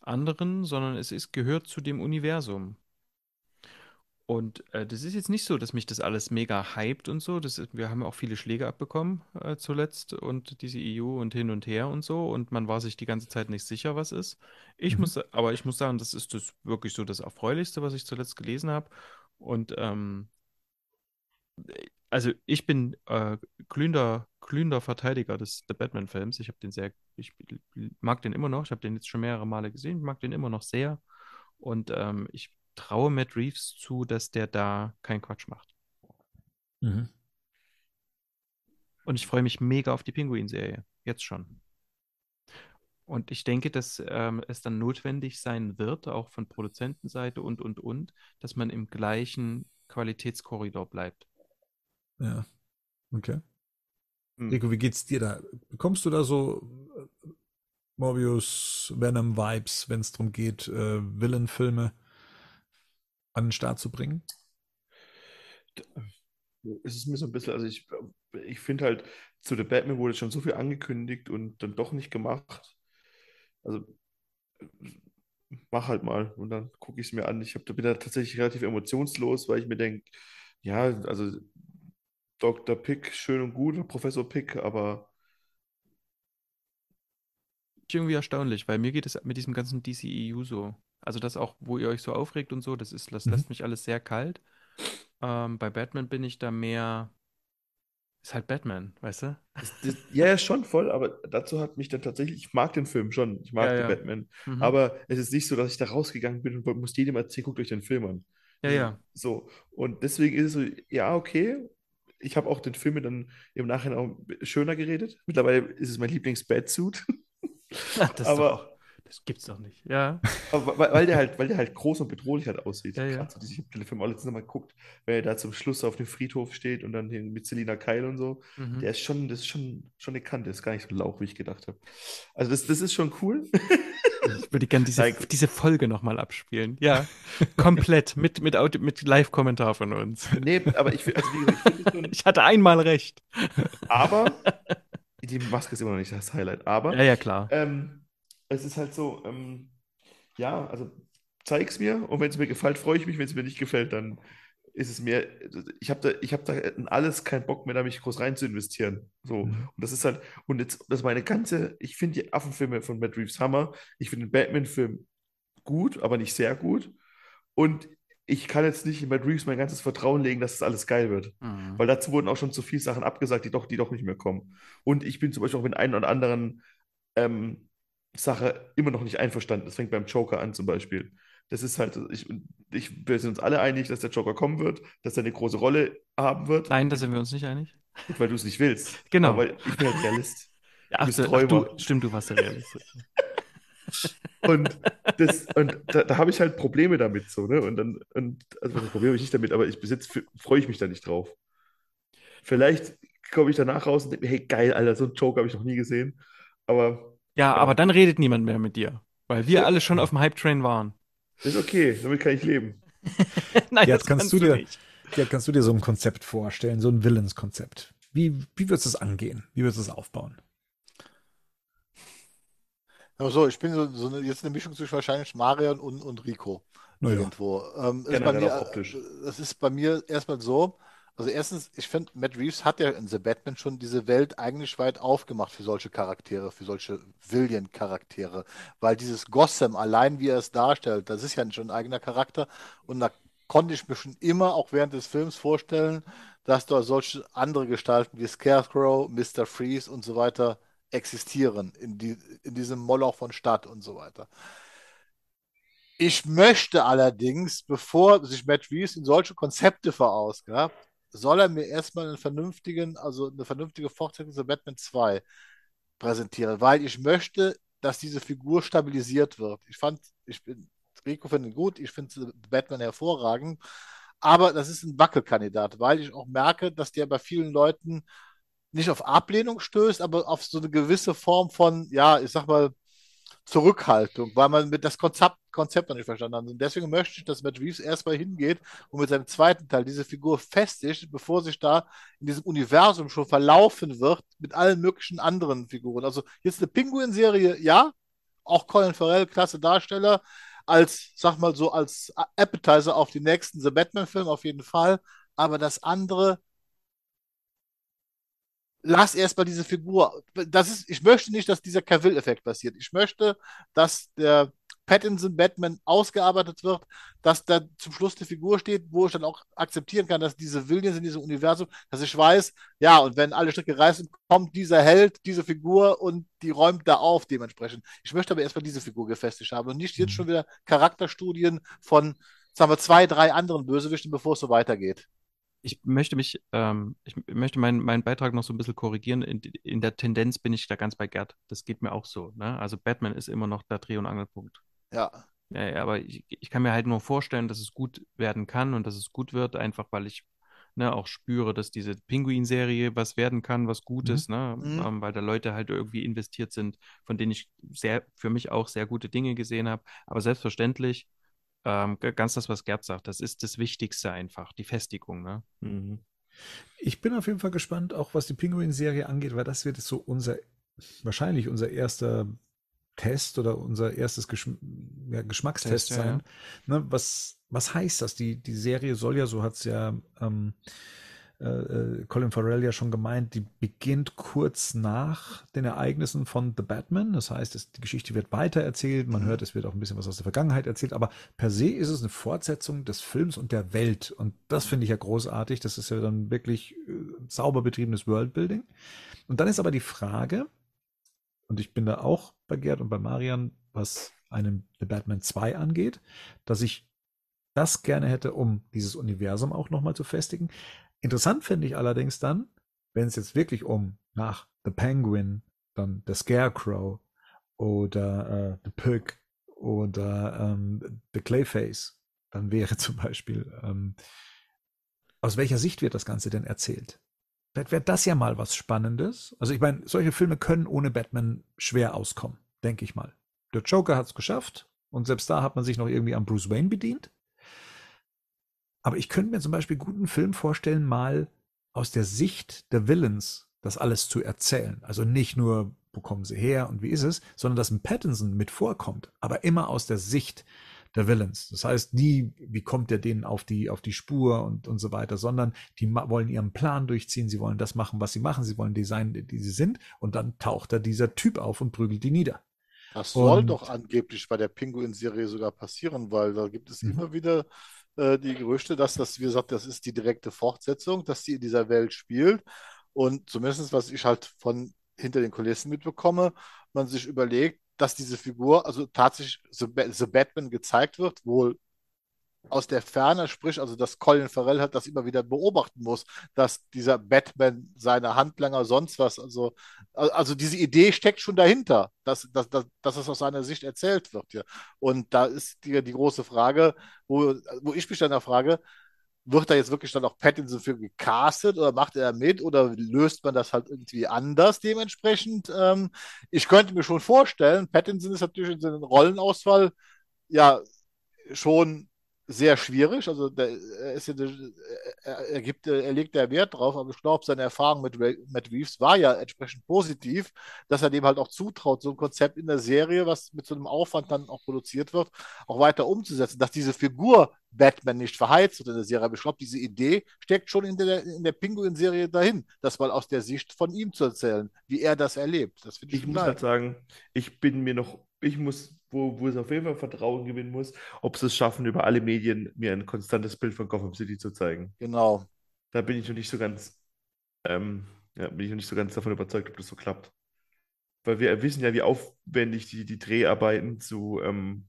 Speaker 2: anderen, sondern es ist, gehört zu dem Universum. Und äh, das ist jetzt nicht so, dass mich das alles mega hypt und so. Das wir haben auch viele Schläge abbekommen äh, zuletzt und diese EU und hin und her und so. Und man war sich die ganze Zeit nicht sicher, was ist. Ich mhm. muss, aber ich muss sagen, das ist das wirklich so das Erfreulichste, was ich zuletzt gelesen habe. Und ähm, also ich bin äh, glühender, glühender Verteidiger des The Batman-Films. Ich habe den sehr, ich mag den immer noch. Ich habe den jetzt schon mehrere Male gesehen. Ich mag den immer noch sehr. Und ähm, ich traue Matt Reeves zu, dass der da keinen Quatsch macht. Mhm. Und ich freue mich mega auf die Pinguin-Serie. Jetzt schon. Und ich denke, dass ähm, es dann notwendig sein wird, auch von Produzentenseite und, und, und, dass man im gleichen Qualitätskorridor bleibt.
Speaker 1: Ja. Okay. Hm. Rico, wie geht's dir da? Bekommst du da so äh, Morbius, Venom-Vibes, wenn es darum geht, äh, Villain-Filme? An den Start zu bringen?
Speaker 4: Es ist mir so ein bisschen, also ich, ich finde halt, zu The Batman wurde schon so viel angekündigt und dann doch nicht gemacht. Also mach halt mal und dann gucke ich es mir an. Ich hab, bin da tatsächlich relativ emotionslos, weil ich mir denke, ja, also Dr. Pick, schön und gut, Professor Pick, aber
Speaker 2: irgendwie erstaunlich, weil mir geht es mit diesem ganzen DCEU so. Also das auch, wo ihr euch so aufregt und so, das ist, das mhm. lässt mich alles sehr kalt. Ähm, bei Batman bin ich da mehr, ist halt Batman, weißt du?
Speaker 4: Das, das, ja, schon voll, aber dazu hat mich dann tatsächlich, ich mag den Film schon, ich mag ja, ja. Batman, mhm. aber es ist nicht so, dass ich da rausgegangen bin und muss jedem erzählen, guckt euch den Film an.
Speaker 2: Ja, ja.
Speaker 4: So, und deswegen ist es so, ja, okay, ich habe auch den Film dann im Nachhinein auch schöner geredet. Mittlerweile ist es mein Lieblings-Batsuit.
Speaker 2: das aber, auch, das gibt's doch nicht. Ja.
Speaker 4: Weil, weil, der halt, weil der halt groß und bedrohlich halt aussieht.
Speaker 2: Ja, ja.
Speaker 4: So, ich habe den Film auch letztens Mal geguckt, wenn er da zum Schluss auf dem Friedhof steht und dann mit Selina Keil und so. Mhm. Der ist schon, das ist schon, schon eine Kante, ist gar nicht so lauch, wie ich gedacht habe. Also das, das ist schon cool.
Speaker 2: Ich würde gerne diese, diese Folge nochmal abspielen. Ja, komplett mit, mit, mit Live-Kommentar von uns.
Speaker 4: Nee, aber ich, also wie gesagt,
Speaker 2: ich, ich hatte einmal recht.
Speaker 4: Aber die Maske ist immer noch nicht das Highlight. Aber
Speaker 2: ja, ja, klar.
Speaker 4: Ähm, es ist halt so, ähm, ja, also zeig's mir und wenn es mir gefällt, freue ich mich. Wenn es mir nicht gefällt, dann ist es mir, ich habe da, ich habe da in alles keinen Bock mehr, da mich groß rein zu investieren. So. Mhm. Und das ist halt, und jetzt, das ist meine ganze, ich finde die Affenfilme von Matt Reeves Hammer. Ich finde den Batman-Film gut, aber nicht sehr gut. Und ich kann jetzt nicht in Matt Reeves mein ganzes Vertrauen legen, dass das alles geil wird. Mhm. Weil dazu wurden auch schon zu viele Sachen abgesagt, die doch, die doch nicht mehr kommen. Und ich bin zum Beispiel auch mit einem oder anderen ähm, Sache immer noch nicht einverstanden. Das fängt beim Joker an zum Beispiel. Das ist halt, ich, ich, wir sind uns alle einig, dass der Joker kommen wird, dass er eine große Rolle haben wird.
Speaker 2: Nein, da sind wir uns nicht einig.
Speaker 4: Weil du es nicht willst.
Speaker 2: Genau.
Speaker 4: Aber ich bin halt Realist.
Speaker 2: Ja, ach, ach, du, stimmt, du warst der Realist.
Speaker 4: und das, und da, da habe ich halt Probleme damit so, ne? Und dann, und also das Problem habe ich nicht damit, aber ich, bis jetzt freue ich mich da nicht drauf. Vielleicht komme ich danach raus und denke mir, hey, geil, Alter, so einen Joke habe ich noch nie gesehen. Aber.
Speaker 2: Ja, ja, aber dann redet niemand mehr mit dir. Weil wir ja. alle schon auf dem Hype-Train waren.
Speaker 4: Ist okay, damit kann ich leben.
Speaker 1: Nein, jetzt kannst, kannst du dir, ja, kannst du dir so ein Konzept vorstellen, so ein Willenskonzept. Wie, wie würdest du es angehen? Wie würdest du es aufbauen?
Speaker 3: Also ich bin so, so eine, jetzt eine Mischung zwischen wahrscheinlich Marion und, und Rico naja. irgendwo. Ähm, ist bei mir, optisch. Das ist bei mir erstmal so. Also erstens, ich finde, Matt Reeves hat ja in The Batman schon diese Welt eigentlich weit aufgemacht für solche Charaktere, für solche Villain-Charaktere. Weil dieses Gotham, allein wie er es darstellt, das ist ja schon ein eigener Charakter. Und da konnte ich mir schon immer, auch während des Films, vorstellen, dass da solche andere Gestalten wie Scarecrow, Mr. Freeze und so weiter existieren in, die, in diesem Moloch von Stadt und so weiter. Ich möchte allerdings, bevor sich Matt Reeves in solche Konzepte verausgabt, soll er mir erstmal einen vernünftigen, also eine vernünftige Fortsetzung zu Batman 2 präsentieren, weil ich möchte, dass diese Figur stabilisiert wird. Ich fand, ich bin, Rico finde gut, ich finde Batman hervorragend, aber das ist ein Wackelkandidat, weil ich auch merke, dass der bei vielen Leuten nicht auf Ablehnung stößt, aber auf so eine gewisse Form von, ja, ich sag mal, Zurückhaltung, weil man mit das Konzept, Konzept noch nicht verstanden hat. Und deswegen möchte ich, dass Matt Reeves erstmal hingeht und mit seinem zweiten Teil diese Figur festigt, bevor sich da in diesem Universum schon verlaufen wird mit allen möglichen anderen Figuren. Also jetzt eine Pinguin-Serie, ja, auch Colin Farrell, klasse Darsteller, als, sag mal so, als Appetizer auf die nächsten The Batman-Film auf jeden Fall. Aber das andere, lass erstmal diese Figur. Das ist, ich möchte nicht, dass dieser Cavill-Effekt passiert. Ich möchte, dass der Pattinson Batman ausgearbeitet wird, dass da zum Schluss die Figur steht, wo ich dann auch akzeptieren kann, dass diese Villains in diesem Universum, dass ich weiß, ja, und wenn alle Stücke reißen, kommt dieser Held, diese Figur und die räumt da auf dementsprechend. Ich möchte aber erstmal diese Figur gefestigt haben und nicht jetzt mhm. schon wieder Charakterstudien von, sagen wir, zwei, drei anderen Bösewichten, bevor es so weitergeht
Speaker 2: ich möchte mich, ähm, ich möchte meinen, meinen Beitrag noch so ein bisschen korrigieren. In, in, der Tendenz bin ich da ganz bei Gerd. Das geht mir auch so. Ne? Also Batman ist immer noch der Dreh- und Angelpunkt.
Speaker 3: Ja.
Speaker 2: ja, aber ich, ich, kann mir halt nur vorstellen, dass es gut werden kann und dass es gut wird, einfach weil ich ne, auch spüre, dass diese Pinguin-Serie was werden kann, was Gutes, mhm. ne? Mhm. Ähm, weil da Leute halt irgendwie investiert sind, von denen ich sehr, für mich auch sehr gute Dinge gesehen habe. Aber selbstverständlich ähm, ganz das, was Gerd sagt, das ist das Wichtigste einfach, die Festigung. Ne? Mhm.
Speaker 1: Ich bin auf jeden Fall gespannt, auch was die Pinguin-Serie angeht, weil das wird so unser, wahrscheinlich unser erster Test oder unser erstes Geschm ja, Geschmackstest Test, sein. Ja, ja. Ne, was, was heißt das? Die, die Serie soll ja, so hat es ja ähm, äh, äh, Colin Farrell ja schon gemeint, die beginnt kurz nach den Ereignissen von The Batman. Das heißt, es, die Geschichte wird weitererzählt. Man mhm. hört, es wird auch ein bisschen was aus der Vergangenheit erzählt. Aber per se ist es eine Fortsetzung des Films und der Welt. Und das finde ich ja großartig. Das ist ja dann wirklich äh, sauber betriebenes Worldbuilding. Und dann ist aber die Frage, und ich bin da auch bei Gerd und bei Marian, was einen The Batman 2 angeht, dass ich das gerne hätte, um dieses Universum auch nochmal zu festigen. Interessant finde ich allerdings dann, wenn es jetzt wirklich um nach The Penguin, dann The Scarecrow oder äh, The Pig oder ähm, The Clayface, dann wäre zum Beispiel, ähm, aus welcher Sicht wird das Ganze denn erzählt? Vielleicht wäre das ja mal was Spannendes. Also ich meine, solche Filme können ohne Batman schwer auskommen, denke ich mal. Der Joker hat es geschafft und selbst da hat man sich noch irgendwie am Bruce Wayne bedient. Aber ich könnte mir zum Beispiel guten Film vorstellen, mal aus der Sicht der Villains das alles zu erzählen. Also nicht nur, wo kommen sie her und wie ist es, sondern dass ein Pattinson mit vorkommt, aber immer aus der Sicht der Villains. Das heißt, nie, wie kommt er denen auf die, auf die Spur und, und so weiter, sondern die wollen ihren Plan durchziehen, sie wollen das machen, was sie machen, sie wollen die sein, die sie sind, und dann taucht da dieser Typ auf und prügelt die nieder.
Speaker 3: Das soll und, doch angeblich bei der Pinguin-Serie sogar passieren, weil da gibt es mhm. immer wieder äh, die Gerüchte, dass das, wie gesagt, das ist die direkte Fortsetzung, dass sie in dieser Welt spielt. Und zumindest, was ich halt von hinter den Kulissen mitbekomme, man sich überlegt, dass diese Figur, also tatsächlich The, The Batman gezeigt wird, wohl aus der Ferne, sprich, also dass Colin Farrell hat das immer wieder beobachten muss, dass dieser Batman seine Handlanger sonst was, also, also diese Idee steckt schon dahinter, dass, dass, dass, dass es aus seiner Sicht erzählt wird. Ja. Und da ist die, die große Frage, wo, wo ich mich dann da frage, wird da jetzt wirklich dann auch Pattinson für gecastet oder macht er mit oder löst man das halt irgendwie anders dementsprechend? Ähm, ich könnte mir schon vorstellen, Pattinson ist natürlich in seinem Rollenausfall ja schon sehr schwierig. Also der, er, ist ja, er, gibt, er legt ja Wert drauf, aber ich glaube, seine Erfahrung mit Matt Reeves war ja entsprechend positiv, dass er dem halt auch zutraut, so ein Konzept in der Serie, was mit so einem Aufwand dann auch produziert wird, auch weiter umzusetzen, dass diese Figur Batman nicht verheizt wird in der Serie. Aber ich glaube, diese Idee steckt schon in der, in der Pinguin-Serie dahin, das mal aus der Sicht von ihm zu erzählen, wie er das erlebt. Das
Speaker 4: ich, ich muss halt sagen, ich bin mir noch, ich muss wo, wo es auf jeden Fall Vertrauen gewinnen muss, ob sie es schaffen, über alle Medien mir ein konstantes Bild von Gotham City zu zeigen.
Speaker 3: Genau.
Speaker 4: Da bin ich noch nicht so ganz, ähm, ja, bin ich noch nicht so ganz davon überzeugt, ob das so klappt. Weil wir wissen ja, wie aufwendig die, die Dreharbeiten zu, ähm,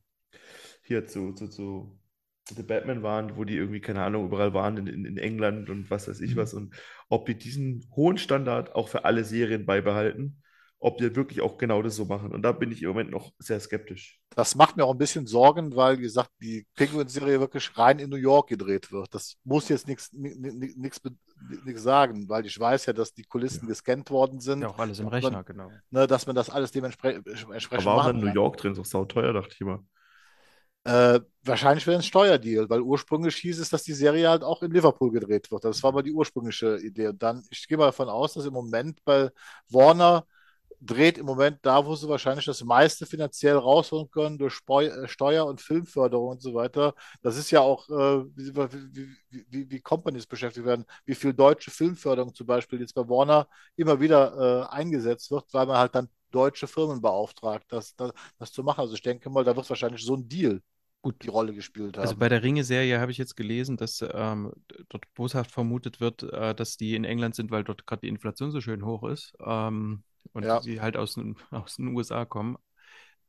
Speaker 4: hier zu, zu, zu The Batman waren, wo die irgendwie, keine Ahnung, überall waren in, in, in England und was weiß ich mhm. was. Und ob die diesen hohen Standard auch für alle Serien beibehalten ob die wirklich auch genau das so machen. Und da bin ich im Moment noch sehr skeptisch.
Speaker 3: Das macht mir auch ein bisschen Sorgen, weil, wie gesagt, die Penguin-Serie wirklich rein in New York gedreht wird. Das muss jetzt nichts sagen, weil ich weiß ja, dass die Kulissen ja. gescannt worden sind.
Speaker 2: Ja, auch alles im Rechner, und, genau.
Speaker 3: Ne, dass man das alles dementsprechend
Speaker 4: Aber auch in New York drin ist auch sauteuer, dachte ich immer.
Speaker 3: Äh, wahrscheinlich wäre es ein Steuerdeal, weil ursprünglich hieß es, dass die Serie halt auch in Liverpool gedreht wird. Das war mal die ursprüngliche Idee. Und dann, ich gehe mal davon aus, dass im Moment bei Warner dreht im Moment da, wo sie wahrscheinlich das meiste finanziell rausholen können durch äh, Steuer- und Filmförderung und so weiter. Das ist ja auch, äh, wie, wie, wie, wie, Companies beschäftigt werden, wie viel deutsche Filmförderung zum Beispiel jetzt bei Warner immer wieder äh, eingesetzt wird, weil man halt dann deutsche Firmen beauftragt, das, das, das zu machen. Also ich denke mal, da wird wahrscheinlich so ein Deal gut die Rolle gespielt also haben.
Speaker 2: Also bei der Ringe-Serie habe ich jetzt gelesen, dass ähm, dort boshaft vermutet wird, äh, dass die in England sind, weil dort gerade die Inflation so schön hoch ist. Ähm, und ja. sie halt aus, aus den USA kommen.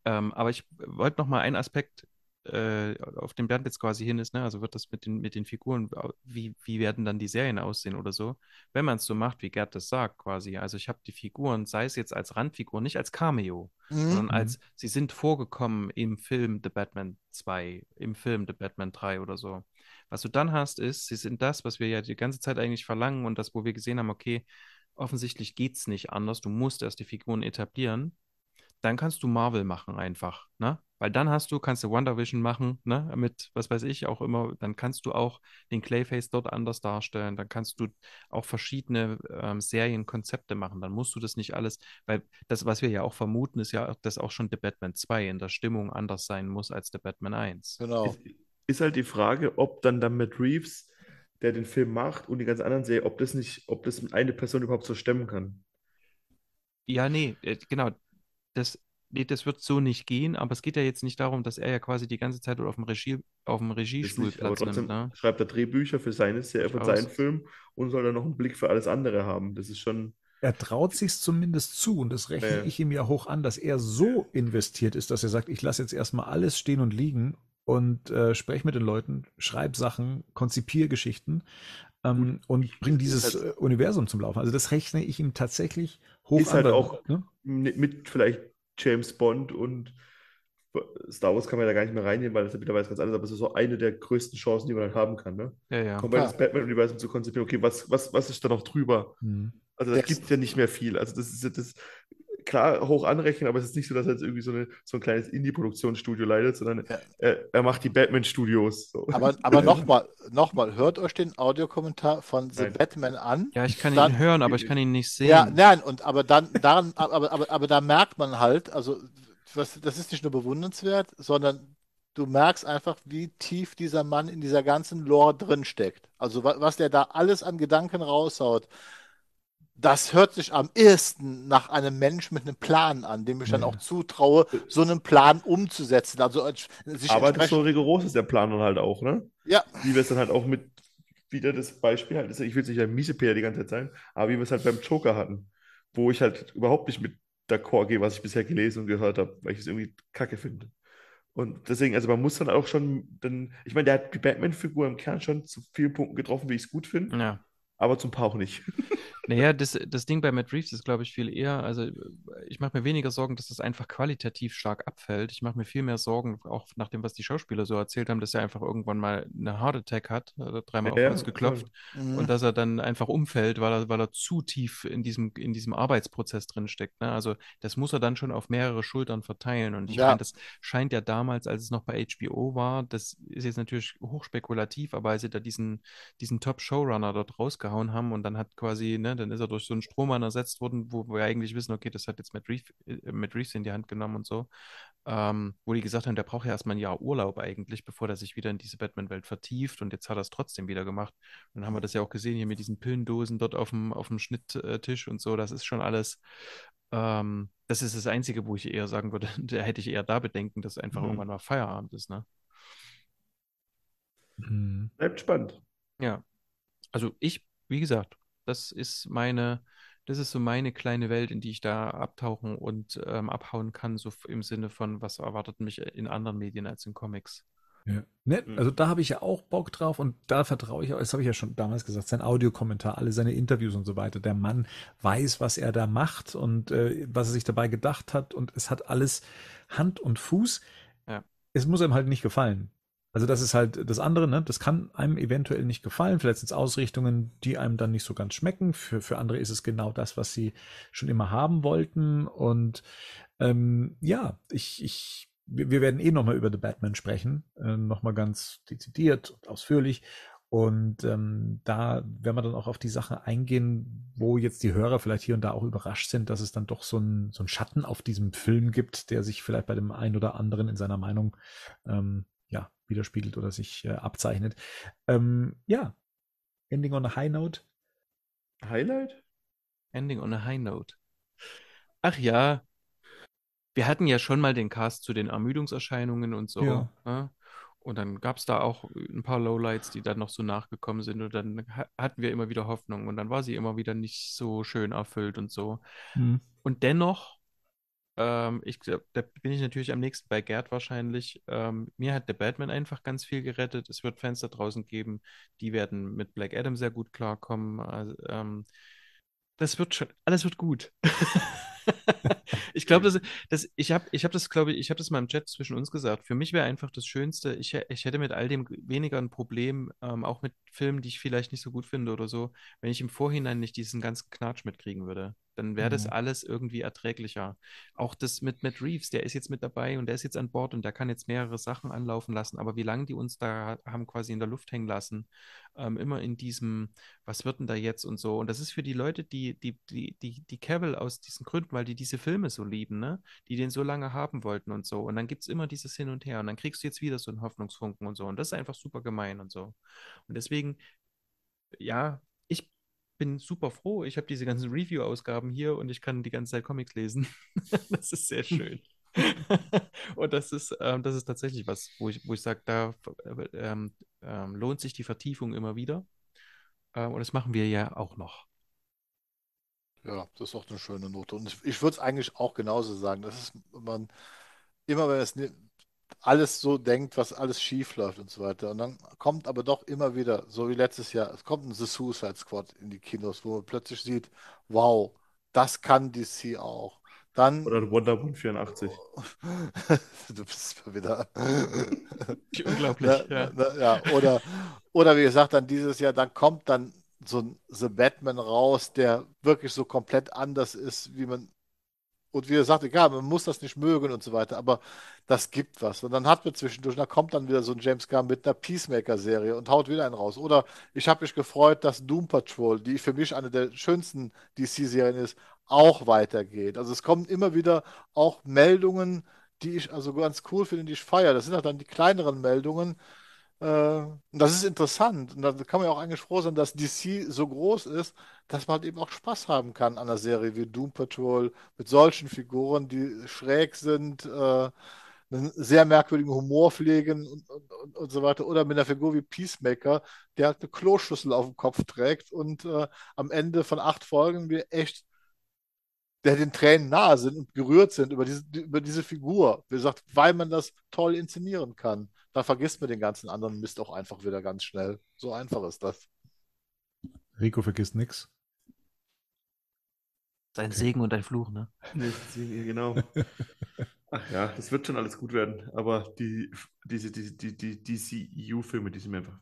Speaker 2: Ähm, aber ich wollte noch mal einen Aspekt, äh, auf den Bernd jetzt quasi hin ist, ne? also wird das mit den, mit den Figuren, wie, wie werden dann die Serien aussehen oder so, wenn man es so macht, wie Gerd das sagt quasi. Also ich habe die Figuren, sei es jetzt als Randfigur, nicht als Cameo, mhm. sondern als, sie sind vorgekommen im Film The Batman 2, im Film The Batman 3 oder so. Was du dann hast, ist, sie sind das, was wir ja die ganze Zeit eigentlich verlangen und das, wo wir gesehen haben, okay, offensichtlich geht es nicht anders, du musst erst die Figuren etablieren, dann kannst du Marvel machen einfach, ne? Weil dann hast du, kannst du WandaVision machen, ne? Mit, was weiß ich, auch immer, dann kannst du auch den Clayface dort anders darstellen, dann kannst du auch verschiedene ähm, Serienkonzepte machen, dann musst du das nicht alles, weil das, was wir ja auch vermuten, ist ja, dass auch schon The Batman 2 in der Stimmung anders sein muss als The Batman 1.
Speaker 3: Genau.
Speaker 4: Ist, ist halt die Frage, ob dann damit Reeves der den Film macht und die ganzen anderen Serien, ob das nicht, ob das eine Person überhaupt so stemmen kann.
Speaker 2: Ja, nee, äh, genau. Das, nee, das wird so nicht gehen, aber es geht ja jetzt nicht darum, dass er ja quasi die ganze Zeit auf dem Regie, auf dem Regiestuhl
Speaker 4: nicht, Platz nimmt. Ne? Schreibt er Drehbücher für seine Serie, für seinen Film und soll dann noch einen Blick für alles andere haben. Das ist schon.
Speaker 1: Er traut sich zumindest zu und das rechne ja. ich ihm ja hoch an, dass er so investiert ist, dass er sagt, ich lasse jetzt erstmal alles stehen und liegen und äh, spreche mit den Leuten, schreib Sachen, konzipiere Geschichten ähm, und bring dieses halt, äh, Universum zum Laufen. Also das rechne ich ihm tatsächlich hoch
Speaker 4: ist an. Ist halt auch ne? mit vielleicht James Bond und Star Wars kann man ja gar nicht mehr reinnehmen, weil das ja mittlerweile ganz anders aber es ist so eine der größten Chancen, die man halt haben kann. Ne?
Speaker 2: Ja, ja.
Speaker 4: Komplett das Batman-Universum zu konzipieren, okay, was, was, was ist da noch drüber? Mhm. Also da gibt ja nicht mehr viel. Also das ist das, klar hoch anrechnen, aber es ist nicht so, dass er jetzt irgendwie so, eine, so ein kleines Indie-Produktionsstudio leitet, sondern ja. er, er, macht die Batman-Studios.
Speaker 3: So. Aber, aber nochmal, noch mal, hört euch den Audiokommentar von The nein. Batman an.
Speaker 2: Ja, ich kann dann, ihn hören, aber ich kann ihn nicht sehen.
Speaker 3: Ja, nein, und aber dann, daran, aber, aber, aber da merkt man halt, also was, das ist nicht nur bewundernswert, sondern du merkst einfach, wie tief dieser Mann in dieser ganzen Lore drinsteckt. Also was der da alles an Gedanken raushaut das hört sich am ehesten nach einem Mensch mit einem Plan an, dem ich dann auch zutraue, so einen Plan umzusetzen. Also
Speaker 4: sich Aber so rigoros ist der Plan dann halt auch, ne?
Speaker 3: Ja.
Speaker 4: Wie wir es dann halt auch mit, wieder das Beispiel halt, ich will es nicht ein Miesepeer die ganze Zeit sein, aber wie wir es halt beim Joker hatten, wo ich halt überhaupt nicht mit d'accord gehe, was ich bisher gelesen und gehört habe, weil ich es irgendwie kacke finde. Und deswegen, also man muss dann auch schon, dann, ich meine, der hat die Batman-Figur im Kern schon zu vielen Punkten getroffen, wie ich es gut finde.
Speaker 2: Ja
Speaker 4: aber zum Pauch nicht.
Speaker 2: Naja, das, das Ding bei Matt Reeves ist, glaube ich, viel eher, also ich mache mir weniger Sorgen, dass das einfach qualitativ stark abfällt. Ich mache mir viel mehr Sorgen, auch nach dem, was die Schauspieler so erzählt haben, dass er einfach irgendwann mal eine Heart Attack hat, dreimal ja, auf uns geklopft ja. und dass er dann einfach umfällt, weil er, weil er zu tief in diesem, in diesem Arbeitsprozess drinsteckt. Ne? Also das muss er dann schon auf mehrere Schultern verteilen. Und ich ja. meine, das scheint ja damals, als es noch bei HBO war, das ist jetzt natürlich hochspekulativ, aber als sie da diesen, diesen Top-Showrunner dort rausgehauen reingehauen haben und dann hat quasi, ne, dann ist er durch so einen Strohmann ersetzt worden, wo wir eigentlich wissen, okay, das hat jetzt Matt Reeves, äh, Matt Reeves in die Hand genommen und so. Ähm, wo die gesagt haben, der braucht ja erstmal ein Jahr Urlaub eigentlich, bevor er sich wieder in diese Batman-Welt vertieft und jetzt hat er es trotzdem wieder gemacht. Und dann haben wir das ja auch gesehen hier mit diesen Pillendosen dort auf dem, auf dem Schnitttisch und so, das ist schon alles, ähm, das ist das Einzige, wo ich eher sagen würde, da hätte ich eher da Bedenken, dass einfach mhm. irgendwann mal Feierabend ist, ne?
Speaker 4: Mhm. Bleibt spannend.
Speaker 2: Ja. Also ich wie gesagt, das ist meine, das ist so meine kleine Welt, in die ich da abtauchen und ähm, abhauen kann, so im Sinne von, was erwartet mich in anderen Medien als in Comics.
Speaker 1: Ja. Ne, mhm. also da habe ich ja auch Bock drauf und da vertraue ich auch, das habe ich ja schon damals gesagt, sein Audiokommentar, alle seine Interviews und so weiter. Der Mann weiß, was er da macht und äh, was er sich dabei gedacht hat und es hat alles Hand und Fuß. Ja. Es muss ihm halt nicht gefallen. Also das ist halt das andere, ne? Das kann einem eventuell nicht gefallen. Vielleicht sind es Ausrichtungen, die einem dann nicht so ganz schmecken. Für, für andere ist es genau das, was sie schon immer haben wollten. Und ähm, ja, ich, ich, wir werden eh nochmal über The Batman sprechen. Äh, nochmal ganz dezidiert und ausführlich. Und ähm, da werden wir dann auch auf die Sache eingehen, wo jetzt die Hörer vielleicht hier und da auch überrascht sind, dass es dann doch so ein, so ein Schatten auf diesem Film gibt, der sich vielleicht bei dem einen oder anderen in seiner Meinung ähm, ja, widerspiegelt oder sich äh, abzeichnet. Ähm, ja, Ending on a High Note.
Speaker 4: Highlight?
Speaker 2: Ending on a High Note. Ach ja, wir hatten ja schon mal den Cast zu den Ermüdungserscheinungen und so. Ja. Ne? Und dann gab es da auch ein paar Lowlights, die dann noch so nachgekommen sind. Und dann hatten wir immer wieder Hoffnung. Und dann war sie immer wieder nicht so schön erfüllt und so. Mhm. Und dennoch ähm, ich da bin ich natürlich am nächsten bei Gerd wahrscheinlich. Ähm, mir hat der Batman einfach ganz viel gerettet. Es wird Fans da draußen geben, die werden mit Black Adam sehr gut klarkommen. Also, ähm, das wird schon, alles wird gut. ich glaube, das, das, ich habe ich hab das, glaube ich, ich habe das mal im Chat zwischen uns gesagt. Für mich wäre einfach das Schönste, ich, ich hätte mit all dem weniger ein Problem, ähm, auch mit Filmen, die ich vielleicht nicht so gut finde oder so, wenn ich im Vorhinein nicht diesen ganzen Knatsch mitkriegen würde dann wäre das mhm. alles irgendwie erträglicher. Auch das mit Matt Reeves, der ist jetzt mit dabei und der ist jetzt an Bord und der kann jetzt mehrere Sachen anlaufen lassen. Aber wie lange die uns da haben quasi in der Luft hängen lassen, ähm, immer in diesem, was wird denn da jetzt und so. Und das ist für die Leute, die, die, die, die, die Cavill aus diesen Gründen, weil die diese Filme so lieben, ne? die den so lange haben wollten und so. Und dann gibt es immer dieses Hin und Her und dann kriegst du jetzt wieder so einen Hoffnungsfunken und so. Und das ist einfach super gemein und so. Und deswegen, ja, bin super froh. Ich habe diese ganzen Review-Ausgaben hier und ich kann die ganze Zeit Comics lesen. das ist sehr schön. und das ist, ähm, das ist tatsächlich was, wo ich, wo ich sage, da äh, ähm, ähm, lohnt sich die Vertiefung immer wieder. Ähm, und das machen wir ja auch noch.
Speaker 3: Ja, das ist auch eine schöne Note. Und ich, ich würde es eigentlich auch genauso sagen. Das ist man immer, wenn es alles so denkt, was alles schief läuft und so weiter. Und dann kommt aber doch immer wieder, so wie letztes Jahr, es kommt ein The Suicide Squad in die Kinos, wo man plötzlich sieht, wow, das kann DC auch. Dann,
Speaker 4: Oder Wonder Woman 84.
Speaker 3: du bist mal wieder.
Speaker 2: Unglaublich, na,
Speaker 3: ja. Na, ja. Oder, oder wie gesagt, dann dieses Jahr, dann kommt dann so ein The Batman raus, der wirklich so komplett anders ist, wie man und wie er sagte, ja, man muss das nicht mögen und so weiter, aber das gibt was. Und dann hat man zwischendurch, da kommt dann wieder so ein James Gunn mit einer Peacemaker-Serie und haut wieder einen raus. Oder ich habe mich gefreut, dass Doom Patrol, die für mich eine der schönsten DC-Serien ist, auch weitergeht. Also es kommen immer wieder auch Meldungen, die ich also ganz cool finde, die ich feiere. Das sind halt dann die kleineren Meldungen, äh, und das ist interessant. Und da kann man ja auch eigentlich froh sein, dass DC so groß ist, dass man halt eben auch Spaß haben kann an einer Serie wie Doom Patrol mit solchen Figuren, die schräg sind, äh, einen sehr merkwürdigen Humor pflegen und, und, und, und, so weiter. Oder mit einer Figur wie Peacemaker, der halt eine Kloschüssel auf dem Kopf trägt und äh, am Ende von acht Folgen wir echt der den Tränen nahe sind und gerührt sind über diese, über diese Figur. Wie gesagt, weil man das toll inszenieren kann. Dann vergisst man den ganzen anderen Mist auch einfach wieder ganz schnell. So einfach ist das.
Speaker 1: Rico vergisst nichts.
Speaker 2: Sein Segen und ein Fluch, ne?
Speaker 4: genau. Ach ja, das wird schon alles gut werden. Aber die, diese, diese, die, die DCU-Filme, die sind mir einfach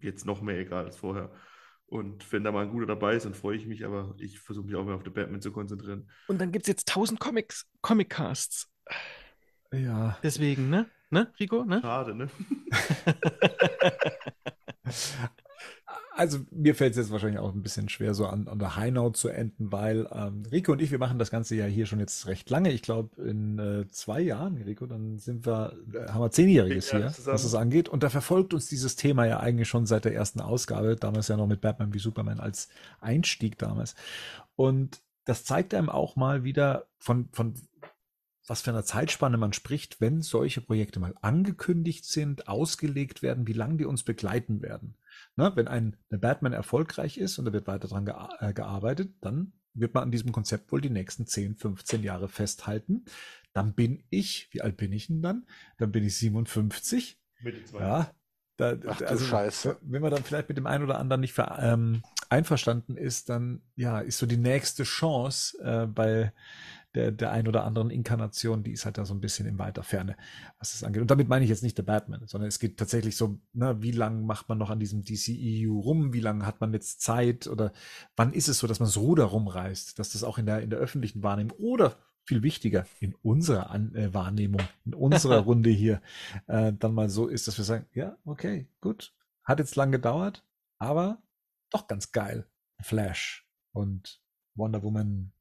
Speaker 4: jetzt noch mehr egal als vorher. Und wenn da mal ein guter dabei ist, dann freue ich mich, aber ich versuche mich auch mehr auf den Batman zu konzentrieren.
Speaker 2: Und dann gibt es jetzt tausend Comics, Comic-Casts.
Speaker 1: Ja.
Speaker 2: Deswegen, ne? Ne, Rico? Ne?
Speaker 4: Schade, ne?
Speaker 1: Also mir fällt es jetzt wahrscheinlich auch ein bisschen schwer, so an, an der High Note zu enden, weil ähm, Rico und ich, wir machen das Ganze ja hier schon jetzt recht lange. Ich glaube, in äh, zwei Jahren, Rico, dann sind wir, äh, haben wir zehnjähriges hier, zusammen. was es angeht. Und da verfolgt uns dieses Thema ja eigentlich schon seit der ersten Ausgabe, damals ja noch mit Batman wie Superman als Einstieg damals. Und das zeigt einem auch mal wieder von, von was für einer Zeitspanne man spricht, wenn solche Projekte mal angekündigt sind, ausgelegt werden, wie lange die uns begleiten werden. Ne, wenn ein eine Batman erfolgreich ist und da wird weiter dran gea äh, gearbeitet, dann wird man an diesem Konzept wohl die nächsten 10, 15 Jahre festhalten. Dann bin ich, wie alt bin ich denn dann? Dann bin ich 57.
Speaker 4: Mitte 20.
Speaker 1: Ja, da,
Speaker 3: Ach,
Speaker 1: also,
Speaker 3: Scheiße.
Speaker 1: wenn man dann vielleicht mit dem einen oder anderen nicht ver, ähm, einverstanden ist, dann ja, ist so die nächste Chance äh, bei der, der ein oder anderen Inkarnation, die ist halt da so ein bisschen in weiter Ferne, was das angeht. Und damit meine ich jetzt nicht der Batman, sondern es geht tatsächlich so, na, wie lange macht man noch an diesem DCEU rum? Wie lange hat man jetzt Zeit? Oder wann ist es so, dass man das Ruder rumreißt? Dass das auch in der, in der öffentlichen Wahrnehmung oder viel wichtiger in unserer An äh, Wahrnehmung, in unserer Runde hier, äh, dann mal so ist, dass wir sagen, ja, okay, gut, hat jetzt lang gedauert, aber doch ganz geil. Flash und Wonder Woman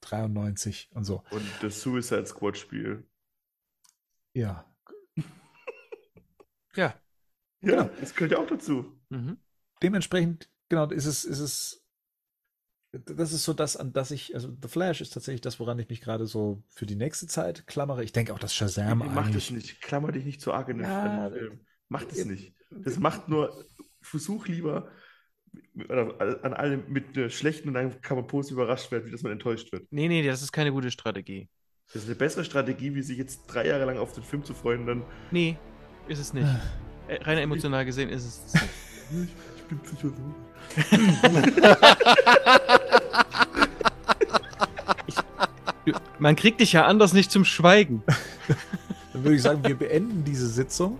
Speaker 1: 93 und so.
Speaker 4: Und das Suicide Squad Spiel.
Speaker 1: Ja.
Speaker 2: ja.
Speaker 4: Ja, genau. das gehört ja auch dazu.
Speaker 1: Mhm. Dementsprechend, genau, ist es, ist es, das ist so das, an das ich, also The Flash ist tatsächlich das, woran ich mich gerade so für die nächste Zeit klammere. Ich denke auch, dass Shazam
Speaker 4: Mach eigentlich... das nicht, klammer dich nicht zu arg in den ja, Film. Mach das nicht. Das macht nur, versuch lieber, an allem mit einer schlechten und dann kann man positiv überrascht werden, wie dass man enttäuscht wird.
Speaker 2: Nee, nee, das ist keine gute Strategie.
Speaker 4: Das ist eine bessere Strategie, wie sich jetzt drei Jahre lang auf den Film zu freuen, dann.
Speaker 2: Nee, ist es nicht. Äh, rein emotional gesehen ist es nicht.
Speaker 4: ich, ich bin Psychologe.
Speaker 2: man kriegt dich ja anders nicht zum Schweigen.
Speaker 1: Dann würde ich sagen, wir beenden diese Sitzung.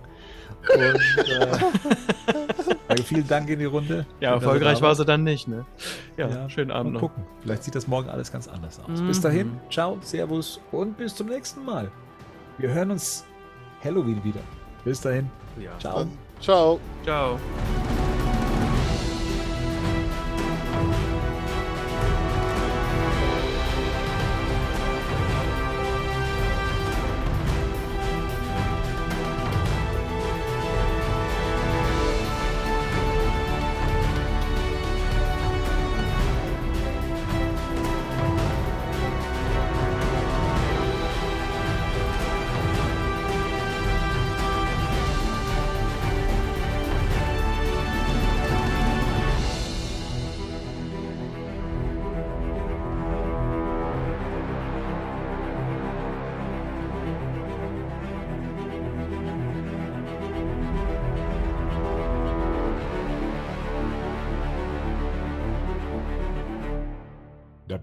Speaker 1: Und äh, also vielen Dank in die Runde.
Speaker 2: Ja, erfolgreich war sie dann nicht, ne? Ja, ja schönen Abend
Speaker 1: noch. gucken. Vielleicht sieht das morgen alles ganz anders aus. Mhm. Bis dahin, ciao, servus und bis zum nächsten Mal. Wir hören uns Halloween wieder. Bis dahin.
Speaker 3: Ja. Ciao. Ciao.
Speaker 2: Ciao.